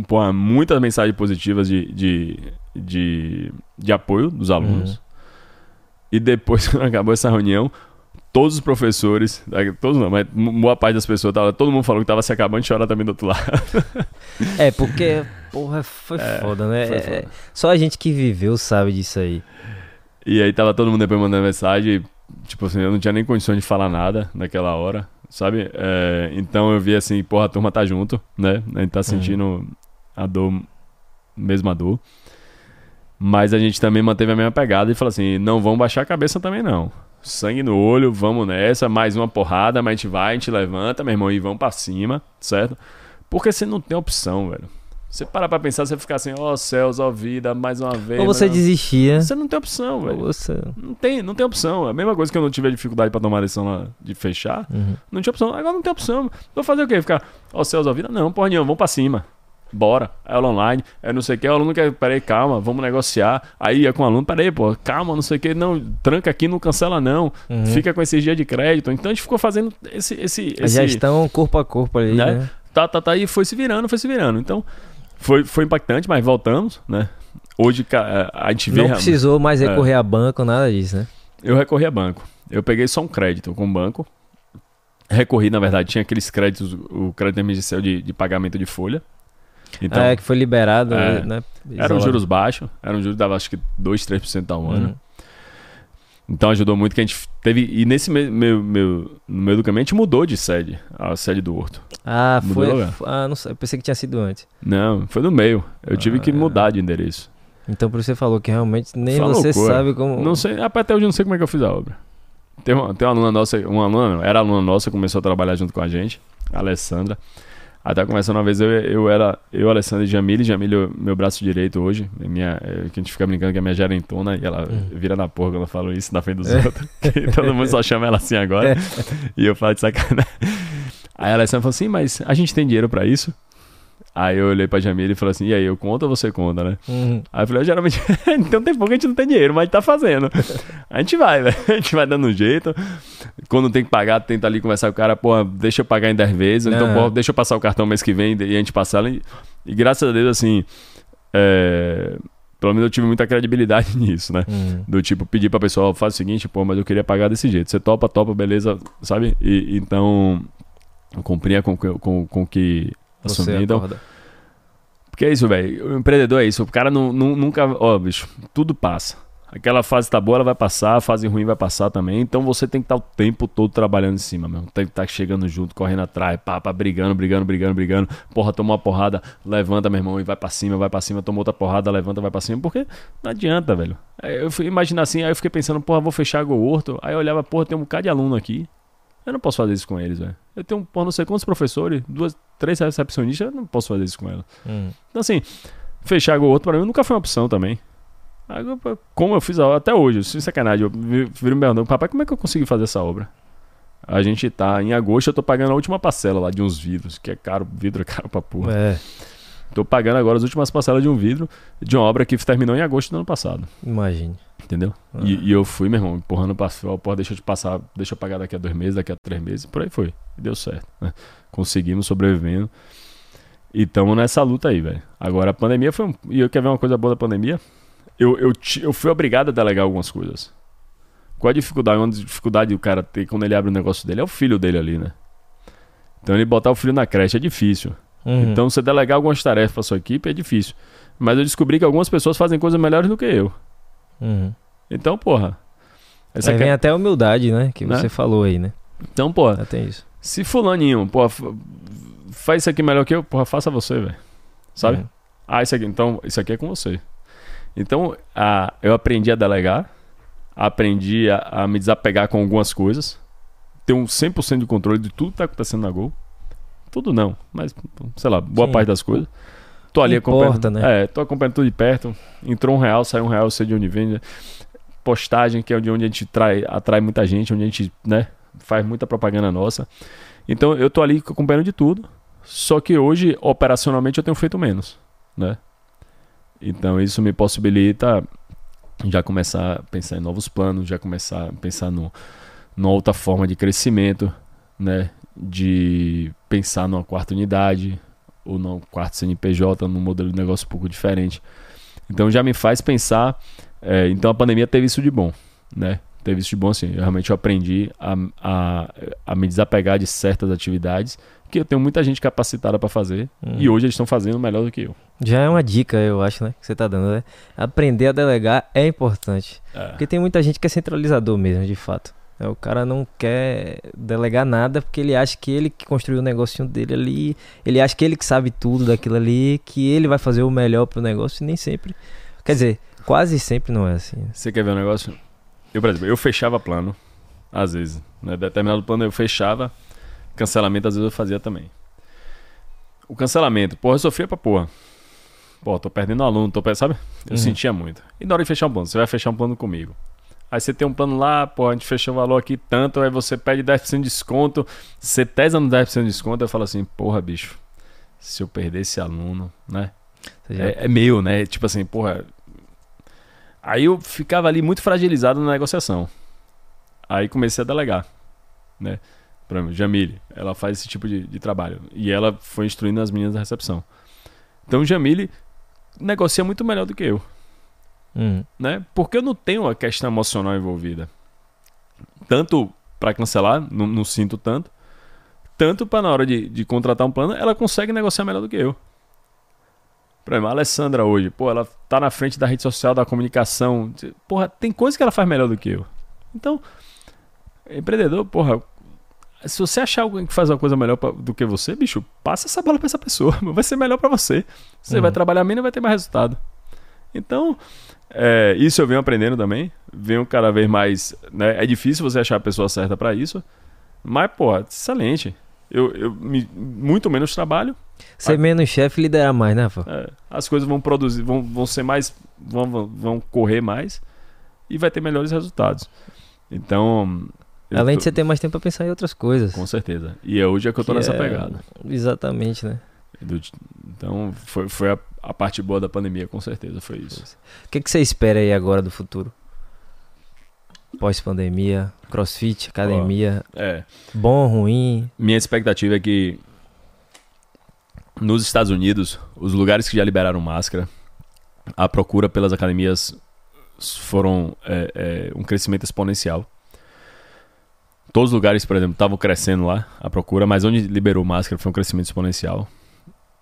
B: pô, muitas mensagens positivas de, de, de, de apoio dos alunos. E depois, quando <laughs> acabou essa reunião, todos os professores, eh, todos não, mas boa parte das pessoas, tava, todo mundo falou que tava se acabando de chorar também do outro lado.
A: É, porque, porra, foi é, foda, né? Foi foda. É, só a gente que viveu sabe disso aí.
B: E aí tava todo mundo depois mandando mensagem, tipo assim, eu não tinha nem condições de falar nada naquela hora, sabe? É, então eu vi assim, porra, a turma tá junto, né? A gente tá sentindo uhum. A dor, mesma dor. Mas a gente também manteve a mesma pegada e falou assim: não vamos baixar a cabeça também, não. Sangue no olho, vamos nessa, mais uma porrada, mas a gente vai, a gente levanta, meu irmão, e vamos pra cima, certo? Porque você não tem opção, velho. Você parar pra pensar, você ficar assim, ó oh, céus, ó oh, vida, mais uma vez.
A: Ou você
B: não...
A: desistia.
B: Você não tem opção, velho.
A: Você...
B: Não tem, não tem opção. A mesma coisa que eu não tive dificuldade pra tomar a decisão lá de fechar. Uhum. Não tinha opção. Agora não tem opção. Vou fazer o quê? Ficar, ó oh, céus, ó vida? Não, porra nenhuma, vamos pra cima bora, aula online, é não sei o que, o aluno quer, peraí, calma, vamos negociar. Aí ia com o aluno, peraí, pô, calma, não sei o que, não, tranca aqui, não cancela não, uhum. fica com esses dias de crédito. Então a gente ficou fazendo esse. esse, esse
A: Já estão corpo a corpo ali, né? né?
B: Tá, tá, tá, e foi se virando, foi se virando. Então foi, foi impactante, mas voltamos, né? Hoje a gente vê.
A: Não precisou mais é. recorrer é, a banco, nada disso, né?
B: Eu recorri a banco. Eu peguei só um crédito com o banco. Recorri, na verdade, tinha aqueles créditos, o crédito emergencial de, de pagamento de folha.
A: Então, é, que foi liberado, é, né?
B: Eram juros baixos, era um juros dava acho que 2, 3% ao ano. Uhum. Então ajudou muito que a gente teve. E nesse meu, meu, meu, no meio do caminho a gente mudou de sede, a sede do Horto.
A: Ah, mudou foi. Ah, não sei, eu pensei que tinha sido antes.
B: Não, foi no meio. Eu ah, tive que mudar de endereço.
A: Então por isso você falou que realmente nem foi você loucura. sabe como.
B: Não sei, até hoje eu não sei como é que eu fiz a obra. Tem uma, tem uma aluna nossa, uma aluna, era aluna nossa, começou a trabalhar junto com a gente, a Alessandra. Até começando uma vez, eu, eu era, eu, Alessandro e Jamile, Jamile, meu braço direito hoje, minha, é, que a gente fica brincando que é minha gerentona, e ela hum. vira na porra quando eu falo isso na frente dos é. outros. <laughs> todo mundo só chama ela assim agora. É. E eu falo de sacanagem. Aí a Alessandra falou assim, mas a gente tem dinheiro pra isso? Aí eu olhei pra Jamila e falei assim: e aí, eu conto ou você conta, né? Uhum. Aí eu falei: geralmente, então <laughs> tem pouco que a gente não tem dinheiro, mas tá fazendo. a gente vai, velho. <laughs> A gente vai dando um jeito. Quando tem que pagar, tenta ali conversar com o cara: pô, deixa eu pagar em 10 vezes. Ou então, pô, deixa eu passar o cartão mês que vem e a gente passar. E, e graças a Deus, assim. É... Pelo menos eu tive muita credibilidade <laughs> nisso, né? Uhum. Do tipo, pedir pra pessoa, faz o seguinte, pô, mas eu queria pagar desse jeito. Você topa, topa, beleza, sabe? E, então, eu cumpria com, com, com que assumir. Então, porque é isso, velho. O empreendedor é isso. O cara não, não, nunca. Ó, bicho, tudo passa. Aquela fase tá boa, ela vai passar, a fase ruim vai passar também. Então você tem que estar tá o tempo todo trabalhando em cima, mesmo. Tem que estar tá chegando junto, correndo atrás, pá, pá, brigando, brigando, brigando, brigando. Porra, tomou uma porrada, levanta, meu irmão, e vai para cima, vai para cima, tomou outra porrada, levanta, vai para cima. Porque não adianta, velho. Eu fui imaginar assim, aí eu fiquei pensando, porra, vou fechar o horto. Aí eu olhava, porra, tem um bocado de aluno aqui. Eu não posso fazer isso com eles, velho. Eu tenho, por não sei quantos professores, duas, três recepcionistas, eu não posso fazer isso com ela. Hum. Então, assim, fechar o outro para mim nunca foi uma opção também. Como eu fiz até hoje, sem sacanagem, eu viro me perguntando, papai, como é que eu consegui fazer essa obra? A gente tá em agosto, eu tô pagando a última parcela lá de uns vidros, que é caro, vidro é caro pra porra. É. Tô pagando agora as últimas parcelas de um vidro de uma obra que terminou em agosto do ano passado.
A: Imagine.
B: Entendeu? Ah. E, e, eu fui, meu irmão, empurrando pra porra, deixa eu te passar, deixa eu pagar daqui a dois meses, daqui a três meses, por aí foi. E deu certo. Né? Conseguimos sobrevivendo. E estamos nessa luta aí, velho. Agora a pandemia foi um... E eu quero ver uma coisa boa da pandemia? Eu, eu, eu fui obrigado a delegar algumas coisas. Qual a dificuldade? Uma dificuldade o cara tem quando ele abre o negócio dele é o filho dele ali, né? Então ele botar o filho na creche é difícil. Uhum. Então você delegar algumas tarefas pra sua equipe é difícil. Mas eu descobri que algumas pessoas fazem coisas melhores do que eu. Uhum. Então, porra.
A: Essa aí vem até a humildade, né? Que né? você falou aí, né?
B: Então, porra. Tem isso. Se fulaninho, porra, faz isso aqui melhor que eu, porra, faça você, velho. Sabe? Uhum. Ah, isso aqui, então, isso aqui é com você. Então, a, eu aprendi a delegar, aprendi a, a me desapegar com algumas coisas, ter um 100% de controle de tudo que tá acontecendo na Gol. Tudo não, mas, sei lá, boa Sim. parte das coisas. Tô ali
A: Importa, acompanhando.
B: Né? É, tô acompanhando tudo de perto. Entrou um real, saiu um real, sei de onde vem. Postagem, que é de onde a gente trai, atrai muita gente, onde a gente, né, faz muita propaganda nossa. Então eu tô ali acompanhando de tudo. Só que hoje, operacionalmente, eu tenho feito menos, né? Então isso me possibilita já começar a pensar em novos planos, já começar a pensar no, numa outra forma de crescimento, né? De pensar numa quarta unidade, ou no quarto CNPJ, num modelo de negócio um pouco diferente. Então já me faz pensar. É, então a pandemia teve isso de bom. né? Teve isso de bom assim. Eu realmente eu aprendi a, a, a me desapegar de certas atividades que eu tenho muita gente capacitada para fazer
A: Hum.
B: e hoje eles estão fazendo melhor do que eu.
A: Já é uma dica, eu acho, né? Que você tá dando, né? Aprender a delegar é importante.
B: É.
A: Porque tem muita gente que é centralizador mesmo, de fato. É, O cara não quer delegar nada porque ele acha que ele que construiu o negocinho dele ali, ele acha que ele que sabe tudo daquilo ali, que ele vai fazer o melhor pro negócio e nem sempre. Quer dizer, quase sempre não é assim.
B: Você quer ver um negócio? Eu, por exemplo, eu fechava plano, às vezes. Né? Determinado plano eu fechava, cancelamento às vezes eu fazia também. O cancelamento, porra, eu sofria pra porra. Pô, tô perdendo aluno, tô per- sabe? Eu
A: Uhum.
B: sentia muito. E na hora de fechar um plano, você vai fechar um plano comigo. Aí você tem um plano lá, pô, a gente fechou o valor aqui tanto, aí você pede 10% de desconto, você tesa no 10% de desconto, eu falo assim, porra, bicho, se eu perder esse aluno, né?
A: Já-
B: É, é meu, né? Tipo assim, porra. Aí eu ficava ali muito fragilizado na negociação. Aí comecei a delegar, né? Por exemplo, Jamile, ela faz esse tipo de, de trabalho. E ela foi instruindo as meninas da recepção. Então, Jamile negocia muito melhor do que eu,
A: Hum.
B: né? Porque eu não tenho a questão emocional envolvida. Tanto para cancelar, não, não sinto tanto. Tanto para na hora de, de contratar um plano, ela consegue negociar melhor do que eu. Por exemplo, a Alessandra hoje, pô, ela tá na frente da rede social, da comunicação. Porra, tem coisa que ela faz melhor do que eu. Então, empreendedor, porra, se você achar alguém que faz uma coisa melhor pra- do que você, bicho, passa essa bola pra essa pessoa. <laughs> Vai ser melhor pra você. Você
A: Uhum.
B: vai trabalhar menos e vai ter mais resultado. Então, é, isso eu venho aprendendo também. Venho cada vez mais. Né? É difícil você achar a pessoa certa pra isso. Mas, pô, excelente. Eu, eu me- muito menos trabalho.
A: Ser menos chefe liderar mais, né, Rafa?
B: É, as coisas vão produzir, vão, vão ser mais. Vão, vão- correr mais e vai ter melhores resultados. Então.
A: Além
B: tô-
A: de você ter mais tempo pra pensar em outras coisas.
B: Com certeza. E é hoje é que eu tô
A: Que
B: nessa
A: é-
B: pegada.
A: Exatamente, né?
B: Então, foi, foi a, a parte boa da pandemia, com certeza, foi isso.
A: O que, que você espera aí agora do futuro? Pós-pandemia, crossfit, academia,
B: É.
A: bom, ruim.
B: Minha expectativa é que nos Estados Unidos, os lugares que já liberaram máscara, a procura pelas academias foram é, é, um crescimento exponencial. Todos os lugares, por exemplo, estavam crescendo lá a procura, mas onde liberou máscara foi um crescimento exponencial.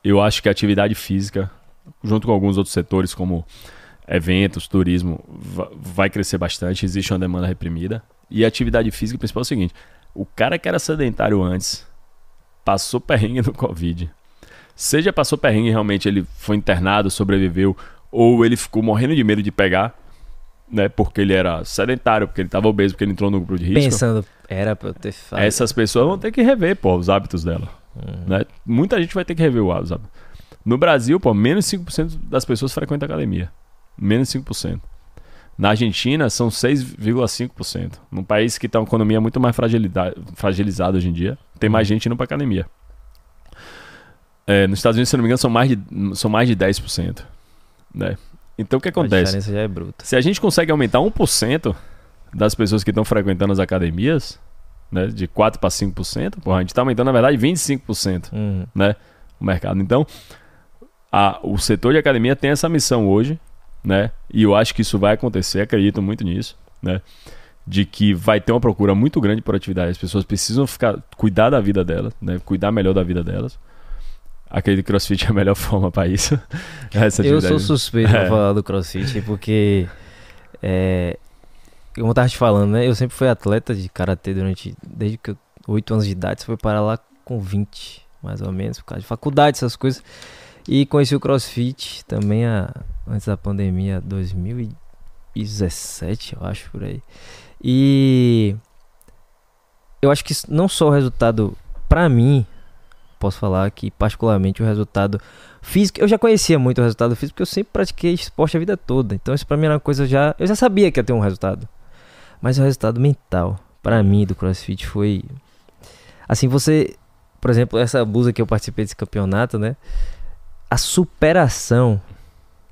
B: Eu acho que a atividade física, junto com alguns outros setores, como eventos, turismo, va- vai crescer bastante. Existe uma demanda reprimida. E a atividade física principal é o seguinte: o cara que era sedentário antes passou perrengue no Covid. Seja passou perrengue realmente ele foi internado, sobreviveu, ou ele ficou morrendo de medo de pegar, né? Porque ele era sedentário, porque ele estava obeso, porque ele entrou no grupo de risco.
A: Pensando, era pra eu ter falado.
B: Essas pessoas vão ter que rever, pô, os hábitos dela.
A: Hum.
B: Né? Muita gente vai ter que rever os hábitos. No Brasil, pô, menos 5% das pessoas frequentam academia. Menos 5%. Na Argentina, são 6,5%. Num país que tem uma economia muito mais fragilizada hoje em dia, tem mais gente indo pra academia. É, nos Estados Unidos, se não me engano, são mais de, são mais de 10%. Né? Então, o que
A: A
B: acontece?
A: diferença já é bruta.
B: Se a gente consegue aumentar 1% das pessoas que estão frequentando as academias, né, de 4 para 5%, porra, a gente está aumentando, na verdade, 25%
A: Hum.
B: né, o mercado. Então, a- o setor de academia tem essa missão hoje, né, e eu acho que isso vai acontecer, acredito muito nisso, né, de que vai ter uma procura muito grande por atividade. As pessoas precisam ficar, cuidar da vida delas, né, cuidar melhor da vida delas. Acredito que CrossFit <laughs> é a melhor forma para isso. <laughs>
A: Eu sou suspeito
B: É.
A: falar do crossfit, porque. É, como eu tava te falando, né? Eu sempre fui atleta de karatê durante. Desde que eu. 8 anos de idade, você foi parar lá com 20, mais ou menos, por causa de faculdade, essas coisas. E conheci o crossfit também a, antes da pandemia, 2017, eu acho, por aí. E. Eu acho que não só o resultado, pra mim, posso falar que particularmente o resultado físico, eu já conhecia muito o resultado físico porque eu sempre pratiquei esporte a vida toda. Então isso pra mim era uma coisa já, eu já sabia que ia ter um resultado. Mas o resultado mental, pra mim do CrossFit foi assim, você, por exemplo, essa blusa que eu participei desse campeonato, né? A superação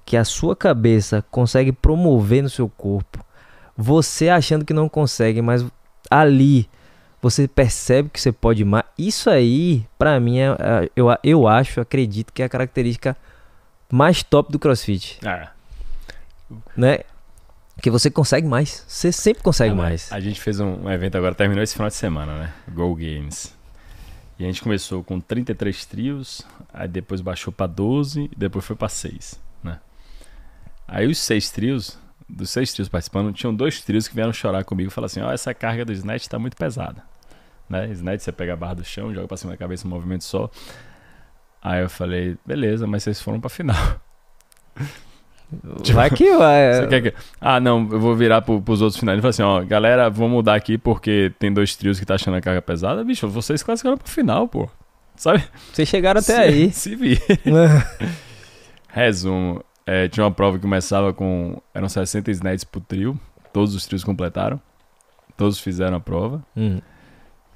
A: que a sua cabeça consegue promover no seu corpo. Você achando que não consegue, mas ali você percebe que você pode mais. Isso aí, pra mim, é, é- eu, eu acho, acredito que é a característica mais top do CrossFit,
B: É.
A: né? Porque você consegue mais. Você sempre consegue
B: Ah,
A: mais.
B: A gente fez um, um evento agora, terminou esse final de semana, né? Go Games. E a gente começou com 33 trios, aí depois baixou pra 12, e depois foi pra 6, né? Aí os seis trios, dos seis trios participando, tinham dois trios que vieram chorar comigo e falaram assim: Ó, essa carga do snatch tá muito pesada. Né? Snatch, você pega a barra do chão, joga pra cima da cabeça um movimento só. Aí eu falei: beleza, mas vocês foram pra final. <laughs>
A: Vai que vai.
B: Quer que... Ah, não, eu vou virar pro, pros outros finais e falar assim, ó, galera, vou mudar aqui porque tem dois trios que tá achando a carga pesada. Bicho, vocês classificaram pro final, pô. Sabe?
A: Vocês chegaram até
B: Se-
A: aí. <laughs>
B: Se vir. <laughs> Resumo. é, tinha uma prova que começava com... Eram 60 snatches pro trio. Todos os trios completaram. Todos fizeram a prova.
A: Hum.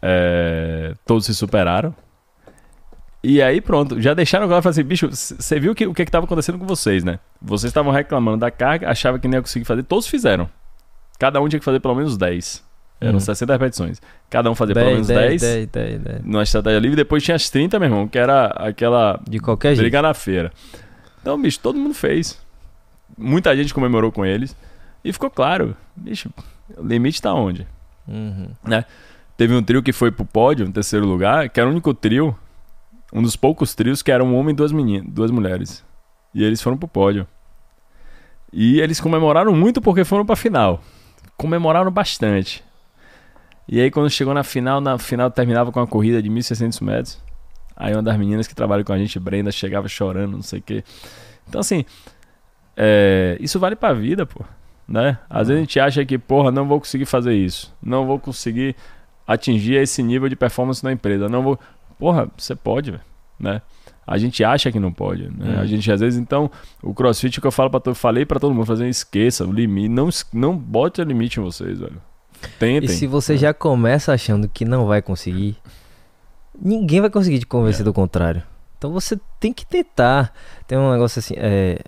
B: É, todos se superaram. E aí pronto, já deixaram e falaram assim, bicho, você viu que, o que estava acontecendo com vocês, né? Vocês estavam reclamando da carga, achavam que não ia conseguir fazer, todos fizeram. Cada um tinha que fazer pelo menos 10. Eram
A: Hum.
B: 60 repetições. Cada um fazia pelo menos 10,
A: 10, 10, 10.
B: numa estratégia livre, depois tinha as 30, meu irmão, que era aquela
A: De qualquer jeito.
B: briga na feira. Então, bicho, todo mundo fez. Muita gente comemorou com eles. E ficou claro, bicho, o limite tá onde?
A: Uhum.
B: Teve um trio que foi pro pódio, no terceiro lugar, que era o único trio, um dos poucos trios que era um homem e duas meninas, duas mulheres. E eles foram pro pódio. E eles comemoraram muito porque foram pra final. Comemoraram bastante. E aí quando chegou na final, na final terminava com uma corrida de 1.600 metros. Aí uma das meninas que trabalha com a gente, Brenda, chegava chorando, não sei o quê. Então assim, é, isso vale pra vida, pô. Né? Às vezes a gente acha que, porra, não vou conseguir fazer isso. Não vou conseguir atingir esse nível de performance na empresa. Não vou. Porra, você pode, velho, né? A gente acha que não pode, né?
A: Hum.
B: A gente às vezes então, o CrossFit que eu falo para falei para todo mundo, fazer esqueça o limite, não não bote limite em vocês, velho. Tentem.
A: E se você
B: né?
A: já começa achando que não vai conseguir, ninguém vai conseguir te convencer
B: É.
A: do contrário. Então você tem que tentar. Tem um negócio assim, é,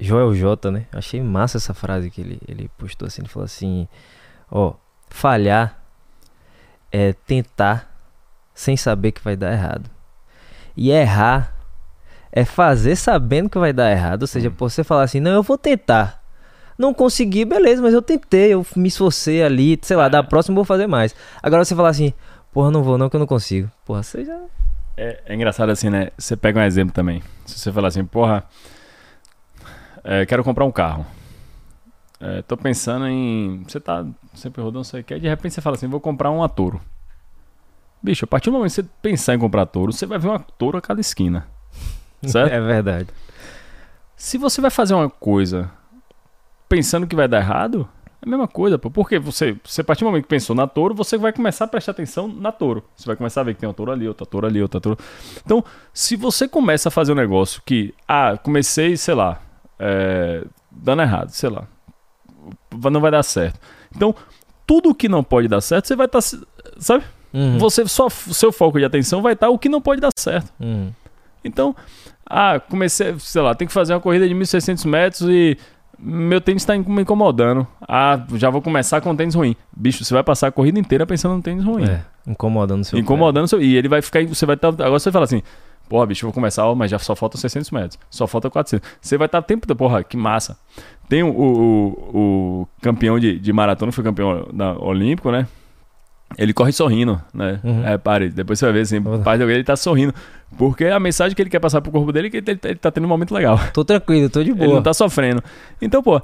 A: Joel J, né? Achei massa essa frase que ele, ele postou assim. Ele falou assim: Ó, falhar é tentar sem saber que vai dar errado. E errar é fazer sabendo que vai dar errado. Ou seja,
B: Hum.
A: você falar assim: Não, eu vou tentar. Não consegui, beleza, mas eu tentei, eu me esforcei ali, sei lá, da
B: É.
A: próxima eu vou fazer mais. Agora você falar assim, porra, não vou não que eu não consigo. Porra, você já.
B: É, é engraçado assim, né? Você pega um exemplo também. Se você falar assim, porra, é, quero comprar um carro. É, tô pensando em. Você tá sempre rodando, não sei o que. De repente você fala assim, vou comprar um Toro. Bicho, a partir do momento que você pensar em comprar Toro, você vai ver uma Toro a cada esquina. Certo? <laughs>
A: É verdade.
B: Se você vai fazer uma coisa pensando que vai dar errado, é a mesma coisa, pô. Porque você, você a partir do momento que pensou na touro, você vai começar a prestar atenção na touro. Você vai começar a ver que tem uma touro ali, outra touro ali, outra touro. Então, se você começa a fazer um negócio que, ah, comecei, sei lá, é, dando errado, sei lá, não vai dar certo. Então, tudo que não pode dar certo, você vai estar, sabe?
A: Uhum,
B: Você só seu foco de atenção vai estar o que não pode dar certo.
A: uhum.
B: Então, ah, comecei, sei lá, tem que fazer uma corrida de 1.600 metros e meu tênis está me incomodando. Ah, já vou começar com um tênis ruim. Bicho, você vai passar a corrida inteira pensando no tênis ruim.
A: É, incomodando o seu
B: incomodando seu, E ele vai ficar. Você vai estar. agora você fala assim. Porra, bicho, eu vou começar, ó, mas já só faltam 600 metros. Só falta 400. Você vai estar tempo. Porra, que massa. Tem o, o, o campeão de, de maratona, foi campeão da, olímpico, né? Ele corre sorrindo, né?
A: Uhum.
B: É, pare, depois você vai ver assim,
A: Vou-
B: parte dele ele tá sorrindo. Porque a mensagem que ele quer passar pro corpo dele é que ele, ele, ele tá tendo um momento legal.
A: Tô tranquilo, tô de
B: Ele
A: boa.
B: não tá sofrendo. Então, pô,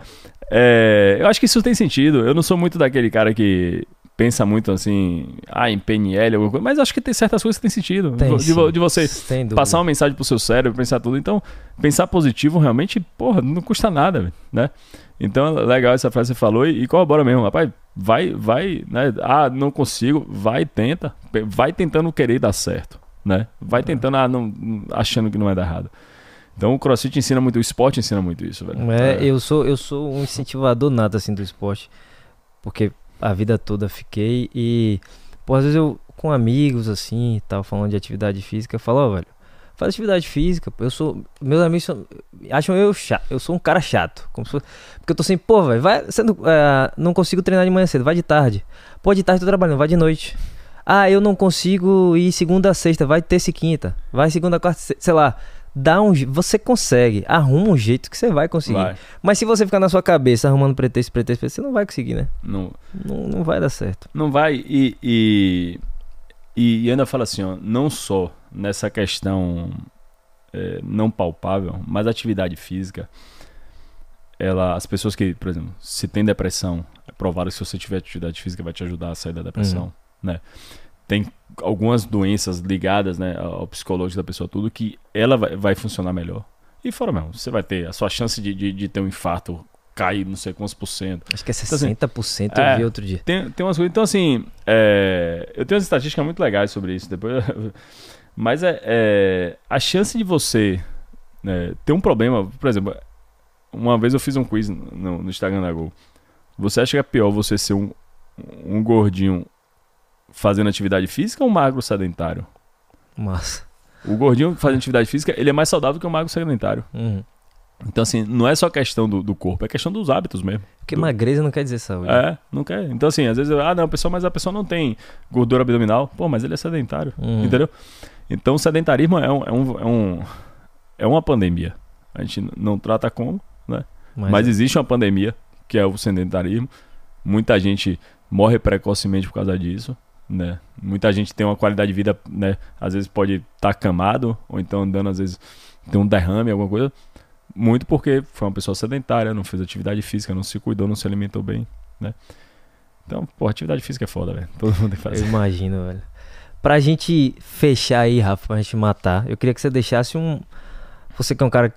B: é, eu acho que isso tem sentido. Eu não sou muito daquele cara que pensa muito assim, ah, em PNL, alguma coisa, mas acho que tem certas coisas que tem sentido.
A: Tem,
B: de, vo- de você passar uma mensagem pro seu cérebro, pensar tudo. Então, pensar positivo realmente, porra, não custa nada, né? Então, é legal essa frase que você falou e, e corrobora mesmo, rapaz. Vai, vai, né? Ah, não consigo, vai tenta. Vai tentando querer dar certo, né? Vai tentando, ah, não, achando que não vai dar errado. Então, o CrossFit ensina muito, o esporte ensina muito isso, velho.
A: É, eu sou eu sou um incentivador nato assim do esporte, porque a vida toda fiquei e pô, às vezes eu com amigos assim, tal, falando de atividade física, eu falo, ó, velho, faz atividade física, eu sou meus amigos são- acham eu chato, eu sou um cara chato, como se porque eu tô assim, pô, velho, vai, você não, ah, não consigo treinar de manhã cedo, vai de tarde. Pô, de tarde eu tô trabalhando, vai de noite. Ah, eu não consigo ir segunda a sexta, vai terça e quinta. Vai segunda, quarta, e se- sei lá. dá um, você consegue, arruma um jeito que você vai conseguir.
B: Vai.
A: Mas se você ficar na sua cabeça arrumando pretexto, pretexto, pretexto, você não vai conseguir, né?
B: Não,
A: Não, não vai dar certo.
B: não vai. E, e, e ainda fala assim, ó, não só nessa questão é, não palpável, mas atividade física, ela, as pessoas que, por exemplo, se tem depressão, é provado que se você tiver atividade física vai te ajudar a sair da depressão, né? Tem algumas doenças ligadas, né, ao psicológico da pessoa, tudo que ela vai, vai funcionar melhor. E fora mesmo, você vai ter a sua chance de, de, de ter um infarto cair não sei quantos por cento.
A: Acho que é
B: Então, assim,
A: 60% eu
B: é.
A: vi outro dia.
B: Tem, tem umas coisas. Então, assim, é, eu tenho umas estatísticas muito legais sobre isso. Depois, mas é, é, a chance de você né, ter um problema, por exemplo, uma vez eu fiz um quiz no, no Instagram da Gol. Você acha que é pior você ser um, um gordinho fazendo atividade física ou um magro sedentário?
A: Massa.
B: O gordinho fazendo atividade física, ele é mais saudável que o magro sedentário.
A: Uhum.
B: Então, assim, não é só questão do, do corpo, é questão dos hábitos mesmo.
A: Porque
B: Do-
A: magreza não quer dizer saúde.
B: É, não quer. Então, assim, às vezes, ah, não, a pessoa, mas a pessoa não tem gordura abdominal. Pô, mas ele é sedentário.
A: Uhum.
B: Entendeu? Então, o sedentarismo é, um, é, um, é, um, é uma pandemia. A gente não trata como, mas, existe uma pandemia, que é o sedentarismo. Muita gente morre precocemente por causa disso. Né? Muita gente tem uma qualidade de vida, né? Às vezes pode estar acamado, ou então andando, às vezes tem um derrame, alguma coisa. Muito porque foi uma pessoa sedentária, não fez atividade física, não se cuidou, não se alimentou bem, né? Então, pô, atividade física é foda, velho. Todo mundo tem que
A: Eu
B: fazer.
A: imagino, velho. Pra gente fechar aí, Rafa, pra gente matar, eu queria que você deixasse um. Você que é um cara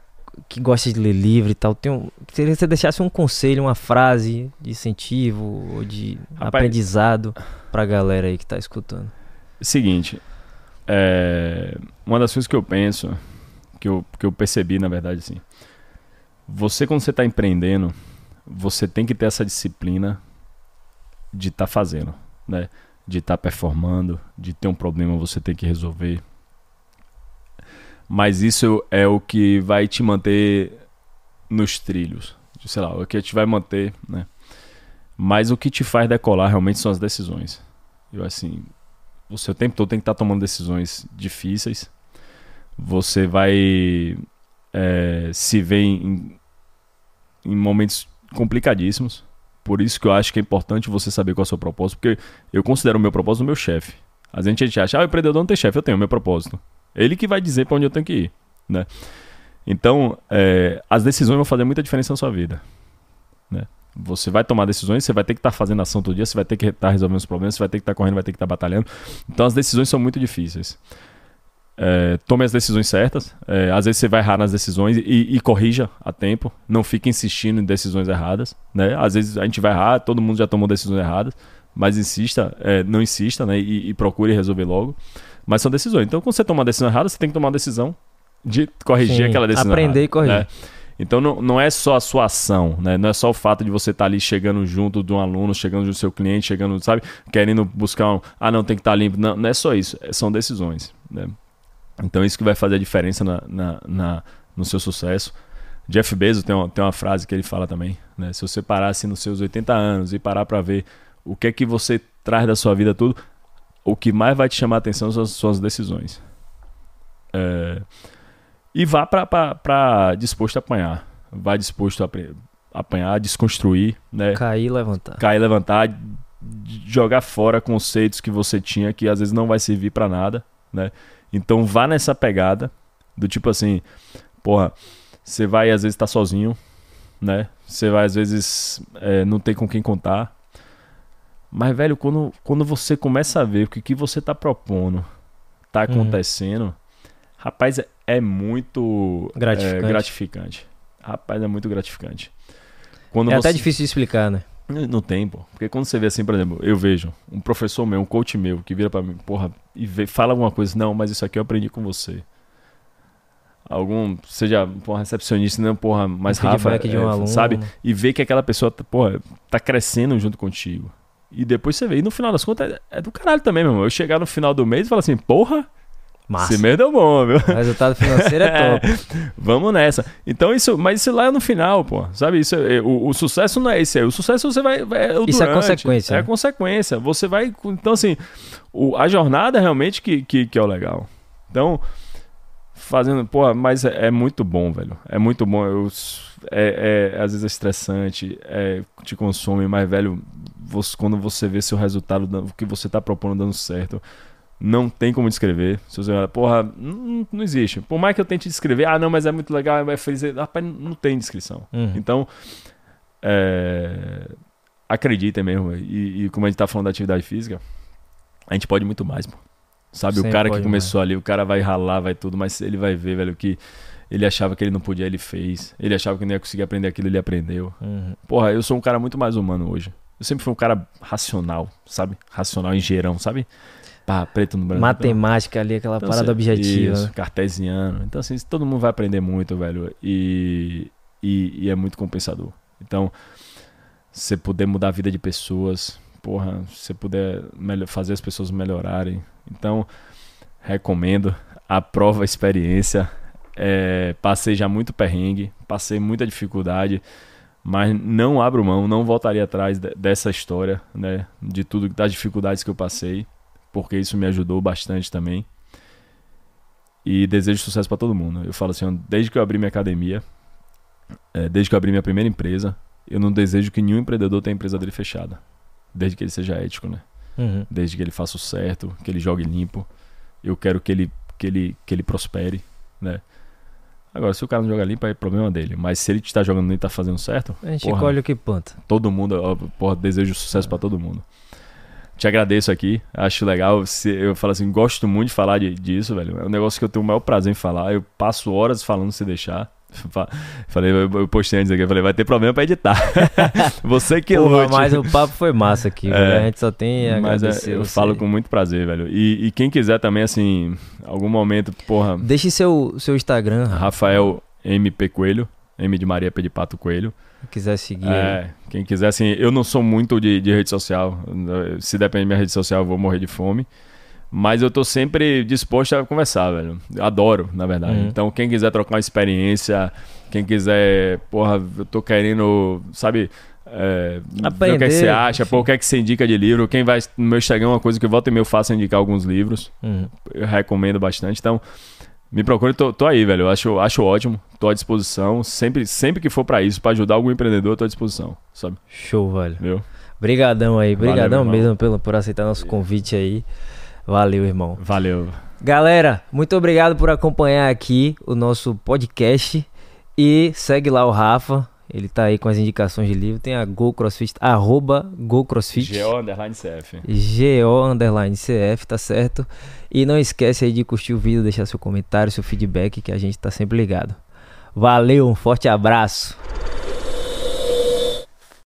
A: que gosta de ler livro e tal, tem um... queria que você deixasse um conselho, uma frase de incentivo ou de
B: Rapaz-
A: aprendizado pra galera aí que tá escutando.
B: Seguinte, é, uma das coisas que eu penso, que eu, que eu percebi, na verdade, assim, você quando você está empreendendo, você tem que ter essa disciplina de estar fazendo, né? De estar performando, de ter um problema você tem que resolver. Mas isso é o que vai te manter nos trilhos, sei lá, o que te vai manter, né? Mas o que te faz decolar realmente são as decisões. Eu assim, o tempo todo tem que estar tomando decisões difíceis. Você vai é, se ver em, em momentos complicadíssimos. Por isso que eu acho que é importante você saber qual é o seu propósito, porque eu considero o meu propósito o meu chefe. Às vezes a gente acha, ah, o empreendedor não tem chefe, eu tenho o meu propósito. Ele que vai dizer para onde eu tenho que ir, né? Então, é, as decisões vão fazer muita diferença na sua vida, né? Você vai tomar decisões, você vai ter que estar fazendo ação todo dia, você vai ter que estar resolvendo os problemas, você vai ter que estar correndo, vai ter que estar batalhando. Então as decisões são muito difíceis. É, tome as decisões certas. É, às vezes você vai errar nas decisões e, e corrija a tempo. Não fique insistindo em decisões erradas. Né? Às vezes a gente vai errar, todo mundo já tomou decisões erradas, mas insista, é, não insista né? e, e procure resolver logo. Mas são decisões. Então quando você toma uma decisão errada, você tem que tomar uma decisão de corrigir
A: Sim,
B: aquela decisão.
A: aprender
B: errada,
A: e corrigir.
B: né? Então não, não é só a sua ação, né? Não é só o fato de você estar ali chegando junto de um aluno, chegando do seu cliente, chegando, sabe, querendo buscar um, ah, não, tem que estar limpo. Não, não é só isso, é- são decisões, né? Então isso que vai fazer a diferença na, na, na- no seu sucesso. Jeff Bezos tem uma, tem uma frase que ele fala também, né? Se você parar assim nos seus 80 anos e parar para ver o que é que você traz da sua vida tudo, o que mais vai te chamar a atenção são as suas decisões. É, e vá para disposto a apanhar. Vá disposto a apanhar, desconstruir, né?
A: Cair e levantar.
B: cair, levantar, jogar fora conceitos que você tinha que às vezes não vai servir pra nada, né? Então vá nessa pegada do tipo assim, porra, você vai às vezes estar sozinho, né? Você vai às vezes é, não ter com quem contar. Mas, velho, quando, quando você começa a ver o que, que você tá propondo tá
A: Uhum.
B: acontecendo, rapaz, é, é muito é,
A: Gratificante.
B: gratificante. Rapaz, é muito gratificante. Quando
A: É até
B: você-
A: difícil de explicar, né?
B: Não tem, pô. Porque quando você vê assim, por exemplo, eu vejo um professor meu, um coach meu, que vira pra mim, porra, e vê, fala alguma coisa, não, mas isso aqui eu aprendi com você. Algum, seja porra, recepcionista, não, porra, mais
A: Um de um
B: é,
A: aluno.
B: sabe? E ver que aquela pessoa, porra, tá crescendo junto contigo. E depois você vê. E no final das contas, é, é do caralho também, meu irmão. Eu chegar no final do mês e falar assim, porra,
A: Massa.
B: esse mês deu bom, viu?
A: O resultado financeiro é <laughs> top.
B: Vamos nessa. Então isso, mas isso lá é no final, pô. Sabe isso? é- o, o sucesso não é esse aí. O sucesso você vai, vai é o
A: Isso é
B: durante,
A: consequência,
B: É
A: né?
B: a consequência. Você vai, então assim, o- a jornada realmente que, que, que é o legal. Então fazendo. Pô, mas é, é, muito bom, velho. É muito bom. Eu, é, é, às vezes é estressante, é, te consome, mas, velho, você, quando você vê seu resultado, o que você tá propondo dando certo, não tem como descrever. Se você olhar, porra, não, não, existe. Por mais que eu tente descrever, ah, não, mas é muito legal, é feliz. Rapaz, não tem descrição. Uhum. Então, é, acreditem mesmo. E, e, como a gente tá falando da atividade física, a gente pode muito mais, pô. Sabe, Sempre o cara que começou mais. ali, o cara vai ralar, vai tudo, mas ele vai ver, velho, que ele achava que ele não podia, ele fez. Ele achava que não ia conseguir aprender aquilo, ele aprendeu. Uhum. Porra, eu sou um cara muito mais humano hoje. Eu sempre fui um cara racional, sabe? Racional em gerão, sabe? Pá, preto no branco.
A: Matemática ali, aquela então, parada assim, objetiva. Isso,
B: né? cartesiano. Então, assim, todo mundo vai aprender muito, velho. E, e, e é muito compensador. Então, você puder mudar a vida de pessoas, porra, você puder fazer as pessoas melhorarem. Então, recomendo. Aprova a experiência. É, passei já muito perrengue, passei muita dificuldade mas não abro mão, não voltaria atrás dessa história, né, de tudo das dificuldades que eu passei, porque isso me ajudou bastante também. E desejo sucesso para todo mundo. Eu falo assim, desde que eu abri minha academia, é, desde que eu abri minha primeira empresa, eu não desejo que nenhum empreendedor tenha a empresa dele fechada, desde que ele seja ético, né? Uhum. Desde que ele faça o certo, que ele jogue limpo. Eu quero que ele que ele que ele prospere, né? Agora, se o cara não joga limpo, é problema dele. Mas se ele está jogando e está fazendo certo.
A: A gente porra, colhe o que planta.
B: Todo mundo, porra, desejo sucesso é. para todo mundo. Te agradeço aqui, acho legal. Eu falo assim, gosto muito de falar de, disso, velho. É um negócio que eu tenho o maior prazer em falar. Eu passo horas falando se deixar. <laughs> Falei, eu postei antes aqui, falei, vai ter problema pra editar. <laughs> Você que Porra, lute.
A: Mas o papo foi massa aqui, <laughs> é, a gente só tem a mas
B: é, eu falo com muito prazer, velho. E, e, quem quiser também, assim, algum momento, porra.
A: Deixe seu, seu Instagram,
B: Rafael MP Coelho, M de Maria P de Pato Coelho.
A: Quem quiser seguir.
B: É, quem quiser, assim, eu não sou muito de, de rede social. Se depender da minha rede social, eu vou morrer de fome. Mas eu tô sempre disposto a conversar, velho. Eu adoro, na verdade. Uhum. Então, quem quiser trocar uma experiência, quem quiser, porra, eu tô querendo, sabe, é, ver o que, é que você acha, pô, o que é que você indica de livro. Quem vai no meu Instagram, uma coisa que volta e meio faço é indicar alguns livros. Uhum. Eu recomendo bastante. Então, me procure, tô, tô aí, velho. Eu acho, acho ótimo, tô à disposição. Sempre, sempre que for para isso, para ajudar algum empreendedor, tô à disposição, sabe?
A: Show, velho. Viu? Obrigadão aí, obrigadão mesmo pelo, por aceitar nosso convite aí. Valeu, irmão.
B: Valeu.
A: Galera, muito obrigado por acompanhar aqui o nosso podcast. E segue lá o Rafa. Ele tá aí com as indicações de livro. Tem a Go Crossfit, arroba Go Crossfit.
B: GO underline CF.
A: GO underline CF, tá certo? E não esquece aí de curtir o vídeo, deixar seu comentário, seu feedback, que a gente tá sempre ligado. Valeu, um forte abraço.